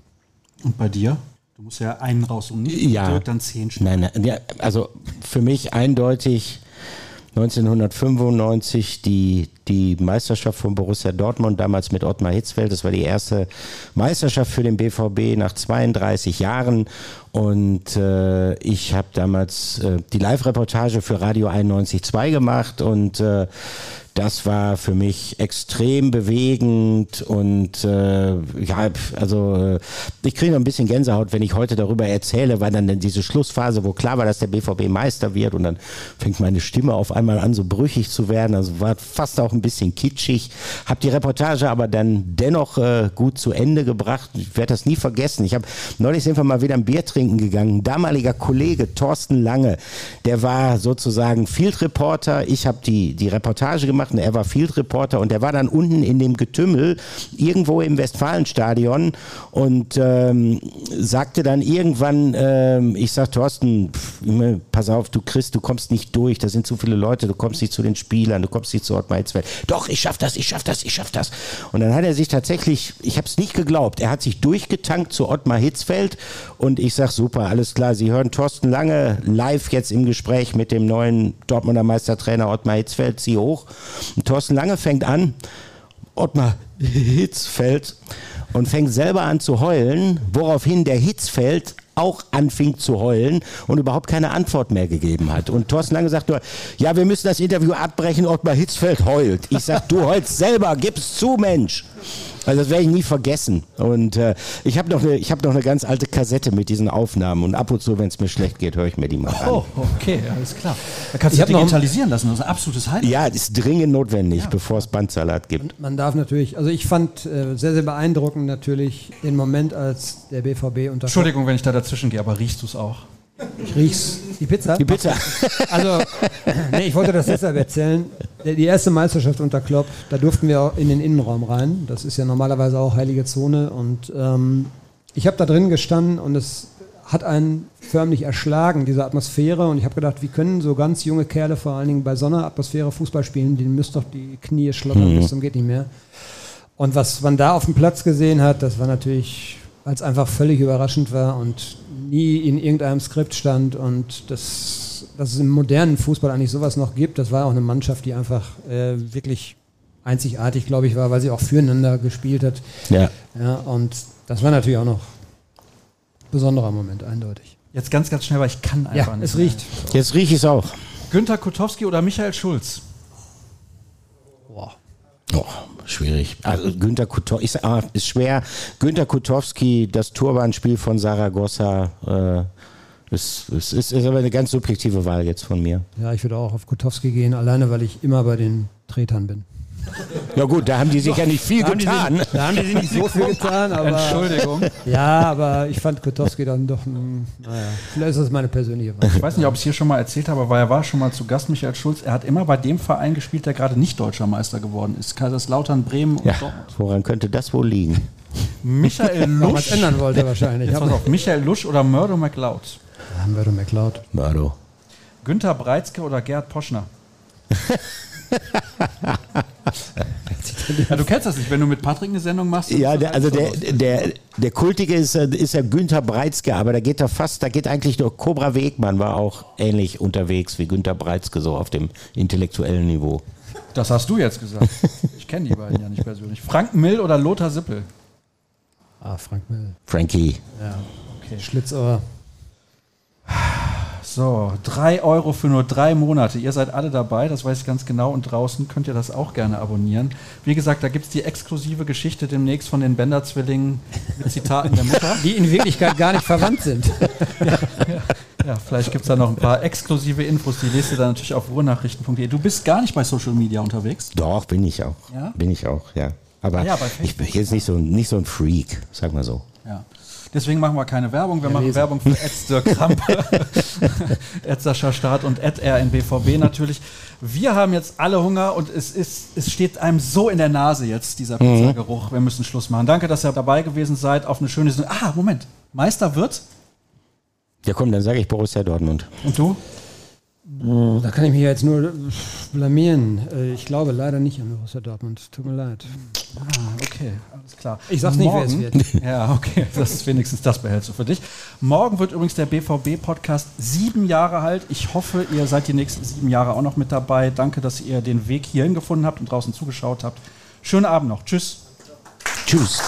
Und bei dir? Du musst ja einen raus und nicht ja. dann zehn Nein, nein, ja, also für mich eindeutig 1995 die, die Meisterschaft von Borussia Dortmund, damals mit Ottmar Hitzfeld. Das war die erste Meisterschaft für den BVB nach 32 Jahren. Und äh, ich habe damals äh, die Live-Reportage für Radio 91.2 gemacht und äh, das war für mich extrem bewegend und äh, ja, also äh, ich kriege noch ein bisschen Gänsehaut, wenn ich heute darüber erzähle, weil dann diese Schlussphase, wo klar war, dass der BVB Meister wird und dann fängt meine Stimme auf einmal an, so brüchig zu werden. Also war fast auch ein bisschen kitschig. Hab die Reportage aber dann dennoch äh, gut zu Ende gebracht. Ich werde das nie vergessen. Ich habe neulich sind mal wieder ein Bier trinken gegangen. Ein damaliger Kollege Thorsten Lange, der war sozusagen Field Reporter. Ich habe die die Reportage gemacht gemacht er war Field Reporter und er war dann unten in dem Getümmel irgendwo im Westfalenstadion und ähm, sagte dann irgendwann, ähm, ich sag Thorsten, pff, pass auf, du Chris, du kommst nicht durch, da sind zu viele Leute, du kommst nicht zu den Spielern, du kommst nicht zu Ottmar Hitzfeld. Doch, ich schaff das, ich schaff das, ich schaff das. Und dann hat er sich tatsächlich, ich habe es nicht geglaubt, er hat sich durchgetankt zu Ottmar Hitzfeld und ich sag super, alles klar, Sie hören Thorsten Lange live jetzt im Gespräch mit dem neuen Dortmunder Meistertrainer Ottmar Hitzfeld, Sie hoch. Und Thorsten Lange fängt an, Ottmar Hitzfeld, und fängt selber an zu heulen, woraufhin der Hitzfeld auch anfing zu heulen und überhaupt keine Antwort mehr gegeben hat. Und Thorsten Lange sagt nur, ja, wir müssen das Interview abbrechen, Ottmar Hitzfeld heult. Ich sag, du heulst selber, gib's zu, Mensch. Also das werde ich nie vergessen. Und äh, ich habe noch, eine, hab noch eine ganz alte Kassette mit diesen Aufnahmen. Und ab und zu, wenn es mir schlecht geht, höre ich mir die mal an. Oh, okay, alles klar. Da kannst du ich digitalisieren lassen. Das ist ein absolutes Highlight. Ja, das ist dringend notwendig, ja. bevor es Bandsalat gibt. Man, man, darf natürlich, also ich fand äh, sehr, sehr beeindruckend natürlich den Moment, als der BVB unter. Entschuldigung, wenn ich da dazwischen gehe, aber riechst du es auch? Ich riech's. Die Pizza? Die Pizza. [laughs] Also, nee, ich wollte das deshalb erzählen. Die erste Meisterschaft unter Klopp, da durften wir in den Innenraum rein. Das ist ja normalerweise auch heilige Zone. Und ähm, ich habe da drin gestanden und es hat einen förmlich erschlagen, diese Atmosphäre. Und ich habe gedacht, wie können so ganz junge Kerle vor allen Dingen bei so einer Atmosphäre Fußball spielen? Denen müsst doch die Knie schlottern mhm. bis zum geht nicht mehr. Und was man da auf dem Platz gesehen hat, das war natürlich, weil es einfach völlig überraschend war und nie in irgendeinem Skript stand und das, dass es im modernen Fußball eigentlich sowas noch gibt. Das war auch eine Mannschaft, die einfach äh, wirklich einzigartig, glaube ich, war, weil sie auch füreinander gespielt hat. Ja. ja. Und das war natürlich auch noch ein besonderer Moment, eindeutig. Jetzt ganz, ganz schnell, weil ich kann einfach ja, nicht. Es riecht. Jetzt rieche ich es auch. Günter Kutowski oder Michael Schulz? Oh, schwierig. Also Günter Kutowski ist, ah, ist schwer. Günter Kutowski, das Turbanspiel von Saragossa, äh, ist, ist, ist, ist aber eine ganz subjektive Wahl jetzt von mir. Ja, ich würde auch auf Kutowski gehen, alleine weil ich immer bei den Tretern bin. Ja gut, da haben die sich ja nicht viel Da haben, getan. sich, da haben die sich nicht so viel getan, aber. Entschuldigung. Ja, aber ich fand Kotowski dann doch, ein, naja, vielleicht ist das meine persönliche Wahl. Ich weiß nicht, ob ich es hier schon mal erzählt habe, aber er war schon mal zu Gast, Michael Schulz. Er hat immer bei dem Verein gespielt, der gerade nicht deutscher Meister geworden ist. Kaiserslautern, Bremen und Ja, Dortmund. woran könnte das wohl liegen? Michael Noch was Lusch. ändern wollte wahrscheinlich. Jetzt pass auf, Michael Lusch oder Murdo McLeod? Haben wir doch McLeod. Mördo. Günther Breitzke oder Gerd Poschner? [laughs] ja, du kennst das nicht, wenn du mit Patrick eine Sendung machst. Ja, ist das der, also der, der, der Kultige ist, äh, ist ja Günther Breitzke, aber da geht er fast, da geht eigentlich nur Cobra Wegmann war auch ähnlich unterwegs wie Günther Breitzke, so auf dem intellektuellen Niveau. Das hast du jetzt gesagt. Ich kenne die beiden ja nicht persönlich. Frank Mill oder Lothar Sippel? Ah, Frank Mill. Frankie. Ja. Okay. Schlitzohr. So, drei Euro für nur drei Monate. Ihr seid alle dabei, das weiß ich ganz genau. Und draußen könnt ihr das auch gerne abonnieren. Wie gesagt, da gibt es die exklusive Geschichte demnächst von den Bender-Zwillingen mit Zitaten der Mutter. Die in Wirklichkeit gar nicht verwandt sind. [laughs] Ja, vielleicht gibt es da noch ein paar exklusive Infos, die lest ihr dann natürlich auf ruhrnachrichten.de. Du bist gar nicht bei Social Media unterwegs. Doch, bin ich auch. Ja? Bin ich auch, ja. Aber Ah ja, ich bin jetzt nicht so, nicht so ein Freak, sag mal so. Ja. Deswegen machen wir keine Werbung. Wir machen Werbung für Ed Dirk Krampe, [laughs] Ed Sascha Staat und Ed RNBVB natürlich. Wir haben jetzt alle Hunger und es, ist, es steht einem so in der Nase jetzt, dieser Pizzageruch. Wir müssen Schluss machen. Danke, dass ihr dabei gewesen seid. Auf eine schöne Sendung. Ah, Moment. Meister wird? Ja komm, dann sage ich Borussia Dortmund. Und du? Da kann ich mich jetzt nur blamieren. Äh, Ich glaube leider nicht an Borussia Dortmund. Tut mir leid. Ah, okay, alles klar. Ich sag's nicht, wer es Morgen- wird. [laughs] Ja, okay, das ist wenigstens das behältst du für dich. Morgen wird übrigens der BVB-Podcast sieben Jahre alt. Ich hoffe, ihr seid die nächsten sieben Jahre auch noch mit dabei. Danke, dass ihr den Weg hierhin gefunden habt und draußen zugeschaut habt. Schönen Abend noch. Tschüss. Tschüss.